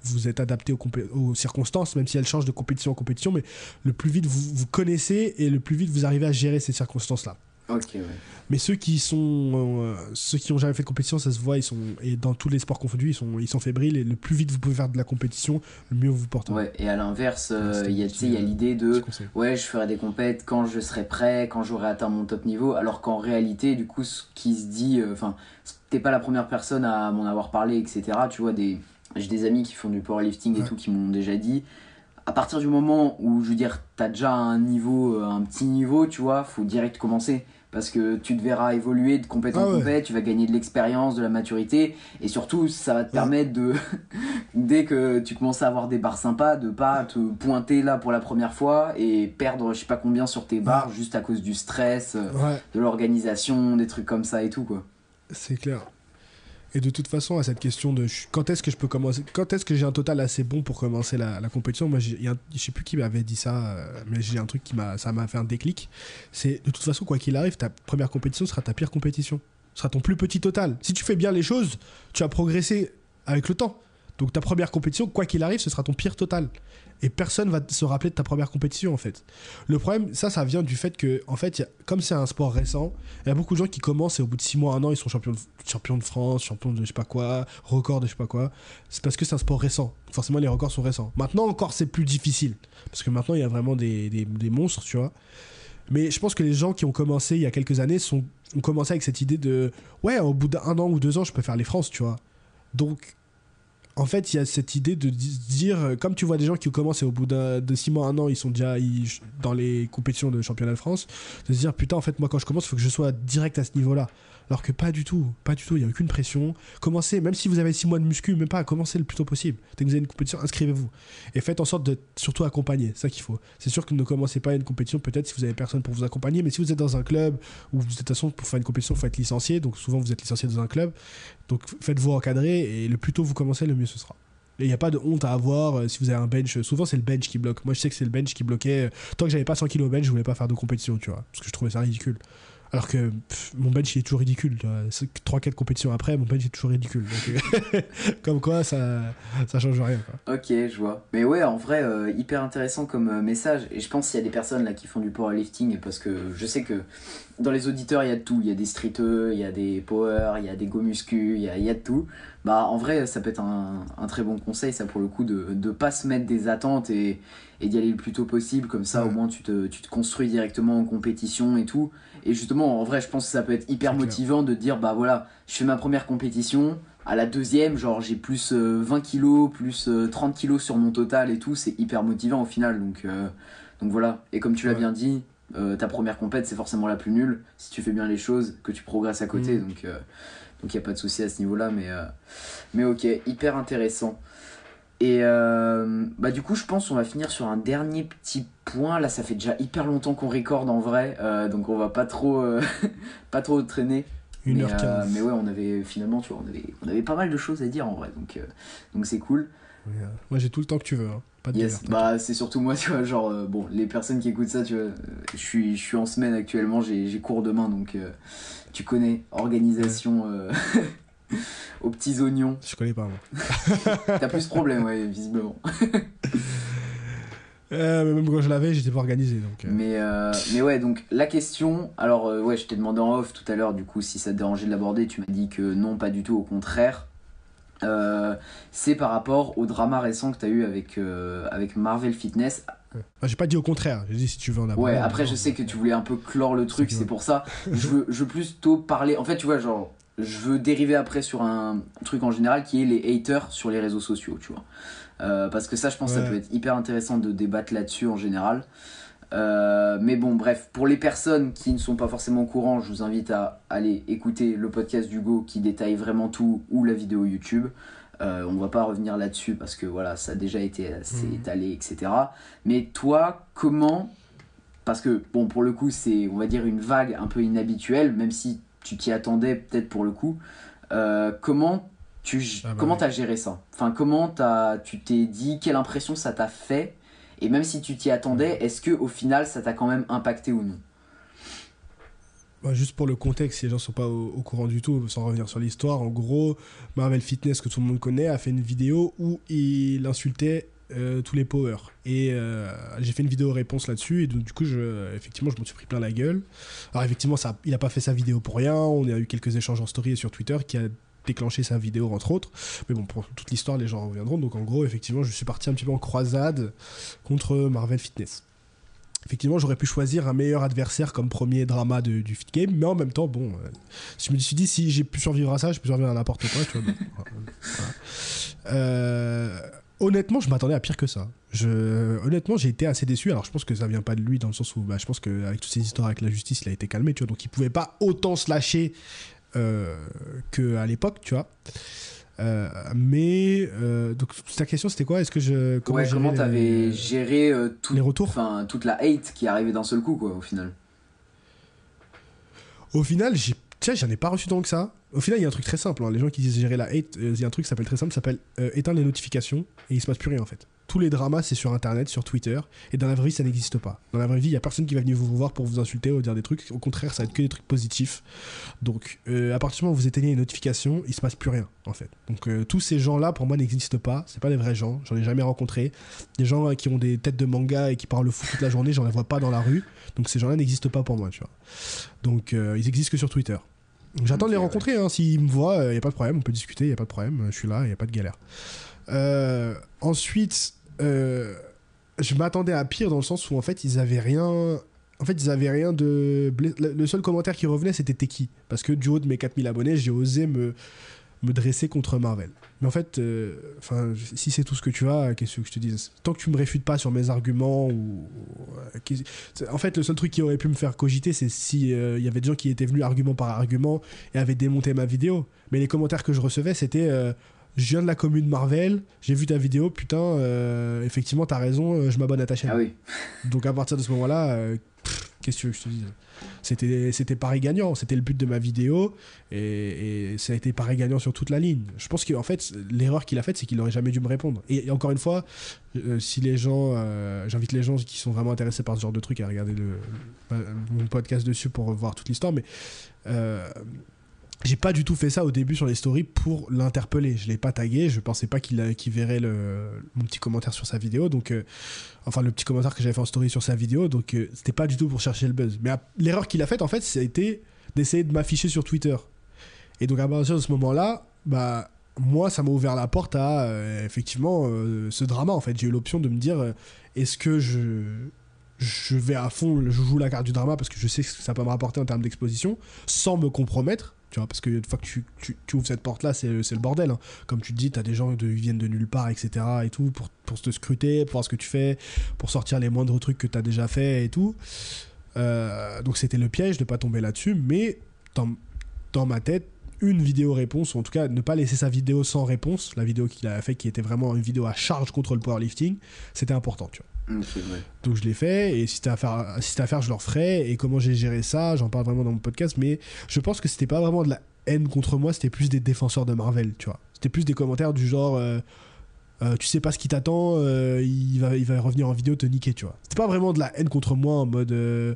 vous, êtes adapté aux, aux circonstances, même si elles changent de compétition en compétition, mais le plus vite vous vous connaissez et le plus vite vous arrivez à gérer ces circonstances-là. Ok, ouais. Mais ceux qui sont euh, ceux qui ont jamais fait de compétition, ça se voit, ils sont et dans tous les sports confondus, ils sont ils sont fébriles et le plus vite vous pouvez faire de la compétition, le mieux vous vous portez. Ouais, et à l'inverse, euh, il y a, il y a l'idée de ouais, je ferai des compètes quand je serai prêt, quand j'aurai atteint mon top niveau, alors qu'en réalité, du coup, ce qui se dit, euh, enfin, t'es pas la première personne à m'en avoir parlé, etc. Tu vois, des, j'ai des amis qui font du powerlifting et tout qui m'ont déjà dit. À partir du moment où, je veux dire, t'as déjà un niveau, un petit niveau, tu vois, faut direct commencer. Parce que tu te verras évoluer de compète en Ah ouais. compète, tu vas gagner de l'expérience, de la maturité, et surtout, ça va te permettre de, (laughs) dès que tu commences à avoir des barres sympas, de pas te pointer là pour la première fois et perdre je sais pas combien sur tes barres juste à cause du stress, euh, Ouais, de l'organisation, des trucs comme ça et tout quoi. c'est clair. Et de toute façon, à cette question de quand est-ce que je peux commencer, quand est-ce que j'ai un total assez bon pour commencer la, compétition, moi, y a un- je sais plus qui m'avait dit ça, euh, mais j'ai un truc qui m'a, fait un déclic. C'est de toute façon, quoi qu'il arrive, ta première compétition sera ta pire compétition, sera ton plus petit total. Si tu fais bien les choses, tu vas progresser avec le temps. Donc ta première compétition, quoi qu'il arrive, ce sera ton pire total. Et personne va se rappeler de ta première compétition en fait. Le problème, ça, ça vient du fait que, en fait, comme c'est un sport récent, il y a beaucoup de gens qui commencent et au bout de 6 mois, 1 an, ils sont champions de, France, champions de je sais pas quoi, records de je sais pas quoi. C'est parce que c'est un sport récent. Forcément, les records sont récents. Maintenant encore, c'est plus difficile. Parce que maintenant, il y a vraiment des, monstres, tu vois. Mais je pense que les gens qui ont commencé il y a quelques années ont commencé avec cette idée de ouais, au bout d'un an ou deux ans, je peux faire les France, tu vois. Donc, en fait, il y a cette idée de di- dire, euh, comme tu vois des gens qui commencent et au bout de six mois, un an, ils sont déjà dans les compétitions de championnat de France, de se dire putain, en fait, moi quand je commence, il faut que je sois direct à ce niveau-là. Alors que pas du tout, pas du tout, il n'y a aucune pression. Commencez, même si vous avez six mois de muscu, même pas, commencez le plus tôt possible. Dès que vous avez une compétition, inscrivez-vous. Et faites en sorte de surtout accompagner, c'est ça qu'il faut. C'est sûr que ne commencez pas une compétition, peut-être si vous avez personne pour vous accompagner, mais si vous êtes dans un club ou vous êtes de toute façon pour faire une compétition, il faut être licencié, donc souvent vous êtes licencié dans un club, donc faites-vous encadrer et le plus tôt vous commencez, le mieux ce sera. Et il n'y a pas de honte à avoir euh, si vous avez un bench. Souvent, c'est le bench qui bloque. Moi, je sais que c'est le bench qui bloquait. euh, Tant que j'avais pas 100 kg bench, je voulais pas faire de compétition, tu vois. Parce que je trouvais ça ridicule. Alors que pff, mon bench, il est toujours ridicule. 3-4 compétitions après, mon bench est toujours ridicule. Donc, euh, (laughs) comme quoi, ça, ça change rien. Quoi. Ok, je vois. Mais ouais, en vrai, euh, hyper intéressant comme euh, message. Et je pense qu'il y a des personnes là qui font du powerlifting parce que je sais que dans les auditeurs, il y a de tout. Il y a des streeteux, il y a des power, il y a des go muscu, il y a, il y a de tout. Bah, en vrai, ça peut être un, un très bon conseil, ça pour le coup, de ne pas se mettre des attentes et, et d'y aller le plus tôt possible. Comme ça, Ouais. au moins, tu te, tu te construis directement en compétition et tout. Et justement, en vrai, je pense que ça peut être hyper clair. motivant de dire, bah voilà, je fais ma première compétition. À la deuxième, genre j'ai plus euh, 20 kilos, plus euh, 30 kilos sur mon total et tout, c'est hyper motivant au final. Donc, euh, donc voilà. Et comme tu l'as Ouais. bien dit, euh, ta première compète c'est forcément la plus nulle si tu fais bien les choses, que tu progresses à côté. Mm. Donc il donc n'y a pas de souci à ce niveau-là. Mais, euh, mais ok, hyper intéressant. Et euh, bah du coup, je pense qu'on va finir sur un dernier petit point. Là, ça fait déjà hyper longtemps qu'on recorde en vrai, euh, donc on va pas trop, euh, (laughs) pas trop traîner. Mais, 1h15. euh, mais ouais, on avait finalement, tu vois, on avait, on avait pas mal de choses à dire en vrai, donc donc c'est cool. Moi, j'ai tout le temps que tu veux. hein. Pas de Yes, bah c'est surtout moi, tu vois, genre, bon, les personnes qui écoutent ça, tu vois, je suis, je suis en semaine actuellement, j'ai cours demain, donc tu connais, organisation, (laughs) (laughs) aux petits oignons. Je connais pas, moi. (laughs) T'as plus de problème, ouais, visiblement. (laughs) Euh, mais même quand je l'avais, j'étais pas organisé. Donc, euh. Mais, euh, mais ouais, donc la question, alors ouais, je t'ai demandé en off tout à l'heure, du coup, si ça te dérangeait de l'aborder, tu m'as dit que non, pas du tout, au contraire. C'est par rapport au drama récent que tu as eu avec, avec Marvel Fitness. Ah, j'ai pas dit au contraire, j'ai dit si tu veux en aborder. Ouais, après, je sais que tu voulais un peu clore le truc, C'est pour ça. Je veux, je veux plutôt parler. En fait, tu vois, genre, je veux dériver après sur un truc en général qui est les haters sur les réseaux sociaux, tu vois. Euh, parce que ça, je pense que ça peut être hyper intéressant de débattre là-dessus en général. Euh, mais bon, bref, pour les personnes qui ne sont pas forcément au courant, je vous invite à aller écouter le podcast d'Hugo qui détaille vraiment tout ou la vidéo YouTube. Euh, on va pas revenir là-dessus parce que voilà, ça a déjà été assez Mhm. étalé, etc. Mais toi, comment Parce que bon, pour le coup, c'est on va dire une vague un peu inhabituelle, même si tu t'y attendais peut-être pour le coup. Euh, comment tu Ah bah comment t'as géré ça? Enfin, comment t'as tu t'es dit quelle impression ça t'a fait? Et même si tu t'y attendais, est-ce que au final, ça t'a quand même impacté ou non? Bah, juste pour le contexte, si les gens sont pas au, au courant du tout, sans revenir sur l'histoire, en gros, Marvel Fitness, que tout le monde connaît, a fait une vidéo où il insultait euh, tous les powers. Et euh, j'ai fait une vidéo réponse là-dessus, et donc, du coup, je, effectivement, je m'en suis pris plein la gueule. Alors, effectivement, ça, il a pas fait sa vidéo pour rien, on a eu quelques échanges en story et sur Twitter qui a déclenché sa vidéo, entre autres. Mais bon, pour toute l'histoire, les gens reviendront. Donc, en gros, effectivement, je suis parti un petit peu en croisade contre Marvel Fitness. Effectivement, j'aurais pu choisir un meilleur adversaire comme premier drama du fit game, mais en même temps, bon, euh, je me suis dit si j'ai pu survivre à ça, je peux survivre à n'importe quoi, tu vois. (laughs) voilà. Euh, honnêtement, je m'attendais à pire que ça. Je, honnêtement, j'ai été assez déçu. Alors, je pense que ça vient pas de lui dans le sens où, bah, je pense qu'avec toutes ces histoires avec la justice, il a été calmé, tu vois. Donc, il pouvait pas autant se lâcher euh, qu'à l'époque, tu vois. Euh, mais euh, donc ta question c'était quoi? Est-ce que je Comment, ouais, comment les- t'avais géré euh, tout- les retours? enfin, toute la hate qui arrivait d'un seul coup, quoi, au final? Au final, j'ai, tiens, j'en ai pas reçu tant que ça. Au final, il y a un truc très simple. hein. Les gens qui disent gérer la hate, euh, il y a un truc qui s'appelle très simple, s'appelle euh, éteindre les notifications et il se passe plus rien en fait. Tous les dramas, c'est sur internet, sur Twitter, et dans la vraie vie, ça n'existe pas. Dans la vraie vie, il y a personne qui va venir vous voir pour vous insulter ou dire des trucs. Au contraire, ça va être que des trucs positifs. Donc, euh, à partir du moment où vous éteignez les notifications, il se passe plus rien en fait. Donc, euh, tous ces gens-là, pour moi, n'existent pas. C'est pas des vrais gens. J'en ai jamais rencontré. Des gens euh, qui ont des têtes de manga et qui parlent fou toute la journée, j'en les vois pas dans la rue. Donc, ces gens-là n'existent pas pour moi, tu vois. Donc, euh, ils existent que sur Twitter. J'attends de les rencontrer. Hein. S'ils me voient, il n'y a pas de problème. On peut discuter, il n'y a pas de problème. Je suis là, il n'y a pas de galère. Euh, ensuite, euh, je m'attendais à pire dans le sens où en fait, ils avaient rien. En fait, ils avaient rien de. Le seul commentaire qui revenait, c'était T'es qui Parce que du haut de mes 4000 abonnés, j'ai osé me, dresser contre Marvel. Mais en fait, euh, si c'est tout ce que tu as, qu'est-ce que je te dise? Tant que tu me réfutes pas sur mes arguments ou. euh, En fait, le seul truc qui aurait pu me faire cogiter, c'est si il y avait des gens qui étaient venus argument par argument et avaient démonté ma vidéo. Mais les commentaires que je recevais, c'était. Je viens de la commune Marvel, j'ai vu ta vidéo, putain, euh, effectivement, t'as raison, euh, je m'abonne à ta chaîne. Ah oui. (laughs) Donc à partir de ce moment-là, euh, qu'est-ce que tu veux que je te dise? C'était c'était pareil gagnant, c'était le but de ma vidéo et, et ça a été pareil gagnant sur toute la ligne. Je pense qu'en fait, l'erreur qu'il a faite, c'est qu'il aurait jamais dû me répondre. Et, et encore une fois, euh, si les gens, euh, j'invite les gens qui sont vraiment intéressés par ce genre de truc à regarder le, mon podcast dessus pour voir toute l'histoire, mais euh, j'ai pas du tout fait ça au début sur les stories pour l'interpeller. Je l'ai pas tagué, je pensais pas qu'il verrait le, mon petit commentaire sur sa vidéo, donc euh, enfin le petit commentaire que j'avais fait en story sur sa vidéo, donc euh, c'était pas du tout pour chercher le buzz. Mais l'erreur qu'il a faite en fait, été d'essayer de m'afficher sur Twitter. Et donc à partir de ce moment-là, bah moi ça m'a ouvert la porte à euh, effectivement euh, ce drama en fait. J'ai eu l'option de me dire est-ce que je je vais à fond, je joue la carte du drama parce que je sais ce que ça peut me rapporter en termes d'exposition, sans me compromettre, tu vois, parce que une fois que tu, tu, ouvres cette porte-là, c'est le bordel. hein. Comme tu te dis, t'as des gens ils viennent de nulle part, etc. et tout, pour, pour te scruter, pour voir ce que tu fais, pour sortir les moindres trucs que t'as déjà fait et tout. Euh, donc c'était le piège de pas tomber là-dessus, mais dans, dans ma tête, une vidéo réponse, ou en tout cas ne pas laisser sa vidéo sans réponse, la vidéo qu'il a fait qui était vraiment une vidéo à charge contre le powerlifting, c'était important, tu vois. Ouais. Donc je l'ai fait, et si c'était à faire, si à faire, je le referai. Et comment j'ai géré ça, j'en parle vraiment dans mon podcast, mais je pense que c'était pas vraiment de la haine contre moi, c'était plus des défenseurs de Marvel, tu vois. C'était plus des commentaires du genre, euh, euh, tu sais pas ce qui t'attend, euh, il, va, il va revenir en vidéo te niquer, tu vois. C'était pas vraiment de la haine contre moi en mode. euh,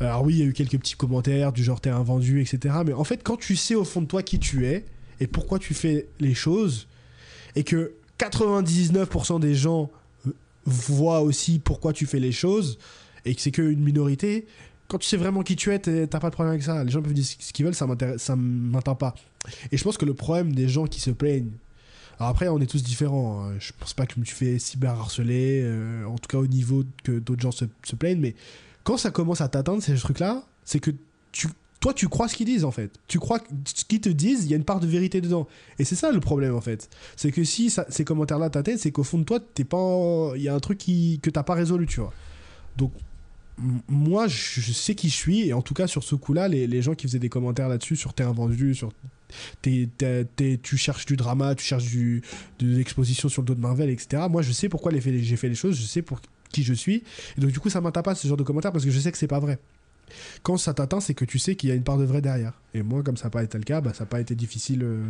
alors oui, il y a eu quelques petits commentaires du genre t'es un vendu, etc. Mais en fait, quand tu sais au fond de toi qui tu es, et pourquoi tu fais les choses, et que 99% des gens voient aussi pourquoi tu fais les choses, et que c'est qu'une minorité, quand tu sais vraiment qui tu es, t'as pas de problème avec ça. Les gens peuvent dire ce qu'ils veulent, ça m'intéresse pas. Et je pense que le problème des gens qui se plaignent, alors après, on est tous différents. Hein. Je pense pas que je me suis fait cyber-harceler, euh, en tout cas au niveau que d'autres gens se, se, plaignent, mais quand ça commence à t'atteindre, ces trucs-là, c'est que tu, toi, tu crois ce qu'ils disent, en fait. Tu crois ce qu'ils te disent, il y a une part de vérité dedans. Et c'est ça le problème, en fait. C'est que si ces commentaires-là t'atteignent, c'est qu'au fond de toi, il y a un truc qui, que t'as pas résolu, tu vois. Donc, moi, je sais qui je suis, et en tout cas, sur ce coup-là, les, gens qui faisaient des commentaires là-dessus, sur T'es vendu, sur tu cherches du drama, tu cherches de l'exposition sur le dos de Marvel, etc. Moi, je sais pourquoi j'ai fait les choses, je sais pour qui je suis, et donc du coup, ça m'atteint pas ce genre de commentaires parce que je sais que c'est pas vrai. Quand ça t'atteint, c'est que tu sais qu'il y a une part de vrai derrière. Et moi, comme ça n'a pas été le cas, bah, ça n'a pas été difficile euh,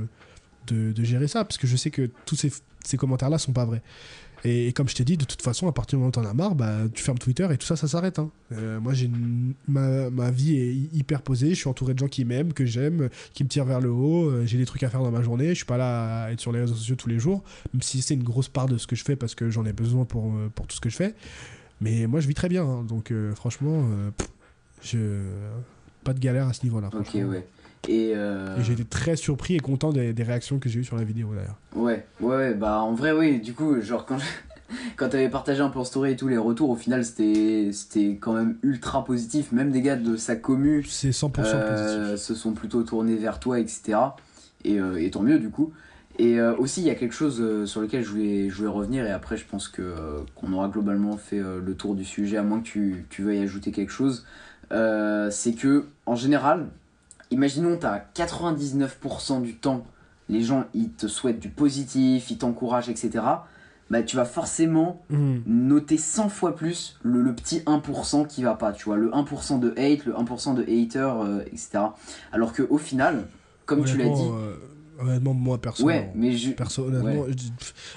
de, gérer ça, parce que je sais que tous ces, commentaires-là sont pas vrais. Et, comme je t'ai dit, de toute façon, à partir du moment où t'en as marre, bah, tu fermes Twitter et tout ça, ça s'arrête. Hein. Euh, moi, j'ai ma, vie est hyper posée. Je suis entouré de gens qui m'aiment, que j'aime, qui me tirent vers le haut. Euh, j'ai des trucs à faire dans ma journée. Je suis pas là à être sur les réseaux sociaux tous les jours, même si c'est une grosse part de ce que je fais parce que j'en ai besoin pour, pour tout ce que je fais. Mais moi, je vis très bien. Hein. donc, franchement, je... pas de galère à ce niveau-là. Ok, ouais. Euh, et, j'ai été très surpris et content des, réactions que j'ai eues sur la vidéo d'ailleurs. Ouais, ouais, bah en vrai, oui, du coup, genre quand, (laughs) quand t'avais partagé un peu en story et tous les retours, au final c'était quand même ultra positif. Même des gars de sa commu c'est 100% euh, positif. se sont plutôt tournés vers toi, etc. Et, euh, et tant mieux du coup. Et aussi, il y a quelque chose sur lequel je voulais, je voulais revenir, et après, je pense que qu'on aura globalement fait le tour du sujet, à moins que tu, tu veuilles ajouter quelque chose. C'est que, en général, imaginons, tu as 99% du temps, les gens, ils te souhaitent du positif, ils t'encouragent, etc. Bah, tu vas forcément mhm. noter 100 fois plus le, petit 1% qui va pas, tu vois, le 1% de hate, le 1% de hater, euh, etc. Alors qu'au final, comme tu l'as dit... Euh, Honnêtement, moi, perso. Ouais, mais je.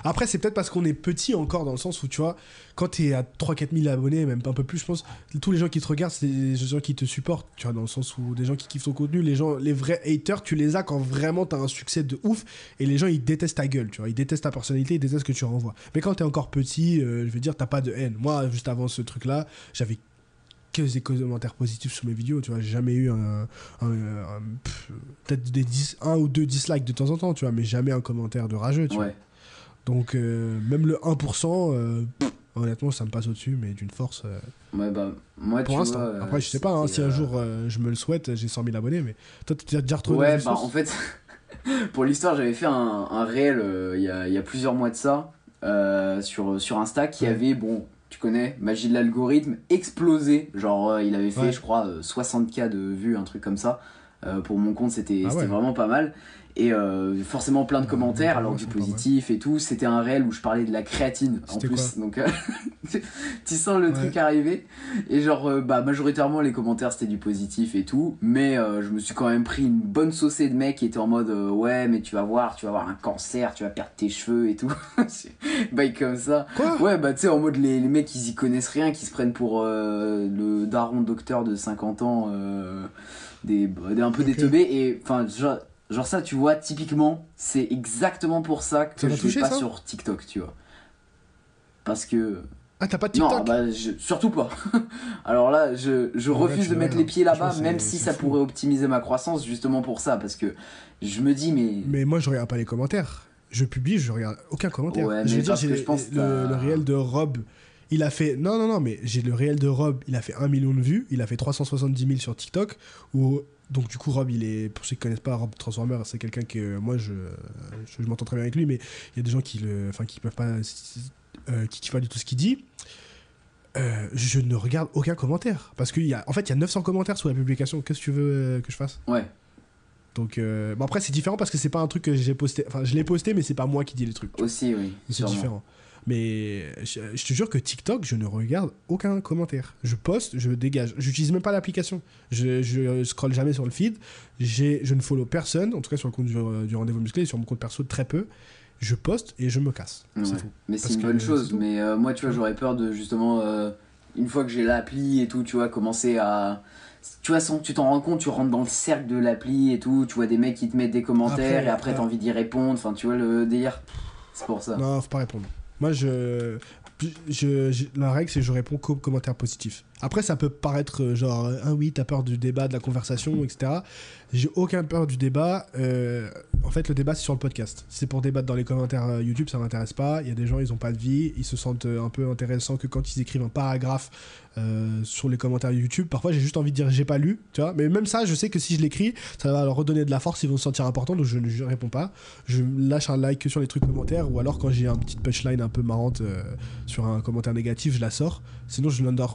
Après, c'est peut-être parce qu'on est petit encore, dans le sens où, tu vois, quand t'es à 3-4 000 abonnés, même un peu plus, je pense, tous les gens qui te regardent, c'est des gens qui te supportent, tu vois, dans le sens où des gens qui kiffent ton contenu, les gens, les vrais haters, tu les as quand vraiment t'as un succès de ouf, et les gens, ils détestent ta gueule, tu vois, ils détestent ta personnalité, ils détestent ce que tu renvoies. Mais quand t'es encore petit, euh, je veux dire, t'as pas de haine. Moi, juste avant ce truc-là, j'avais que des commentaires positifs sur mes vidéos, tu vois. J'ai jamais eu un, peut-être des 10, un ou deux dislikes de temps en temps, tu vois, mais jamais un commentaire de rageux, tu vois. Donc, euh, même le 1%, euh, honnêtement, ça me passe au-dessus, mais d'une force. Euh, ouais, bah, moi, pour l'instant. Après, je sais pas, hein, si un jour je me le souhaite, j'ai 100 000 abonnés, mais toi, tu as déjà retrouvé Ouais, bah, en fait, (laughs) pour l'histoire, j'avais fait un, un réel il y, a, y, a, plusieurs mois de ça. sur, sur Insta qui avait bon tu connais, magie de l'algorithme, explosé. Genre, euh, il avait fait, je crois, 60k euh, de vues, un truc comme ça. Euh, pour mon compte, c'était ah vraiment pas mal. Et forcément plein de commentaires, alors du positif et tout. C'était un réel où je parlais de la créatine en plus. Donc (laughs) tu sens le truc arriver. Et genre, bah majoritairement les commentaires c'était du positif et tout. Mais je me suis quand même pris une bonne saucée de mecs qui étaient en mode ouais, mais tu vas voir, tu vas avoir un cancer, tu vas perdre tes cheveux et tout. (laughs) Bye comme ça. ouais, bah tu sais, en mode les, les, mecs ils y connaissent rien, qui se prennent pour le daron docteur de 50 ans. Des, un peu okay. et enfin genre, ça, tu vois, typiquement, c'est exactement pour ça que je suis pas sur TikTok, tu vois. Parce que... Ah, t'as pas de TikTok Non, bah, surtout pas. (laughs) Alors là, je, je refuse de mettre les pieds là-bas, même si ça pourrait optimiser ma croissance, justement pour ça, parce que je me dis, mais... Mais moi, je regarde pas les commentaires. Je publie, je regarde aucun commentaire. Ouais, je veux dire, j'ai le, le réel de Rob... Il a fait. Non, non, non, mais j'ai le réel de Rob. Il a fait 1 million de vues. Il a fait 370 000 sur TikTok. Où donc du coup Rob il est pour ceux qui connaissent pas Rob Transformer c'est quelqu'un que moi je je, m'entends très bien avec lui mais il y a des gens qui le enfin qui peuvent pas euh, qui kiffent pas du tout ce qu'il dit. Euh, je ne regarde aucun commentaire parce qu'il y a en fait il y a 900 commentaires sous la publication. Qu'est-ce que tu veux euh, que je fasse? Ouais. Donc bon après c'est différent parce que c'est pas un truc que j'ai posté enfin je l'ai posté mais c'est pas moi qui dis les trucs aussi oui c'est différent mais je, te jure que TikTok, je ne regarde aucun commentaire. Je poste, je dégage. J'utilise même pas l'application. Je, je scrolle jamais sur le feed. Je ne follow personne, en tout cas sur le compte du, rendez-vous musclé et sur mon compte perso très peu. Je poste et je me casse. Mais c'est une bonne chose. Mais euh, moi, tu vois, j'aurais peur de justement, euh, une fois que j'ai l'appli et tout, tu vois, commencer à tu vois, sans que tu t'en rends compte, tu rentres dans le cercle de l'appli et tout, tu vois des mecs qui te mettent des commentaires Après, et après t'as envie d'y répondre, enfin tu vois le délire. C'est pour ça. Non, faut pas répondre. Moi, je, je, la règle, c'est que je réponds qu'aux commentaires positifs. Après, ça peut paraître euh, genre, ah oui, t'as peur du débat, de la conversation, etc. J'ai aucun peur du débat. Euh, en fait, le débat, c'est sur le podcast. C'est pour débattre dans les commentaires YouTube, ça m'intéresse pas. Il y a des gens, ils ont pas de vie, ils se sentent un peu intéressants que quand ils écrivent un paragraphe sur les commentaires YouTube. Parfois, j'ai juste envie de dire, j'ai pas lu, tu vois. Mais même ça, je sais que si je l'écris, ça va leur redonner de la force, ils vont se sentir importants, donc je ne réponds pas. Je lâche un like sur les trucs commentaires, ou alors quand j'ai une petite punchline un peu marrante sur un commentaire négatif, je la sors. Sinon, je ne donne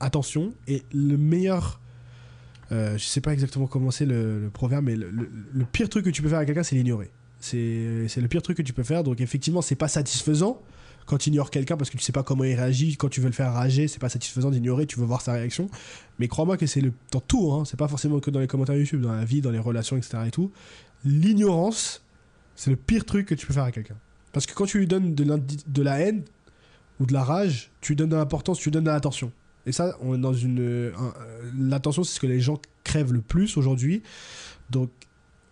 attention. Et le meilleur. euh, je sais pas exactement comment c'est le, proverbe, mais le, pire truc que tu peux faire à quelqu'un, c'est l'ignorer. C'est le pire truc que tu peux faire. Donc, effectivement, c'est pas satisfaisant quand tu ignores quelqu'un parce que tu sais pas comment il réagit. Quand tu veux le faire rager, c'est pas satisfaisant d'ignorer, tu veux voir sa réaction. Mais crois-moi que c'est dans tout, hein, c'est pas forcément que dans les commentaires YouTube, dans la vie, dans les relations, etc. et tout. L'ignorance, c'est le pire truc que tu peux faire à quelqu'un. Parce que quand tu lui donnes de, de la haine ou de la rage, tu lui donnes de l'importance, tu lui donnes de l'attention. Et ça, on est dans une. un- euh, L'attention, c'est ce que les gens crèvent le plus aujourd'hui. Donc,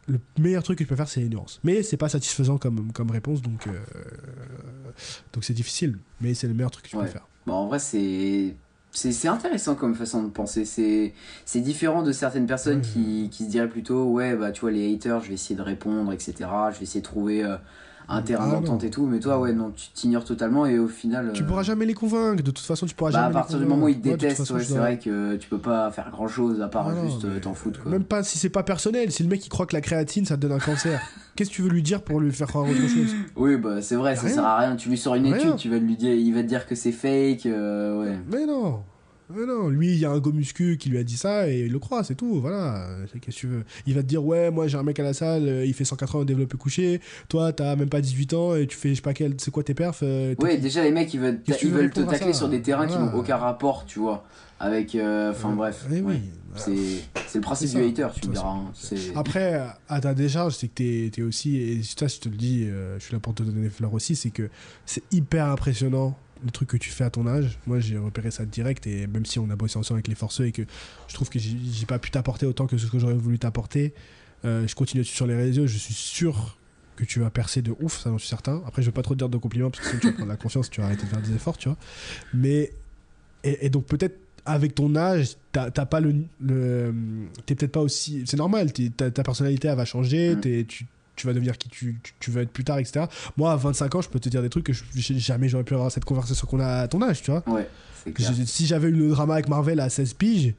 le meilleur truc que tu peux faire, c'est l'ignorance. Mais c'est pas satisfaisant comme, comme réponse, donc. euh, donc c'est difficile. Mais c'est le meilleur truc que tu Ouais. peux faire. Bon, en vrai, c'est. C'est intéressant comme façon de penser. C'est c'est différent de certaines personnes Ouais. qui, qui se diraient plutôt Ouais, bah tu vois, les haters, je vais essayer de répondre, etc. Je vais essayer de trouver euh, un terrain Ah, d'entente et tout. Mais toi, ouais, non, tu t'ignores totalement et au final. Tu euh, pourras jamais les convaincre. De toute façon, tu pourras Bah, jamais à les partir du convaincre. moment où ils te Ouais, détestent, ouais, je c'est dois- vrai que tu peux pas faire grand chose à part Ah juste euh, mais- t'en foutre. Quoi. Même pas si c'est pas personnel. Si le mec il croit que la créatine ça te donne un cancer, (laughs) qu'est-ce que tu veux lui dire pour lui faire croire autre chose? Oui, bah c'est vrai, ça Rien. sert à rien. Tu lui sors une Rien. étude, tu vas lui dire, il va te dire que c'est fake. euh, ouais. Mais non. Mais non, lui, il y a un go muscu qui lui a dit ça et il le croit, c'est tout. Voilà, qu'est-ce que tu veux. Il va te dire, ouais, moi j'ai un mec à la salle, euh, il fait 180 au développé couché. Toi, t'as même pas 18 ans et tu fais, je sais pas quel, c'est quoi tes perfs euh, Ouais, déjà les mecs ils veulent, ils te tacler sur des terrains qui n'ont aucun rapport, tu vois. Avec. euh, Enfin bref. Eh oui. ouais. C'est le principe du hater, tu me diras. hein. Après, à ta décharge, c'est que t'es es aussi, et ça je te le dis, euh, je suis là pour te donner des fleurs aussi, c'est que c'est hyper impressionnant le truc que tu fais à ton âge. Moi j'ai repéré ça direct, et même si on a bossé ensemble avec les forceux et que je trouve que j'ai pas pu t'apporter autant que ce que j'aurais voulu t'apporter, euh, je continue sur les réseaux, je suis sûr que tu vas percer de ouf, ça j'en suis certain. Après, je veux pas trop te dire de compliments parce que sinon tu vas prendre la confiance, tu vas arrêter de faire des efforts, tu vois. Mais, et, et donc peut-être avec ton âge, t'as pas le. le t'es peut-être pas aussi. C'est normal, ta, ta personnalité elle va changer, Mm. t'es- tu, tu vas devenir qui tu, tu, tu veux être plus tard, etc. Moi, à 25 ans, je peux te dire des trucs que je- jamais j'aurais pu avoir cette conversation qu'on a à ton âge, tu vois. Ouais, clair. Si j'avais eu le drama avec Marvel à 16 piges,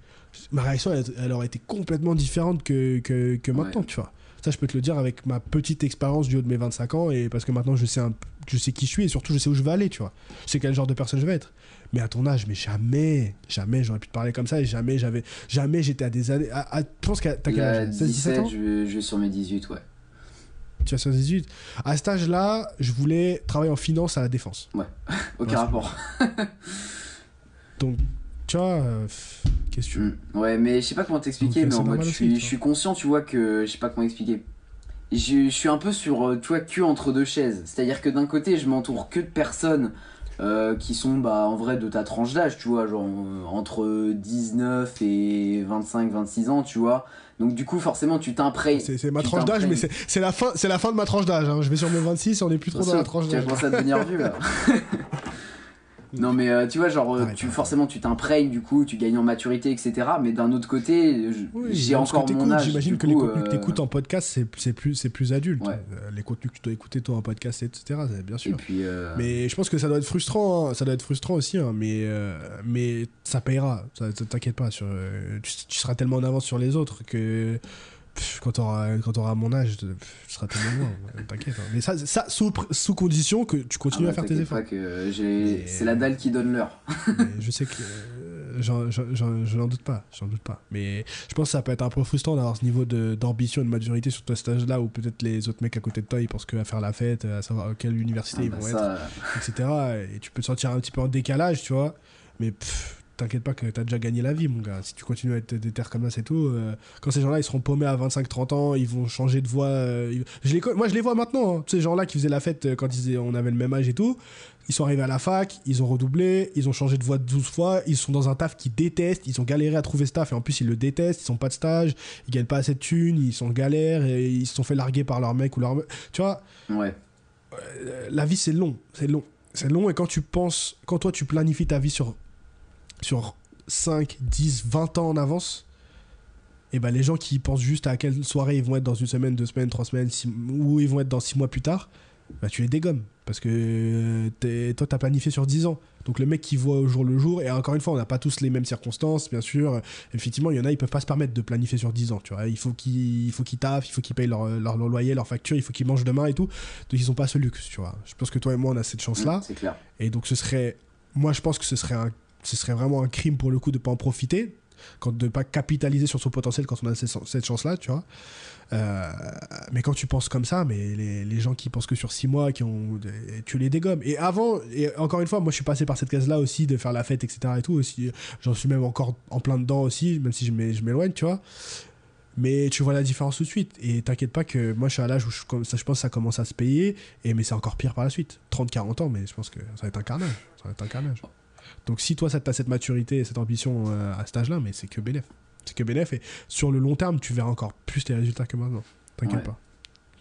ma réaction, elle, elle aurait été complètement différente que, que, que maintenant, Ouais. tu vois. Ça, je peux te le dire avec ma petite expérience du haut de mes 25 ans, et parce que maintenant, je sais, un, je sais qui je suis, et surtout, je sais où je vais aller, tu vois. Je sais quel genre de personne je vais être. Mais à ton âge, mais jamais, jamais j'aurais pu te parler comme ça, et jamais j'avais, jamais j'étais à des années. À, à- je pense que t'as quel âge? 16, 17 ans? 17, je je vais sur mes 18, ouais. Tu as 18. À cet âge-là, je voulais travailler en finance à la défense. (laughs) Aucun Ouais, rapport. (laughs) Donc, tu vois, euh, pff, qu'est-ce que tu veux Mm. Ouais, mais je sais pas comment t'expliquer, mais en mode, je suis, tu je suis conscient, tu vois, que je sais pas comment expliquer. Je, je suis un peu sur, euh, tu vois, cul entre deux chaises. C'est-à-dire que d'un côté, je m'entoure que de personnes euh, qui sont, bah, en vrai, de ta tranche d'âge, tu vois, genre euh, entre 19 et 25, 26 ans, tu vois. Donc, du coup, forcément, tu t'imprègnes. C'est c'est ma tu tranche d'âge, mais c'est la, fin- c'est la fin de ma tranche d'âge. hein. Je vais sur mes 26, on est plus trop dans la tranche Tu d'âge. commencer à devenir vieux là. (laughs) non mais euh, tu vois genre euh, tu forcément tu t'imprègnes du coup tu gagnes en maturité etc mais d'un autre côté Oui, j'ai que encore mon âge J'imagine que les contenus que euh, t'écoutes en podcast, c'est c'est plus, c'est plus adulte. Ouais. Les contenus que tu dois écouter toi en podcast, etc. Bien et sûr. puis euh, Mais je pense que ça doit être frustrant, hein. ça doit être frustrant aussi, hein. mais, euh, mais ça payera, t'inquiète pas, sur, tu, tu seras tellement en avance sur les autres que quand t'auras mon âge, tu seras tellement loin, ouais, (laughs) t'inquiète. hein. Mais ça, ça sous, sous condition que tu ah continues bah, à faire tes efforts. c'est la dalle qui donne l'heure (laughs) je sais que euh, je n'en doute pas, j'en doute pas. Mais je pense que ça peut être un peu frustrant d'avoir ce niveau d'ambition et de maturité sur toi cet âge-là où peut-être les autres mecs à côté de toi ils pensent qu'à faire la fête, à savoir à quelle université Ah ils bah, vont ça, être, etc. Et tu peux te sentir un petit peu en décalage, tu vois. Mais pff, t'inquiète pas que t'as déjà gagné la vie, mon gars. Si tu continues à être déter comme ça, c'est tout. euh, quand ces gens-là, ils seront paumés à 25-30 ans, ils vont changer de voix. euh, ils- je les, moi, je les vois maintenant. hein. Ces gens-là qui faisaient la fête euh, quand ils, on avait le même âge et tout. Ils sont arrivés à la fac, ils ont redoublé, ils ont changé de voix 12 fois, ils sont dans un taf qu'ils détestent, ils ont galéré à trouver ce taf et en plus ils le détestent, ils ont pas de stage, ils gagnent pas assez de thunes, ils sont en galère et ils se sont fait larguer par leur mec ou leur. Tu vois, Ouais. euh, la vie c'est long, c'est long. C'est long et quand tu penses, quand toi tu planifies ta vie sur, sur 5, 10, 20 ans en avance, et ben les gens qui pensent juste à quelle soirée ils vont être dans une semaine, deux semaines, trois semaines, six- où ils vont être dans six mois plus tard, bah tu les dégommes. Parce que t'es- toi t'as planifié sur 10 ans. Donc le mec qui voit au jour le jour, et encore une fois, on n'a pas tous les mêmes circonstances, bien sûr. Effectivement, il y en a, ils peuvent pas se permettre de planifier sur 10 ans, tu vois. Il faut qu'ils il faut qu'ils taffent, il faut qu'ils payent leur, leur, leur loyer, leur facture, il faut qu'ils mangent demain et tout. Donc ils ont pas ce luxe, tu vois. Je pense que toi et moi, on a cette chance-là. C'est clair. Et donc ce serait, moi je pense que ce serait, un- ce serait vraiment un crime pour le coup de pas en profiter, de pas capitaliser sur son potentiel quand on a cette, chance-là, tu vois. Euh, mais quand tu penses comme ça, mais les, gens qui pensent que sur 6 mois, qui ont, tu les dégommes. Et avant, et encore une fois, moi je suis passé par cette case-là aussi, de faire la fête, etc. Et tout. J'en suis même encore en plein dedans aussi, même si je m'é- je m'éloigne, tu vois. Mais tu vois la différence tout de suite. Et t'inquiète pas que moi je suis à l'âge où je, je pense que ça commence à se payer. Et, mais c'est encore pire par la suite. 30-40 ans, mais je pense que ça va être un carnage. Ça va être un carnage. Donc si toi, ça t'as cette maturité et cette ambition euh, à cet âge-là, mais c'est que bénéf. C'est que bénéf. Et sur le long terme, tu verras encore plus les résultats que maintenant. T'inquiète Ouais. pas.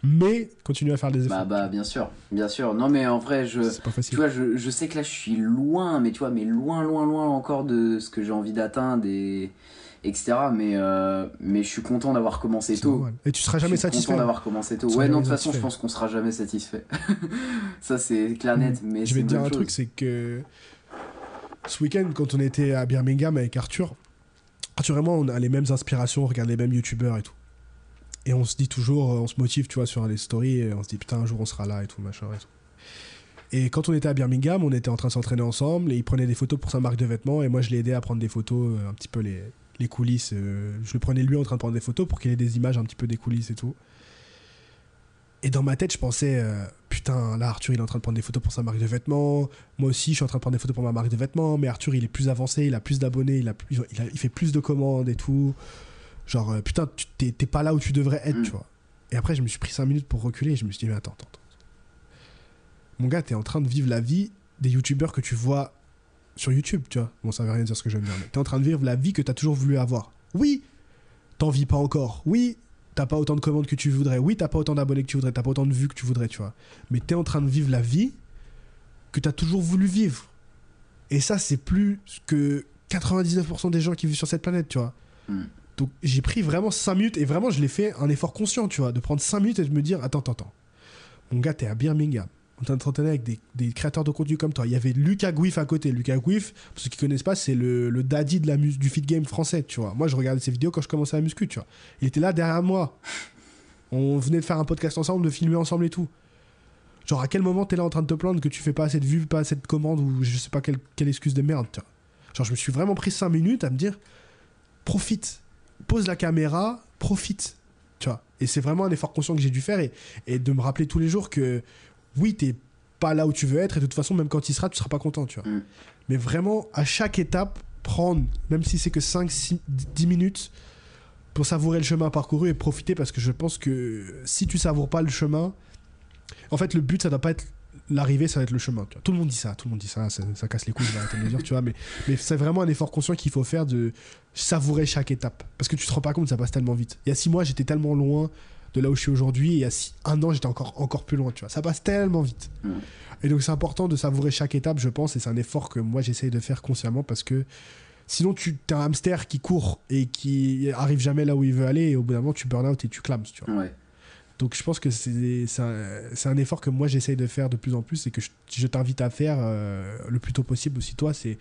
Mais continue à faire des efforts. Bah, bah, bien sûr. Bien sûr. Non, mais en vrai, je. c'est pas Tu facile. vois, je, je sais que là, je suis loin, mais tu vois, mais loin, loin, loin encore de ce que j'ai envie d'atteindre et etc. Mais, euh, mais je suis content d'avoir commencé tôt. normal. Et tu seras Je jamais suis satisfait. content d'avoir commencé tôt. Tu Ouais, non, de toute façon, je pense qu'on sera jamais satisfait. (laughs) Ça, c'est clair net. Mais Je vais te dire un truc, c'est que ce week-end, quand on était à Birmingham avec Arthur, Arthur et moi, on a les mêmes inspirations, on regarde les mêmes youtubeurs et tout. Et on se dit toujours, euh, on se motive, tu vois, sur les stories, et on se dit, putain, un jour on sera là et tout, machin et tout. Et quand on était à Birmingham, on était en train de s'entraîner ensemble, et il prenait des photos pour sa marque de vêtements, et moi je l'ai aidé à prendre des photos, euh, un petit peu les, les coulisses. euh, je le prenais lui en train de prendre des photos pour qu'il ait des images un petit peu des coulisses et tout. Et dans ma tête, je pensais, euh, putain, là, Arthur, il est en train de prendre des photos pour sa marque de vêtements. Moi aussi, je suis en train de prendre des photos pour ma marque de vêtements. Mais Arthur, il est plus avancé, il a plus d'abonnés, il, a plus- il, a- il fait plus de commandes et tout. Genre, euh, putain, tu- t'es pas là où tu devrais être, Mm. tu vois. Et après, je me suis pris 5 minutes pour reculer et je me suis dit, mais attends, attends, attends. Mon gars, t'es en train de vivre la vie des youtubeurs que tu vois sur YouTube, tu vois. Bon, ça veut rien dire ce que je viens de dire, mais t'es en train de vivre la vie que t'as toujours voulu avoir. Oui, t'en vis pas encore. Oui, t'as pas autant de commandes que tu voudrais. Oui, t'as pas autant d'abonnés que tu voudrais. T'as pas autant de vues que tu voudrais, tu vois. Mais t'es en train de vivre la vie que t'as toujours voulu vivre. Et ça, c'est plus que 99% des gens qui vivent sur cette planète, tu vois. Mm. Donc j'ai pris vraiment 5 minutes et vraiment je l'ai fait un effort conscient, tu vois, de prendre 5 minutes et de me dire attends, attends, attends. Mon gars, t'es à Birmingham. En train de avec des, créateurs de contenu comme toi. Il y avait Lucas Gouif à côté. Lucas Gouif, pour ceux qui connaissent pas, c'est le, daddy de la du fit game français, tu vois. Moi, je regardais ses vidéos quand je commençais à muscu, tu vois. Il était là derrière moi. On venait de faire un podcast ensemble, de filmer ensemble et tout. Genre, à quel moment t'es là en train de te plaindre que tu fais pas assez de vues, pas assez de commandes ou je sais pas quelle, excuse de merde. Genre, je me suis vraiment pris 5 minutes à me dire profite, pose la caméra, profite, tu vois. Et c'est vraiment un effort conscient que j'ai dû faire et de me rappeler tous les jours que oui, t'es pas là où tu veux être et de toute façon, même quand il sera, tu seras pas content, tu vois. Mm. Mais vraiment, à chaque étape, prendre, même si c'est que 5, 6, 10 minutes, pour savourer le chemin parcouru et profiter parce que je pense que si tu savoures pas le chemin, en fait, le but, ça doit pas être l'arrivée, ça va être le chemin. tu vois. Tout le monde dit ça, tout le monde dit ça, ça, ça casse les couilles, je vais arrêter de le dire, tu vois, mais, mais c'est vraiment un effort conscient qu'il faut faire de savourer chaque étape. Parce que tu te rends pas compte, ça passe tellement vite. Il y a six mois, j'étais tellement loin de là où je suis aujourd'hui, et il y a six- un an, j'étais encore, encore plus loin, tu vois. Ça passe tellement vite. Et donc, c'est important de savourer chaque étape, je pense, et c'est un effort que moi, j'essaye de faire consciemment parce que sinon, tu es un hamster qui court et qui arrive jamais là où il veut aller, et au bout d'un moment, tu burn out et tu clames, tu vois. Ouais. Donc je pense que c'est c'est un, un effort que moi j'essaye de faire de plus en plus et que je, je t'invite à faire euh, le plus tôt possible aussi toi. C'est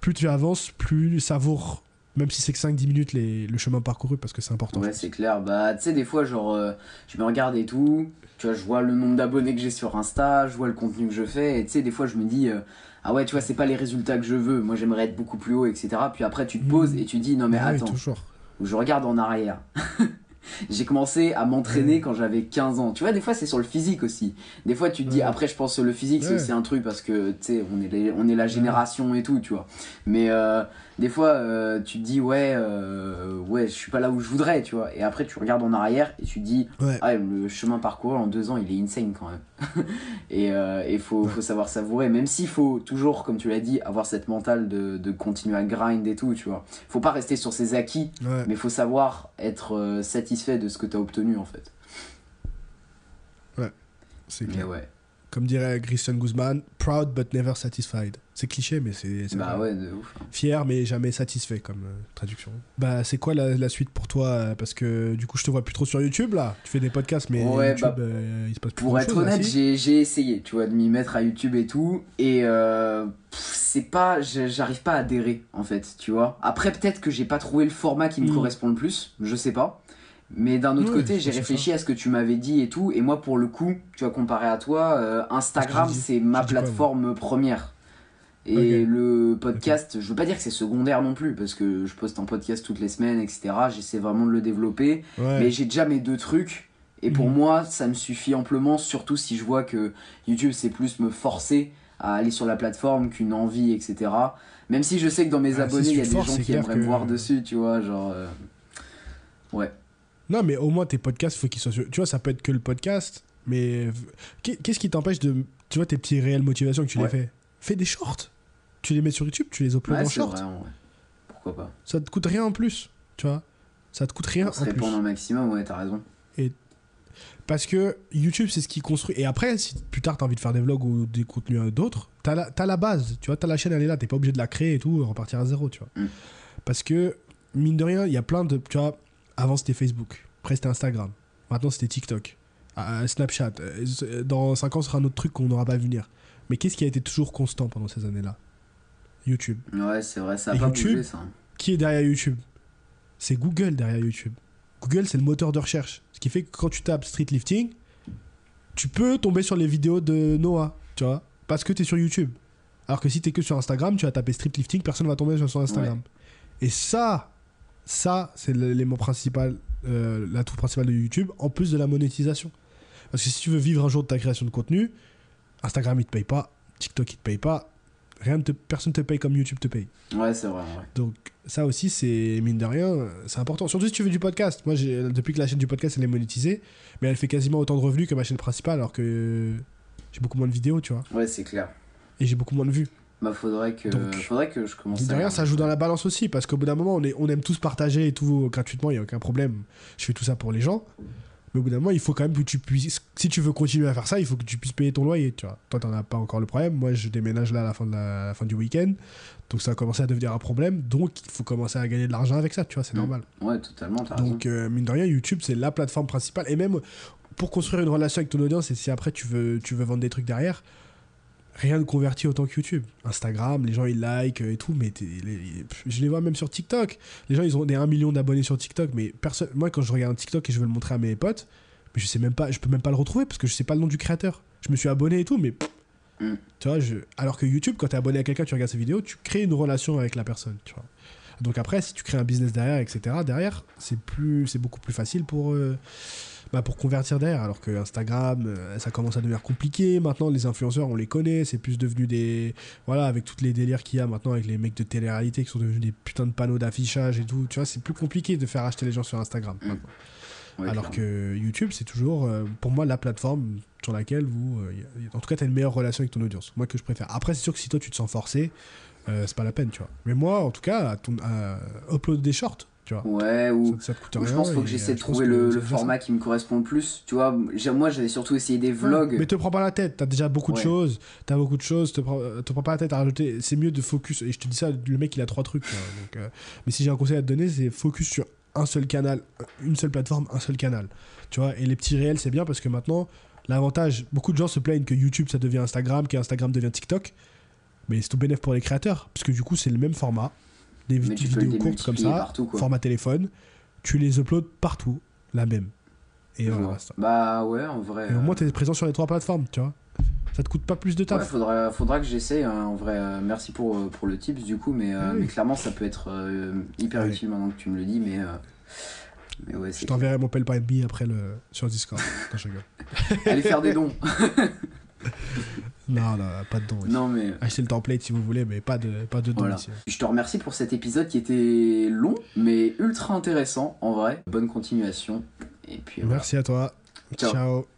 plus tu avances, plus savoure, même si c'est que 5-10 minutes, les, le chemin parcouru parce que c'est important. Ouais, c'est clair. Bah, tu sais, des fois, genre, euh, je me regarde et tout. Tu vois, je vois le nombre d'abonnés que j'ai sur Insta, je vois le contenu que je fais. Et tu sais, des fois, je me dis, euh, ah ouais, tu vois, c'est pas les résultats que je veux. Moi, j'aimerais être beaucoup plus haut, etc. Puis après, tu te Mhm. poses et tu dis, non, mais attends, toujours. je regarde en arrière. (laughs) J'ai commencé à m'entraîner quand j'avais 15 ans. Tu vois, des fois, c'est sur le physique aussi. Des fois, tu te dis, Ouais. après, je pense que le physique, c'est Ouais. un truc parce que, tu sais, on, est les- on est la génération et tout, tu vois. Mais, euh, des fois, euh, tu te dis, ouais, euh, ouais, je suis pas là où je voudrais, tu vois. Et après, tu regardes en arrière et tu te dis, Ouais. ah, le chemin parcouru en deux ans, il est insane quand même. (laughs) et il faut, Ouais. faut savoir savourer, même s'il faut toujours, comme tu l'as dit, avoir cette mentale de, de continuer à grind et tout, tu vois. Faut pas rester sur ses acquis, Ouais. mais faut savoir être euh, satisfait de ce que tu as obtenu en fait. C'est Mais clair. ouais, Comme dirait Christian Guzman, proud but never satisfied. C'est cliché, mais c'est bah vrai. ouais, de ouf. Fier, mais jamais satisfait comme euh, traduction. Bah, c'est quoi la, la suite pour toi euh, Parce que du coup, je te vois plus trop sur YouTube là. Tu fais des podcasts, mais Ouais, YouTube, bah, euh, il se passe plus Pour être honnête, j'ai essayé, tu vois, de m'y mettre à YouTube et tout, et euh, c'est pas, j'arrive pas à adhérer en fait, tu vois. Après, peut-être que j'ai pas trouvé le format qui me Mm. correspond le plus, je sais pas. Mais d'un autre Ouais, côté, j'ai réfléchi à ce que tu m'avais dit et tout, et moi, pour le coup, tu vois, comparé à toi, euh, Instagram, c'est ma plateforme première. Et Ok. le podcast, je veux pas dire que c'est secondaire non plus, parce que je poste un podcast toutes les semaines, etc. J'essaie vraiment de le développer. Ouais. Mais j'ai déjà mes deux trucs. Et pour Mhm. moi, ça me suffit amplement, surtout si je vois que YouTube, c'est plus me forcer à aller sur la plateforme qu'une envie, etc. Même si je sais que dans mes Ah, si abonnés, il tu y a te des forces, gens qui aimeraient que- me voir dessus, tu vois, genre... euh, Ouais. Non, mais au moins tes podcasts, faut qu'ils soient sur... Tu vois, ça peut être que le podcast, mais Qu'est- qu'est-ce qui t'empêche de. Tu vois, tes petits réels motivations que tu Ouais. les fais? Fais des shorts. Tu les mets sur YouTube, tu les uploads Ouais, en short. vrai. Pourquoi pas. Ça te coûte rien en plus, tu vois. Ça te coûte rien On en plus. un maximum, ouais, t'as raison. Parce que YouTube, c'est ce qui construit. Et après, si plus tard, t'as envie de faire des vlogs ou des contenus euh, d'autres, t'as la, la base. Tu vois, t'as la chaîne, elle est là. T'es pas obligé de la créer et tout, repartir à zéro, tu vois. Mm. Parce que, mine de rien, il y a plein de. Tu vois, avant c'était Facebook. Après c'était Instagram. Maintenant c'était TikTok. euh, Snapchat. Euh, Dans 5 ans, ce sera un autre truc qu'on n'aura pas vu venir. Mais qu'est-ce qui a été toujours constant pendant ces années-là? YouTube. Ouais, c'est vrai, ça a Et pas YouTube, bougé, ça. Qui est derrière YouTube? C'est Google derrière YouTube. Google, c'est le moteur de recherche. Ce qui fait que quand tu tapes street lifting, tu peux tomber sur les vidéos de Noah, tu vois, parce que tu es sur YouTube. Alors que si tu es que sur Instagram, tu vas taper street lifting, personne va tomber sur son Instagram. Et ça, ça, c'est l'élément principal, euh, l'atout principal de YouTube, en plus de la monétisation. Parce que si tu veux vivre un jour de ta création de contenu, Instagram il te paye pas, TikTok il te paye pas, rien ne te, personne te paye comme YouTube te paye. Ouais, c'est vrai, ouais. Donc ça aussi, c'est mine de rien, c'est important. Surtout si tu veux du podcast. Moi, depuis que la chaîne du podcast, elle est monétisée, mais elle fait quasiment autant de revenus que ma chaîne principale, alors que j'ai beaucoup moins de vidéos, tu vois. Ouais, c'est clair. Et j'ai beaucoup moins de vues. Bah, faudrait que, Donc, faudrait que je commence Mine de à... rien, ça joue dans la balance aussi, parce qu'au bout d'un moment, on, est, on aime tous partager et tout gratuitement, il n'y a aucun problème. Je fais tout ça pour les gens. Mais au bout d'un moment, il faut quand même que tu puisses. Si tu veux continuer à faire ça, il faut que tu puisses payer ton loyer, tu vois. Toi, t'en as pas encore le problème. Moi, je déménage là à la fin, de la, fin du week-end. Donc, ça a commencé à devenir un problème. Donc, il faut commencer à gagner de l'argent avec ça, tu vois, c'est Mm. normal. Ouais, totalement. Donc, euh, mine de rien, YouTube, c'est la plateforme principale. Et même pour construire une relation avec ton audience, et si après tu veux, tu veux vendre des trucs derrière, rien ne convertit autant que YouTube. Instagram, les gens ils like et tout, mais je les vois même sur TikTok. Les gens ils ont des 1 million d'abonnés sur TikTok, mais personne. Moi, quand je regarde un TikTok et je veux le montrer à mes potes, mais je sais même pas, je peux même pas le retrouver parce que je sais pas le nom du créateur. Je me suis abonné et tout, mais. Tu vois, je... alors que YouTube, quand t'es abonné à quelqu'un, tu regardes ses vidéos, tu crées une relation avec la personne, tu vois. Donc après, si tu crées un business derrière, etc., derrière, c'est plus, c'est beaucoup plus facile pour, euh, bah, pour convertir derrière. Alors que Instagram, euh, ça commence à devenir compliqué. Maintenant, les influenceurs, on les connaît. C'est plus devenu des, voilà, avec toutes les délires qu'il y a maintenant avec les mecs de télé-réalité qui sont devenus des putains de panneaux d'affichage et tout. Tu vois, c'est plus compliqué de faire acheter les gens sur Instagram. Mm. maintenant. Ouais, Alors clairement. que YouTube, c'est toujours, euh, pour moi, la plateforme sur laquelle vous, euh, en tout cas, tu as une meilleure relation avec ton audience. Moi, que je préfère. Après, c'est sûr que si toi, tu te sens forcé, euh, c'est pas la peine, tu vois. Mais moi, en tout cas, à ton, à upload des shorts, tu vois. Ouais, ou... Ça, ça te coûte ou rien. je pense qu'il faut que j'essaie euh, de trouver que le, ça. format qui me correspond le plus. Tu vois, moi j'avais surtout essayé des vlogs. Mais te prends pas la tête, t'as déjà beaucoup de Ouais. choses, t'as beaucoup de choses, te prends, te prends pas la tête à rajouter. C'est mieux de focus. Et je te dis ça, le mec il a trois trucs. Donc, euh, mais si j'ai un conseil à te donner, c'est focus sur un seul canal, une seule plateforme, un seul canal. Tu vois, et les petits réels, c'est bien parce que maintenant, l'avantage, beaucoup de gens se plaignent que YouTube ça devient Instagram, qu'Instagram devient TikTok. Mais c'est tout bénéf pour les créateurs, parce que du coup, c'est le même format, des vidéos courtes comme ça, partout, format téléphone, tu les uploads partout, la même. Et voilà. Bah ouais, en vrai. Et au euh, moins, t'es présent sur les trois plateformes, tu vois. Ça te coûte pas plus de Ouais, taf. faudra, faudra que j'essaye, hein, en vrai. euh, merci pour, euh, pour le tips du coup, mais, euh, Oui. mais clairement ça peut être euh, hyper Ouais. utile maintenant que tu me le dis, mais, euh, mais ouais, Je t'enverrai mon Paypal après le... sur Discord. (laughs) Allez faire des dons. (laughs) Non, non, pas de don. ici. Non, mais Achetez le template si vous voulez, mais pas de, pas de don Voilà. ici. je te remercie pour cet épisode qui était long, mais ultra intéressant en vrai. Bonne continuation. Et puis voilà. Merci à toi. Ciao. Ciao.